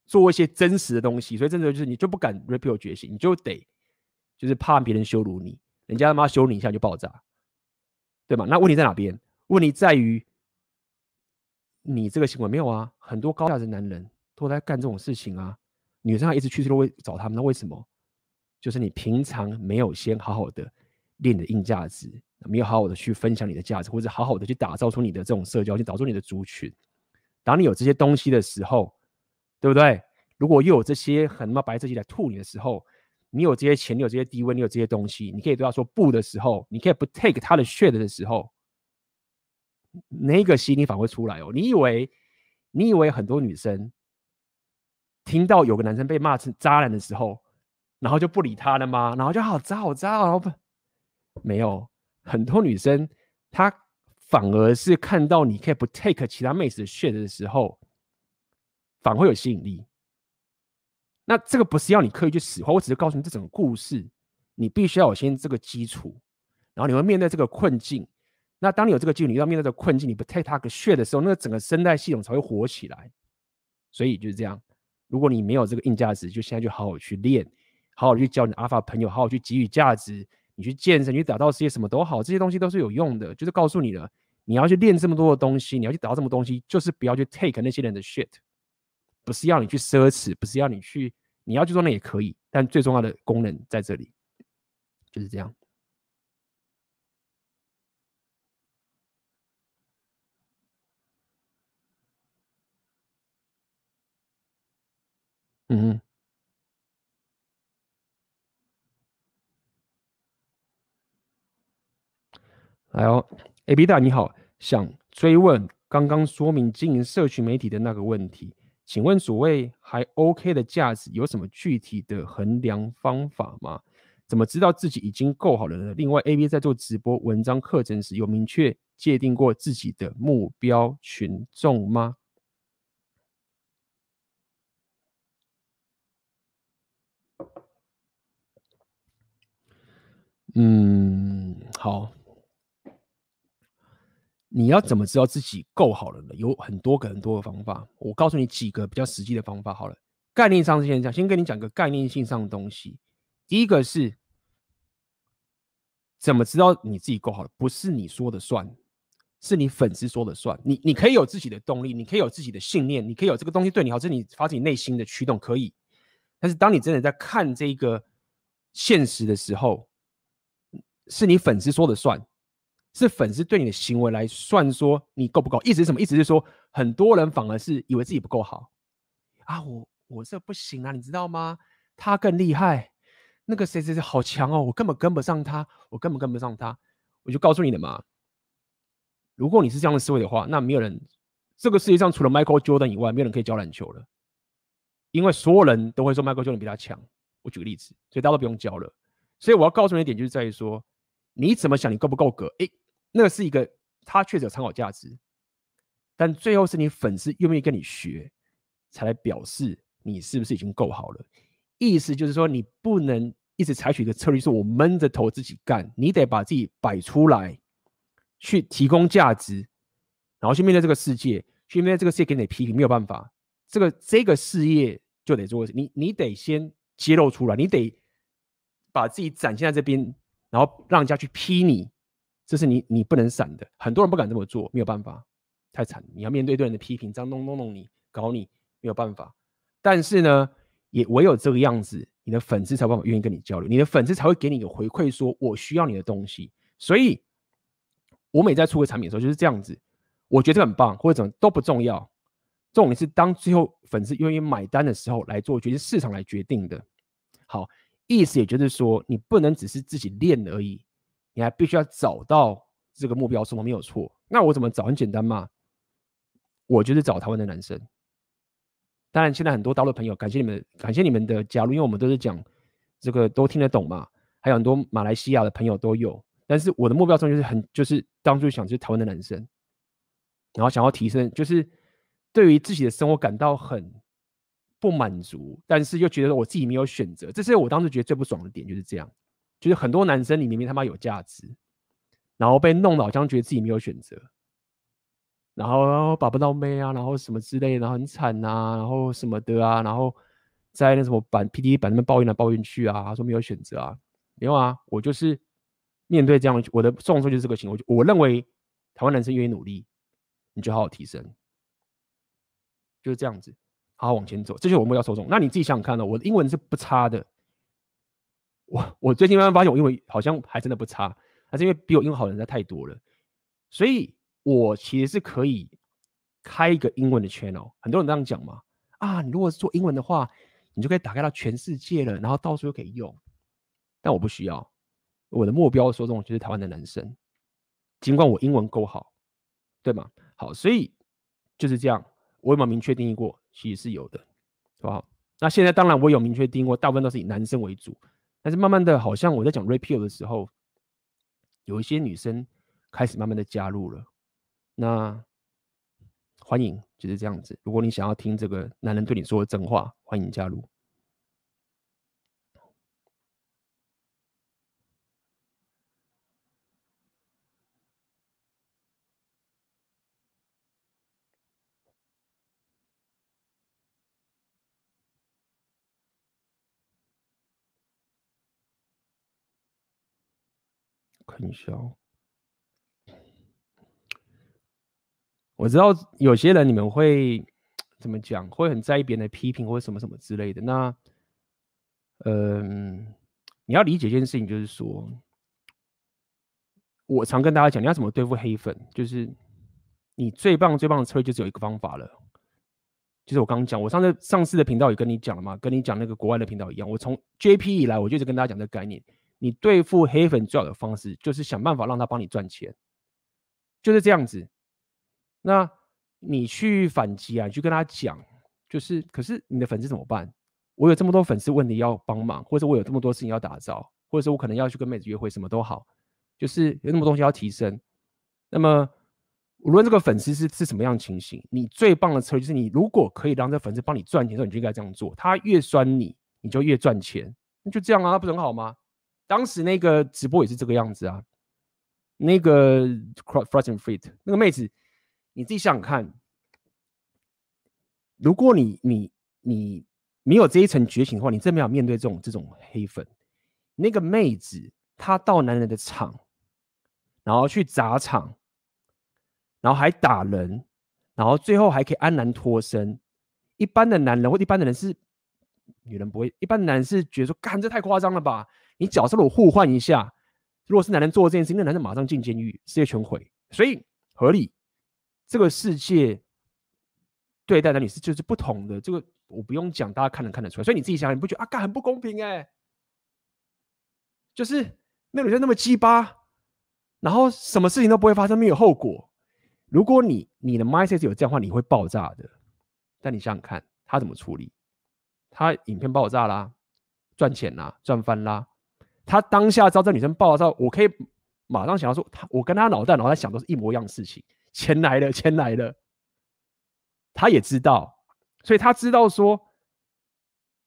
做一些真实的东西。所以真的就是你就不敢 repeal 觉醒，你就得就是怕别人羞辱你，人家他妈羞辱你一下就爆炸，对吗？那问题在哪边？问题在于你这个行为没有啊？很多高价值男人都在干这种事情啊，女生还一直去都会找他们，那为什么？就是你平常没有先好好的。练你的硬价值，没有好好的去分享你的价值，或者好好的去打造出你的这种社交，去打造你的族群。当你有这些东西的时候，对不对？如果又有这些很他妈白色鸡来吐你的时候，你有这些钱，你有这些地位，你有这些东西，你可以对他说不的时候，你可以不 take 他的 shit 的时候，那个心理反而会出来哦。你以为你以为很多女生听到有个男生被骂成渣男的时候，然后就不理他了吗？然后就好渣好渣，哦不。没有很多女生，她反而是看到你可以不 take 其他妹子的 shit 的时候，反而会有吸引力。那这个不是要你刻意去使唤，我只是告诉你这整个故事，你必须要有先这个基础，然后你会面对这个困境。那当你有这个基础，你要面对这个困境，你不 take 他个血的时候，那个整个生态系统才会活起来。所以就是这样，如果你没有这个硬价值，就现在就好好去练，好好去教你的阿法朋友，好好去给予价值。你去健身，你去打造事业，什么都好，这些东西都是有用的。就是告诉你了，你要去练这么多的东西，你要去打造这么多东西，就是不要去 take 那些人的 shit，不是要你去奢侈，不是要你去，你要去做那也可以，但最重要的功能在这里，就是这样。嗯哼。来哦，AB 大你好，想追问刚刚说明经营社群媒体的那个问题，请问所谓还 OK 的价值有什么具体的衡量方法吗？怎么知道自己已经够好了呢？另外，AB 在做直播、文章、课程时，有明确界定过自己的目标群众吗？嗯，好。你要怎么知道自己够好了呢？有很多个很多个方法，我告诉你几个比较实际的方法好了。概念上先讲，先跟你讲个概念性上的东西。第一个是怎么知道你自己够好了？不是你说的算，是你粉丝说的算。你你可以有自己的动力，你可以有自己的信念，你可以有这个东西对你好，这是你发自你内心的驱动，可以。但是当你真的在看这个现实的时候，是你粉丝说的算。是粉丝对你的行为来算说你够不够？意思是什么？意思是说很多人反而是以为自己不够好啊，我我这不行啊，你知道吗？他更厉害，那个谁谁谁好强哦，我根本跟不上他，我根本跟不上他。我就告诉你的嘛，如果你是这样的思维的话，那没有人，这个世界上除了 Michael Jordan 以外，没有人可以教篮球了，因为所有人都会说 Michael Jordan 比他强。我举个例子，所以大家都不用教了。所以我要告诉你一点，就是在于说，你怎么想，你够不够格？诶。那是一个，他确实有参考价值，但最后是你粉丝愿不愿意跟你学，才来表示你是不是已经够好了。意思就是说，你不能一直采取一个策略，说我闷着头自己干，你得把自己摆出来，去提供价值，然后去面对这个世界，去面对这个世界给你批评，没有办法，这个这个事业就得做，你你得先揭露出来，你得把自己展现在这边，然后让人家去批你。这是你你不能闪的。很多人不敢这么做，没有办法，太惨。你要面对对人的批评，这样弄弄弄你，搞你，没有办法。但是呢，也唯有这个样子，你的粉丝才有办法愿意跟你交流，你的粉丝才会给你一个回馈，说我需要你的东西。所以，我每在出个产品的时候就是这样子，我觉得很棒，或者怎么都不重要。重点是当最后粉丝愿意买单的时候来做决定，市场来决定的。好，意思也就是说，你不能只是自己练而已，你还必须要找到这个目标受众，没有错。那我怎么找？很简单嘛，我就是找台湾的男生。当然，现在很多大陆朋友，感谢你们，感谢你们的加入，因为我们都是讲这个都听得懂嘛。还有很多马来西亚的朋友都有，但是我的目标中就是很就是当初想就是台湾的男生，然后想要提升，就是。对于自己的生活感到很不满足，但是又觉得我自己没有选择，这是我当时觉得最不爽的点，就是这样。就是很多男生你明明他妈有价值，然后被弄得好像觉得自己没有选择，然后把不到妹啊，然后什么之类的，然后很惨啊，然后什么的啊，然后在那什么板 PTT 板那边抱怨来抱怨去啊，他说没有选择啊，没有啊，我就是面对这样，我的状况就是这个情况，我认为台湾男生愿意努力，你就好好提升。就是这样子，好好往前走，这就是我目标受众。那你自己想想看呢？我的英文是不差的，我我最近慢慢发现我英文好像还真的不差，还是因为比我英文好的人太多了，所以我其实是可以开一个英文的 channel。很多人这样讲嘛，啊，你如果是做英文的话，你就可以打开到全世界了，然后到处都可以用。但我不需要，我的目标受众就是台湾的男生，尽管我英文够好，对吗？好，所以就是这样。我有没有明确定义过？其实是有的，好不好？那现在当然我有明确定义过，大部分都是以男生为主。但是慢慢的，好像我在讲 rapeo 的时候，有一些女生开始慢慢的加入了。那欢迎，就是这样子。如果你想要听这个男人对你说的真话，欢迎加入。看一下，我知道有些人你们会怎么讲，会很在意别人的批评或者什么什么之类的。那，嗯，你要理解一件事情，就是说，我常跟大家讲，你要怎么对付黑粉，就是你最棒最棒的策略就只有一个方法了，就是我刚刚讲，我上次上次的频道也跟你讲了嘛，跟你讲那个国外的频道一样，我从 JP 以来，我就一直跟大家讲这个概念。你对付黑粉最好的方式，就是想办法让他帮你赚钱，就是这样子。那你去反击啊，你去跟他讲，就是，可是你的粉丝怎么办？我有这么多粉丝问你要帮忙，或者我有这么多事情要打造，或者是我可能要去跟妹子约会，什么都好，就是有那么东西要提升。那么无论这个粉丝是是什么样情形，你最棒的策略就是，你如果可以让这粉丝帮你赚钱的时候，你就应该这样做。他越酸你，你就越赚钱，那就这样啊，那不是很好吗？当时那个直播也是这个样子啊，那个 Frost and Fit 那个妹子，你自己想想看，如果你你你没有这一层觉醒的话，你真没有面对这种这种黑粉。那个妹子她到男人的场，然后去砸场，然后还打人，然后最后还可以安然脱身。一般的男人或一般的人是女人不会，一般的男人是觉得说，干这太夸张了吧。你角色如果互换一下，如果是男人做这件事情，那男人马上进监狱，世界全毁。所以合理，这个世界对待男女是就是不同的。这个我不用讲，大家看能看得出来。所以你自己想，你不觉得啊？干很不公平哎、就是那女生那么鸡巴，然后什么事情都不会发生，没有后果。如果你你的 mindset 有这样的话，你会爆炸的。但你想想看，他怎么处理？他影片爆炸啦，赚钱啦，赚翻啦。他当下知道这女生爆了之后，我可以马上想到说，他我跟他脑袋脑袋想都是一模一样的事情，钱来了，钱来了。他也知道，所以他知道说，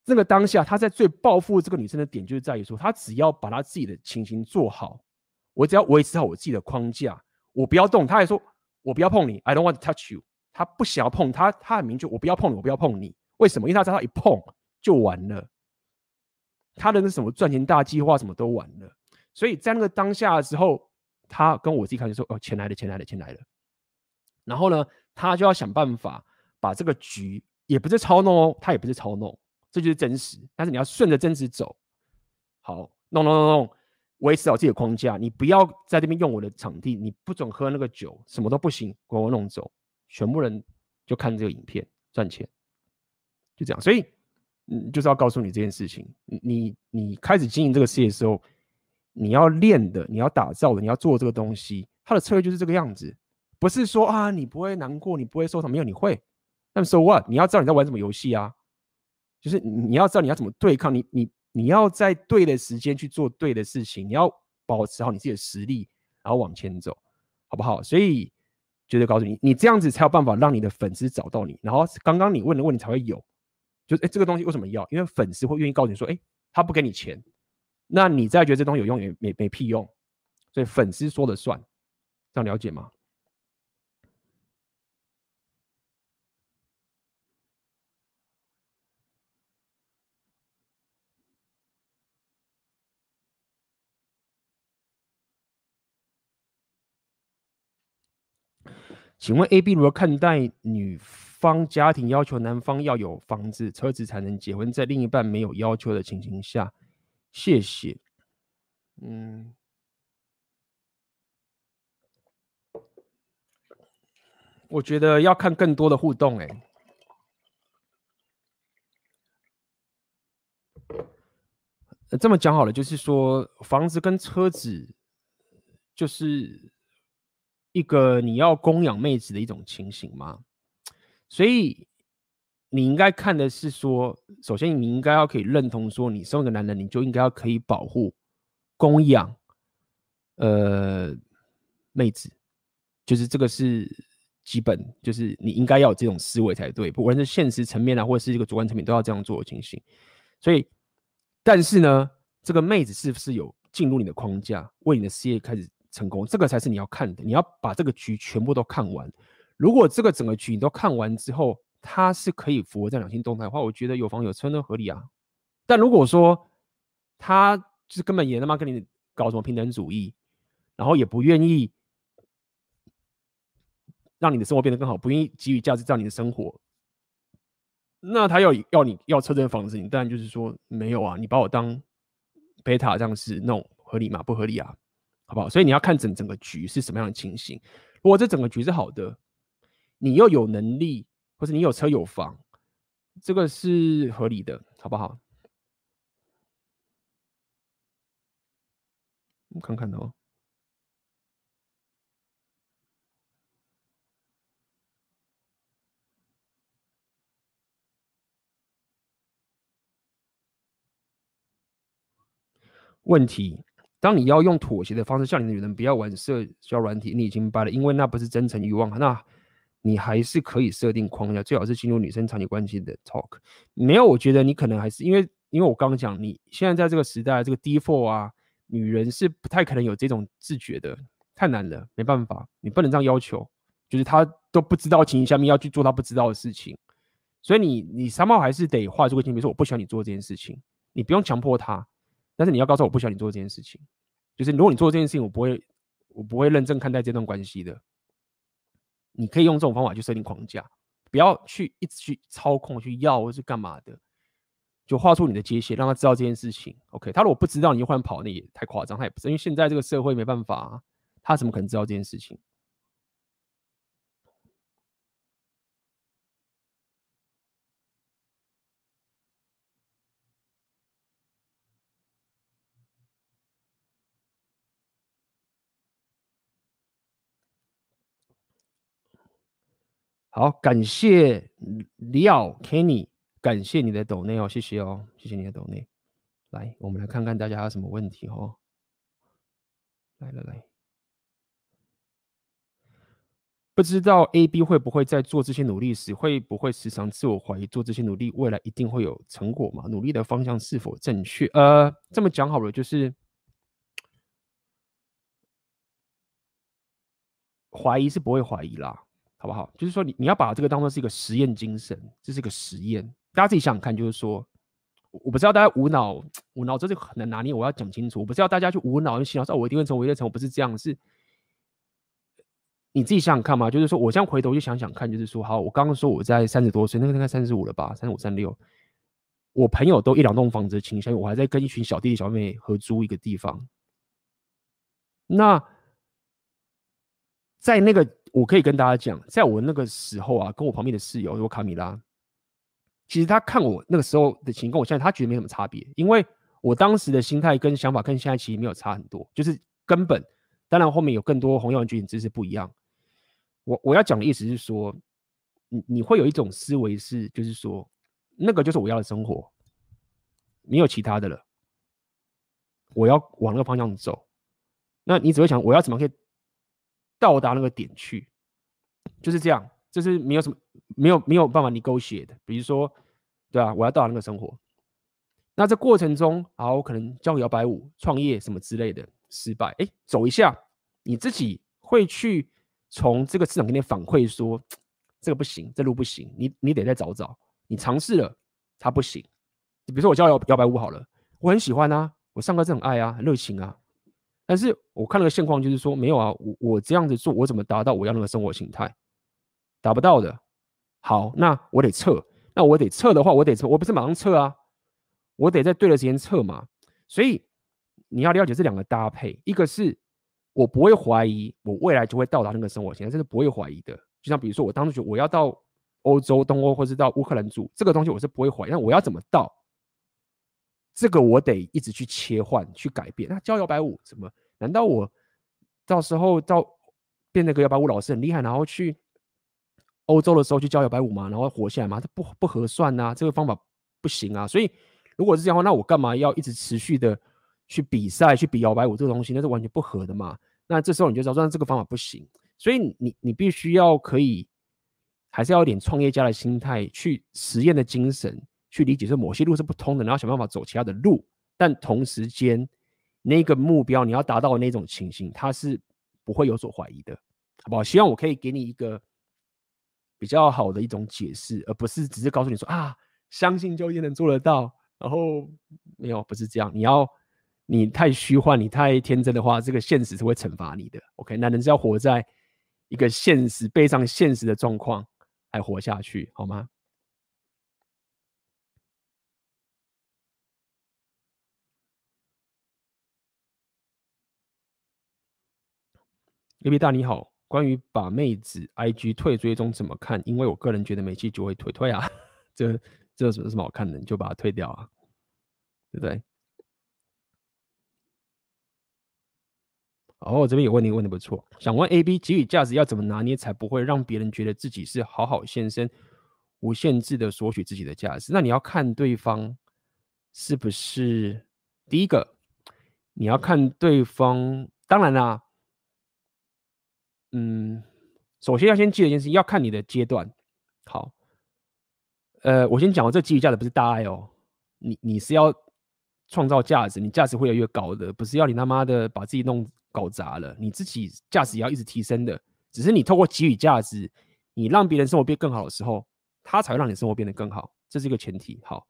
这个当下他在最报复这个女生的点，就是在于说，他只要把他自己的情形做好，我只要维持好我自己的框架，我不要动。他还说，我不要碰你，I don't want to touch you。他不想要碰他，他很明确，我不要碰你，我不要碰你。为什么？因为他知道一碰就完了。他的那什么赚钱大计划什么都完了，所以在那个当下的时候，他跟我自己看就说，哦，钱来了，钱来了，钱来了。然后呢，他就要想办法把这个局，也不是操弄哦，他也不是操弄，这就是真实。但是你要顺着真实走，好，弄弄弄弄，维持好自己的框架。你不要在这边用我的场地，你不准喝那个酒，什么都不行，给我弄走。全部人就看这个影片赚钱，就这样。所以。嗯，就是要告诉你这件事情。你你开始经营这个事业的时候，你要练的，你要打造的，你要做这个东西，它的策略就是这个样子。不是说啊，你不会难过，你不会受伤，没有，你会。那么 so what？你要知道你在玩什么游戏啊？就是你要知道你要怎么对抗，你你你要在对的时间去做对的事情，你要保持好你自己的实力，然后往前走，好不好？所以绝对告诉你，你这样子才有办法让你的粉丝找到你，然后刚刚你问的问题才会有。就是哎，这个东西为什么要？因为粉丝会愿意告诉你说，哎，他不给你钱，那你再觉得这东西有用也没没屁用，所以粉丝说了算，这样了解吗？请问 A、B 如何看待女方家庭要求男方要有房子、车子才能结婚，在另一半没有要求的情形下，谢谢。嗯，我觉得要看更多的互动。哎，这么讲好了，就是说房子跟车子，就是一个你要供养妹子的一种情形吗？所以你应该看的是说，首先你应该要可以认同说，你身为一个男人，你就应该要可以保护、供养，呃，妹子，就是这个是基本，就是你应该要有这种思维才对，不管是现实层面啊，或者是一个主观层面，都要这样做的情形。所以，但是呢，这个妹子是不是有进入你的框架，为你的事业开始成功，这个才是你要看的。你要把这个局全部都看完。如果这个整个局你都看完之后，他是可以符合这两性动态的话，我觉得有房有车都合理啊。但如果说他就是根本也他妈跟你搞什么平等主义，然后也不愿意让你的生活变得更好，不愿意给予价值在你的生活，那他要要你要车这房子，你当然就是说没有啊，你把我当贝塔这样是那合理吗？不合理啊，好不好？所以你要看整整个局是什么样的情形。如果这整个局是好的。你又有能力，或者你有车有房，这个是合理的，好不好？我看看哦。问题：当你要用妥协的方式向你的女人不要玩社交软体，你已经掰了，因为那不是真诚欲望，那。你还是可以设定框架，最好是进入女生长期关系的 talk。没有，我觉得你可能还是因为，因为我刚刚讲，你现在在这个时代，这个 default 啊，女人是不太可能有这种自觉的，太难了，没办法，你不能这样要求，就是她都不知道情形下面要去做她不知道的事情，所以你你三毛还是得画出个线，比如说我不喜欢你做这件事情，你不用强迫她，但是你要告诉我不喜欢你做这件事情，就是如果你做这件事情，我不会我不会认真看待这段关系的。你可以用这种方法去设定框架，不要去一直去操控、去要或是干嘛的，就画出你的界限，让他知道这件事情。OK，他如果不知道，你就换跑，那也太夸张。他也不是，因为现在这个社会没办法，他怎么可能知道这件事情？好，感谢李奥 Kenny，感谢你的抖内哦，谢谢哦，谢谢你的抖内。来，我们来看看大家还有什么问题哦。来来来，不知道 A B 会不会在做这些努力时，会不会时常自我怀疑，做这些努力未来一定会有成果吗？努力的方向是否正确？呃，这么讲好了，就是怀疑是不会怀疑啦。好不好？就是说你，你要把这个当做是一个实验精神，这是一个实验。大家自己想想看，就是说，我不知道大家无脑无脑，这是很难拿捏。我要讲清楚，我不知道大家去无脑去洗脑说，我一定会成，我一定成，我不是这样，是你自己想想看嘛，就是说我这样回头去想想看，就是说，好，我刚刚说我在三十多岁，那个应该三十五了吧，三十五、三六，我朋友都一两栋房子的倾向，我还在跟一群小弟弟小妹妹合租一个地方。那在那个，我可以跟大家讲，在我那个时候啊，跟我旁边的室友，说卡米拉，其实他看我那个时候的情况，我现在他觉得没什么差别，因为我当时的心态跟想法跟现在其实没有差很多，就是根本，当然后面有更多红药丸觉醒知识不一样。我我要讲的意思是说，你你会有一种思维是，就是说，那个就是我要的生活，没有其他的了，我要往那个方向走。那你只会想，我要怎么可以到达那个点去？就是这样，就是没有什么，没有没有办法 negotiate 的。比如说，对啊，我要到达那个生活。那这过程中，好，我可能教摇摆舞、创业什么之类的失败，哎，走一下，你自己会去从这个市场给你反馈说，这个不行，这路不行，你你得再找找。你尝试了，它不行。比如说我教摇摇摆舞好了，我很喜欢啊，我上课是很爱啊，很热情啊。但是我看那个现况，就是说没有啊，我我这样子做，我怎么达到我要那个生活形态？达不到的。好，那我得撤。那我得撤的话，我得撤，我不是马上撤啊，我得在对的时间撤嘛。所以你要了解这两个搭配，一个是我不会怀疑我未来就会到达那个生活形态，这是不会怀疑的。就像比如说我当时我要到欧洲、东欧，或是到乌克兰住，这个东西我是不会怀疑。那我要怎么到？这个我得一直去切换、去改变。那教摇摆舞怎么？难道我到时候到变那个摇摆舞老师很厉害，然后去欧洲的时候去教摇摆舞吗？然后活下来吗？这不不合算呐、啊，这个方法不行啊。所以如果是这样的话，那我干嘛要一直持续的去比赛、去比摇摆舞这个东西？那是完全不合的嘛。那这时候你就知道，说这个方法不行。所以你你必须要可以，还是要有点创业家的心态，去实验的精神。去理解说某些路是不通的，然后想办法走其他的路，但同时间那个目标你要达到的那种情形，它是不会有所怀疑的，好不好？希望我可以给你一个比较好的一种解释，而不是只是告诉你说啊，相信就一定能做得到，然后没有，不是这样。你要你太虚幻，你太天真的话，这个现实是会惩罚你的。OK，那人是要活在一个现实、背上现实的状况来活下去，好吗？A B 大你好，关于把妹子 IG 退追踪怎么看？因为我个人觉得没气就会退退啊，这这有什么什么好看的？你就把它退掉啊，对不对？哦，这边有问题，问的不错。想问 A B，给予价值要怎么拿捏才不会让别人觉得自己是好好先生，无限制的索取自己的价值？那你要看对方是不是第一个，你要看对方，当然啦。嗯，首先要先记得一件事，要看你的阶段。好，呃，我先讲，这给予价值不是大爱哦，你你是要创造价值，你价值会越来越高的，不是要你他妈的把自己弄搞砸了，你自己价值也要一直提升的。只是你透过给予价值，你让别人生活变更好的时候，他才会让你生活变得更好，这是一个前提。好，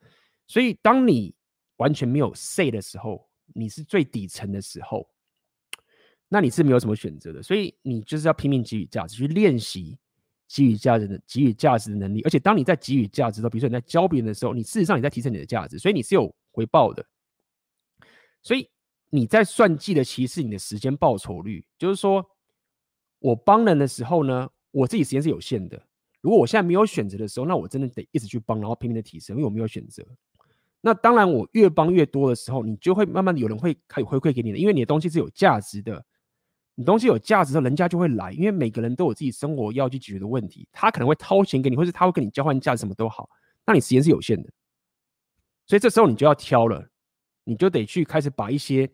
所以当你完全没有 say 的时候，你是最底层的时候。那你是没有什么选择的，所以你就是要拼命给予价值，去练习给予价值的给予价值的能力。而且当你在给予价值的时候，比如说你在教别人的时候，你事实上你在提升你的价值，所以你是有回报的。所以你在算计的其实是你的时间报酬率，就是说我帮人的时候呢，我自己时间是有限的。如果我现在没有选择的时候，那我真的得一直去帮，然后拼命的提升，因为我没有选择。那当然，我越帮越多的时候，你就会慢慢的有人会开始回馈给你的，因为你的东西是有价值的。你东西有价值的时候，人家就会来，因为每个人都有自己生活要去解决的问题。他可能会掏钱给你，或是他会跟你交换价值，什么都好。那你时间是有限的，所以这时候你就要挑了，你就得去开始把一些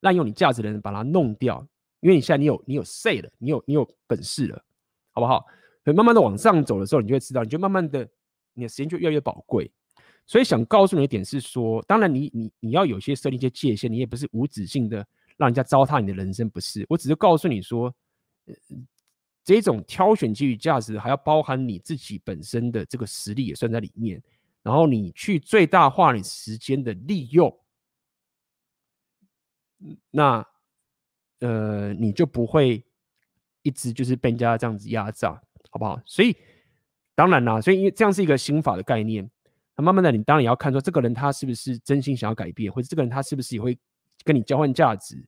滥用你价值的人把它弄掉，因为你现在你有你有 say 了，你有你有本事了，好不好？所以慢慢的往上走的时候，你就会知道，你就慢慢的你的时间就越来越宝贵。所以想告诉你的点是说，当然你你你要有些设定一些界限，你也不是无止境的。让人家糟蹋你的人生不是，我只是告诉你说，呃，这种挑选给予价值还要包含你自己本身的这个实力也算在里面，然后你去最大化你时间的利用，那呃你就不会一直就是被人家这样子压榨，好不好？所以当然啦，所以因为这样是一个心法的概念，那慢慢的你当然也要看说这个人他是不是真心想要改变，或者这个人他是不是也会跟你交换价值。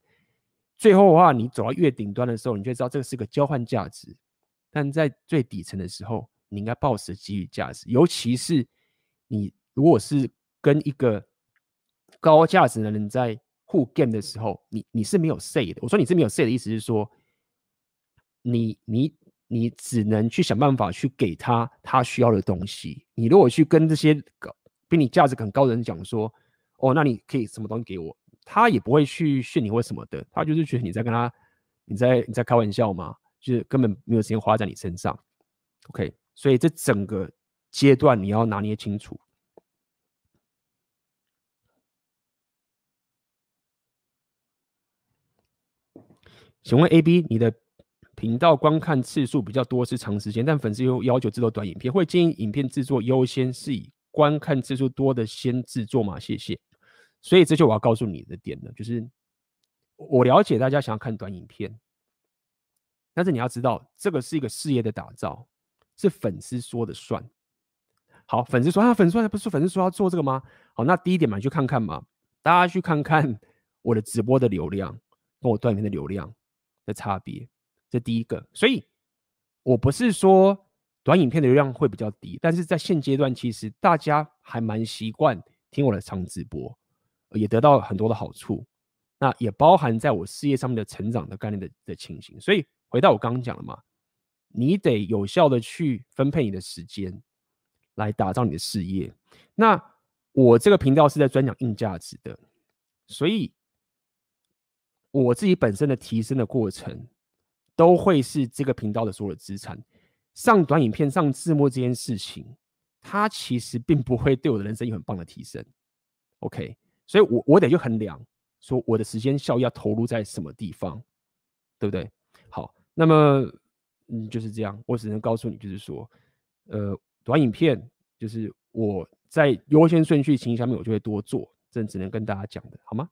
最后的话，你走到越顶端的时候，你就知道这个是个交换价值。但在最底层的时候，你应该抱持给予价值，尤其是你如果是跟一个高价值的人在互 game 的时候，你你是没有 say 的。我说你是没有 say 的意思是说，你你你只能去想办法去给他他需要的东西。你如果去跟这些高比你价值很高的人讲说，哦，那你可以什么东西给我？他也不会去训你或什么的，他就是觉得你在跟他，你在你在开玩笑嘛，就是根本没有时间花在你身上。OK，所以这整个阶段你要拿捏清楚。请问 AB，你的频道观看次数比较多是长时间，但粉丝又要求制作短影片，会建议影片制作优先是以观看次数多的先制作吗？谢谢。所以这就我要告诉你的点了，就是我了解大家想要看短影片，但是你要知道，这个是一个事业的打造，是粉丝说的算。好，粉丝说啊，粉丝说不是粉丝说要做这个吗？好，那第一点嘛，你去看看嘛，大家去看看我的直播的流量跟我短影片的流量的差别，这第一个。所以我不是说短影片的流量会比较低，但是在现阶段，其实大家还蛮习惯听我的长直播。也得到很多的好处，那也包含在我事业上面的成长的概念的的情形。所以回到我刚刚讲了嘛，你得有效的去分配你的时间，来打造你的事业。那我这个频道是在专讲硬价值的，所以我自己本身的提升的过程，都会是这个频道的所有的资产。上短影片、上字幕这件事情，它其实并不会对我的人生有很棒的提升。OK。所以我，我得去衡量，说我的时间效益要投入在什么地方，对不对？好，那么嗯就是这样，我只能告诉你，就是说，呃，短影片就是我在优先顺序情形下面，我就会多做，这只能跟大家讲的，好吗？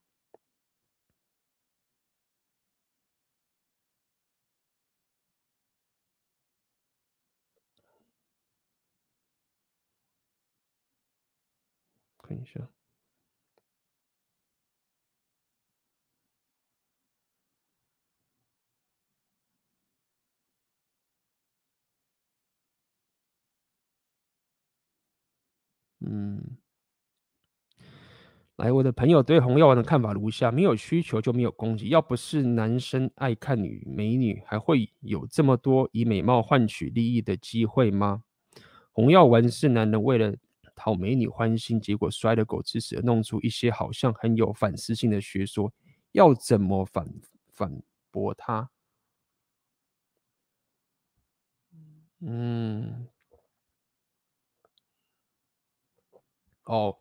看一下。嗯，来，我的朋友对红药丸的看法如下：没有需求就没有供给。要不是男生爱看女美女，还会有这么多以美貌换取利益的机会吗？红药丸是男人为了讨美女欢心，结果摔了狗吃屎，弄出一些好像很有反思性的学说，要怎么反反驳他？嗯。哦，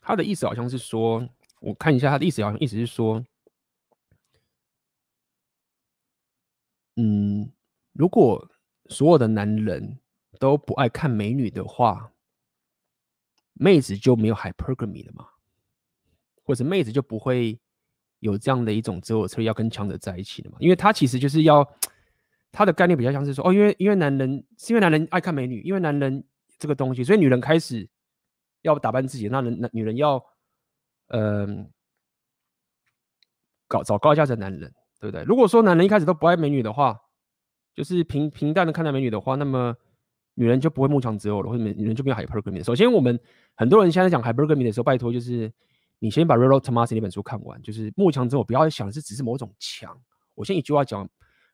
他的意思好像是说，我看一下他的意思，好像意思是说，嗯，如果所有的男人都不爱看美女的话，妹子就没有 hypergamy 了嘛？或者妹子就不会有这样的一种择偶策略要跟强者在一起的嘛？因为他其实就是要他的概念比较像是说，哦，因为因为男人是因为男人爱看美女，因为男人这个东西，所以女人开始。要打扮自己，那人那女人要，嗯、搞找高价值的男人，对不对？如果说男人一开始都不爱美女的话，就是平平淡的看待美女的话，那么女人就不会慕强择偶了，或者女人就没有 hypergamy。首先，我们很多人现在讲 hypergamy 的时候，拜托就是你先把 Rollo Tomassi 那本书看完，就是慕强择偶，不要想的是只是某种强。我先一句话讲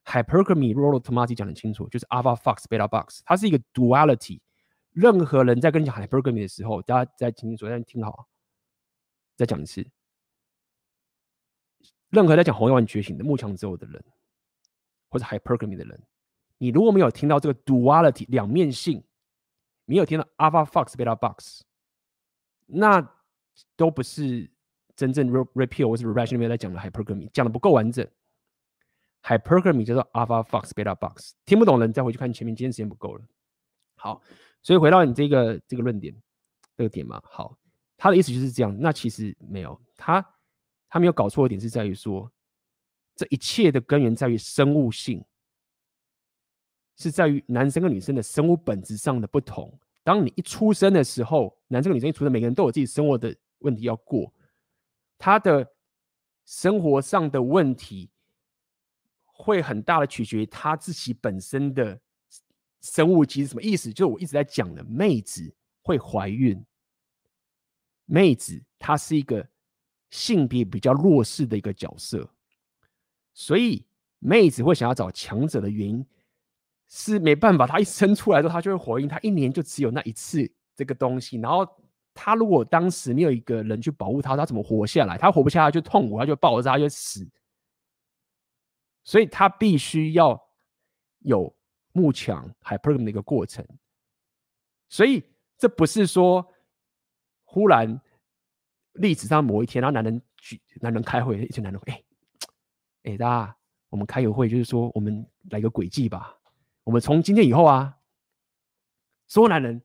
，hypergamy，Rollo Tomassi 讲得清楚，就是 Alpha Fox Beta Box，它是一个 duality。任何人在跟你讲 hypergamy 的时候，大家再听清楚，再听好，再讲一次。任何在讲红药丸觉醒的慕强之后的人，或者 hypergamy 的人，你如果没有听到这个 duality 两面性，没有听到 alpha fox beta box，那都不是真正 repeal 或是 Rebellion 里面在讲的 hypergamy，讲的不够完整。hypergamy 叫做 alpha fox beta box，听不懂的人再回去看前面，今天时间不够了。好。所以回到你这个这个论点，这个点嘛，好，他的意思就是这样。那其实没有，他他没有搞错的点是在于说，这一切的根源在于生物性是在于男生跟女生的生物本质上的不同。当你一出生的时候，男生跟女生一出生，每个人都有自己生活的问题要过，他的生活上的问题会很大的取决于他自己本身的生物机是。什么意思？就是我一直在讲的，妹子会怀孕，妹子她是一个性别比较弱势的一个角色，所以妹子会想要找强者的原因。是没办法，她一生出来之后，她就会怀孕，她一年就只有那一次这个东西。然后他如果当时没有一个人去保护他，他怎么活下来？他活不下来就痛苦，他就爆炸，他就死。所以他必须要有慕强 hypergamy 的一个过程。所以这不是说忽然历史上某一天，然后男人去男人开会，一群男人，哎哎，大家我们开个会，就是说我们来个诡计吧。我们从今天以后啊，所有男人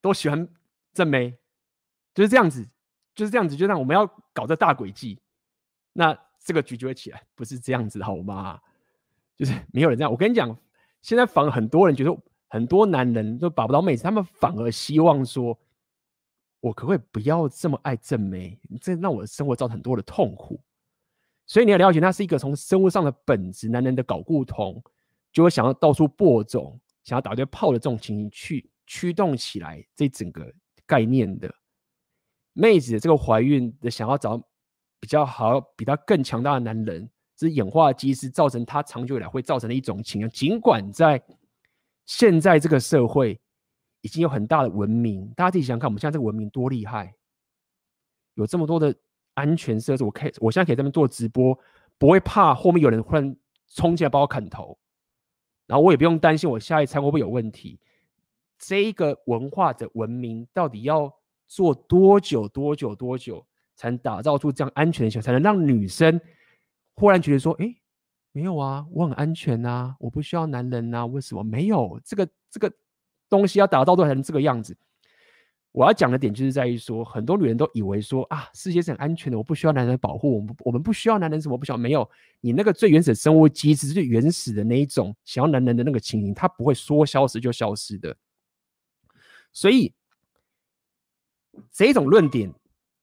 都喜欢正妹，就是这样子，就是这样子，就让我们要搞这大诡计，那这个局就会起来，不是这样子好吗？就是没有人这样。我跟你讲，现在反而很多人觉得很多男人都把不到妹子，他们反而希望说，我可不可以不要这么爱正妹？这让我的生活造成很多的痛苦。所以你要了解，那是一个从生物上的本质，男人的睾固酮。就会想要到处播种，想要打对炮的这种情形去驱动起来这整个概念的妹子的这个怀孕的想要找比较好、比他更强大的男人，这是演化机制造成它长久以来会造成的一种情况。尽管在现在这个社会已经有很大的文明，大家自己想想看，我们现在这个文明多厉害，有这么多的安全设施，我可以，我现在可以在这边做直播，不会怕后面有人忽然冲进来把我砍头。然后我也不用担心我下一餐会不会有问题。这一个文化的文明到底要做多久、多久、多久，才能打造出这样安全的形象，才能让女生忽然觉得说：“哎，没有啊，我很安全呐，我不需要男人呐，为什么？没有这个这个东西要打造都才能这个样子。”我要讲的点就是在于说，很多女人都以为说啊，世界是很安全的，我不需要男人保护，我们我们不需要男人什么不需要，没有，你那个最原始的生物机制，最原始的那一种想要男人的那个情形，它不会说消失就消失的。所以这一种论点，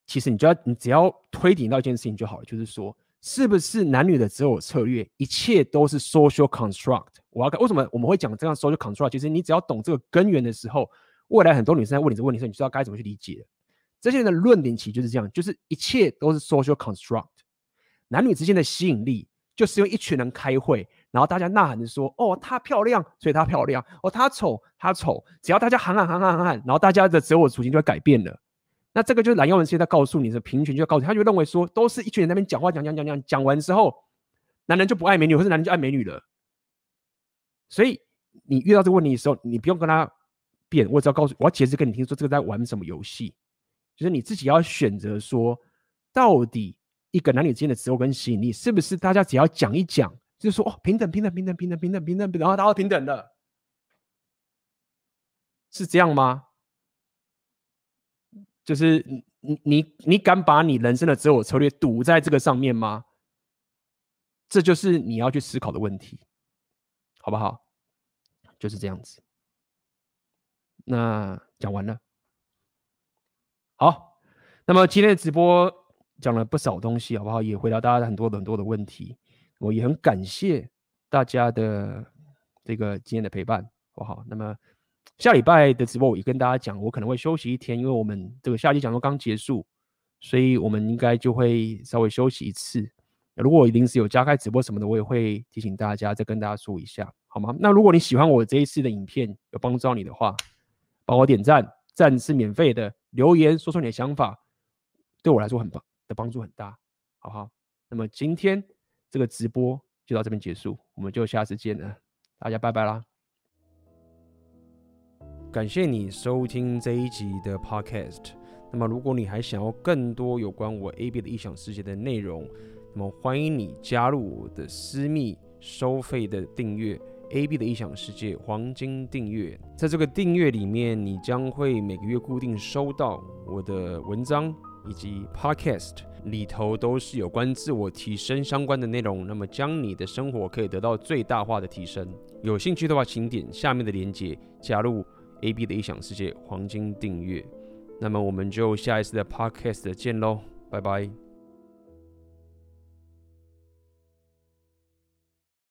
其实你就要你只要推顶到一件事情就好了，就是说，是不是男女的择偶策略，一切都是 social construct？我要看为什么我们会讲这样 social construct？其实你只要懂这个根源的时候。未来很多女生在问你这个问题的时候，你知道该怎么去理解。这些人的论点其实就是这样，就是一切都是 social construct，男女之间的吸引力就是因为一群人开会，然后大家呐喊着说：“哦，她漂亮，所以她漂亮；哦，她丑，她丑。”只要大家喊喊喊喊喊喊，然后大家的择偶处境就会改变了。那这个就是蓝曜人现在告诉你的平权，就要告诉，他就认为说，都是一群人在那边讲话，讲讲讲讲，讲完之后，男人就不爱美女，或是男人就爱美女了。所以你遇到这个问题的时候，你不用跟他。辩，我只要告诉，我要解释给你听，说这个在玩什么游戏，就是你自己要选择说，到底一个男女之间的择偶跟吸引力，是不是大家只要讲一讲，就是说哦，平等平等平等平等平等平等，然后大家平等的，是这样吗？就是你你你敢把你人生的择偶策略赌在这个上面吗？这就是你要去思考的问题，好不好？就是这样子。那讲完了，好，那么今天的直播讲了不少东西，好不好？也回答大家很多很多的问题，我也很感谢大家的这个今天的陪伴，好不好？那么下礼拜的直播我也跟大家讲，我可能会休息一天，因为我们这个夏季讲座刚结束，所以我们应该就会稍微休息一次。如果我临时有加开直播什么的，我也会提醒大家，再跟大家说一下，好吗？那如果你喜欢我这一次的影片，有帮助到你的话，帮我点赞，赞是免费的。留言说出你的想法，对我来说很棒，的帮助很大，好不好？那么今天这个直播就到这边结束，我们就下次见了，大家拜拜啦！感谢你收听这一集的 Podcast。那么如果你还想要更多有关我 AB 的异想世界的内容，那么欢迎你加入我的私密收费的订阅。AB 的异想世界黄金订阅，在这个订阅里面，你将会每个月固定收到我的文章、以及 Podcast 里头都是有关自我提升相关的内容，那么将你的生活可以得到最大化的提升。有兴趣的话，请点下面的链接加入 AB 的异想世界黄金订阅。那么我们就下一次的 Podcast 见喽，拜拜。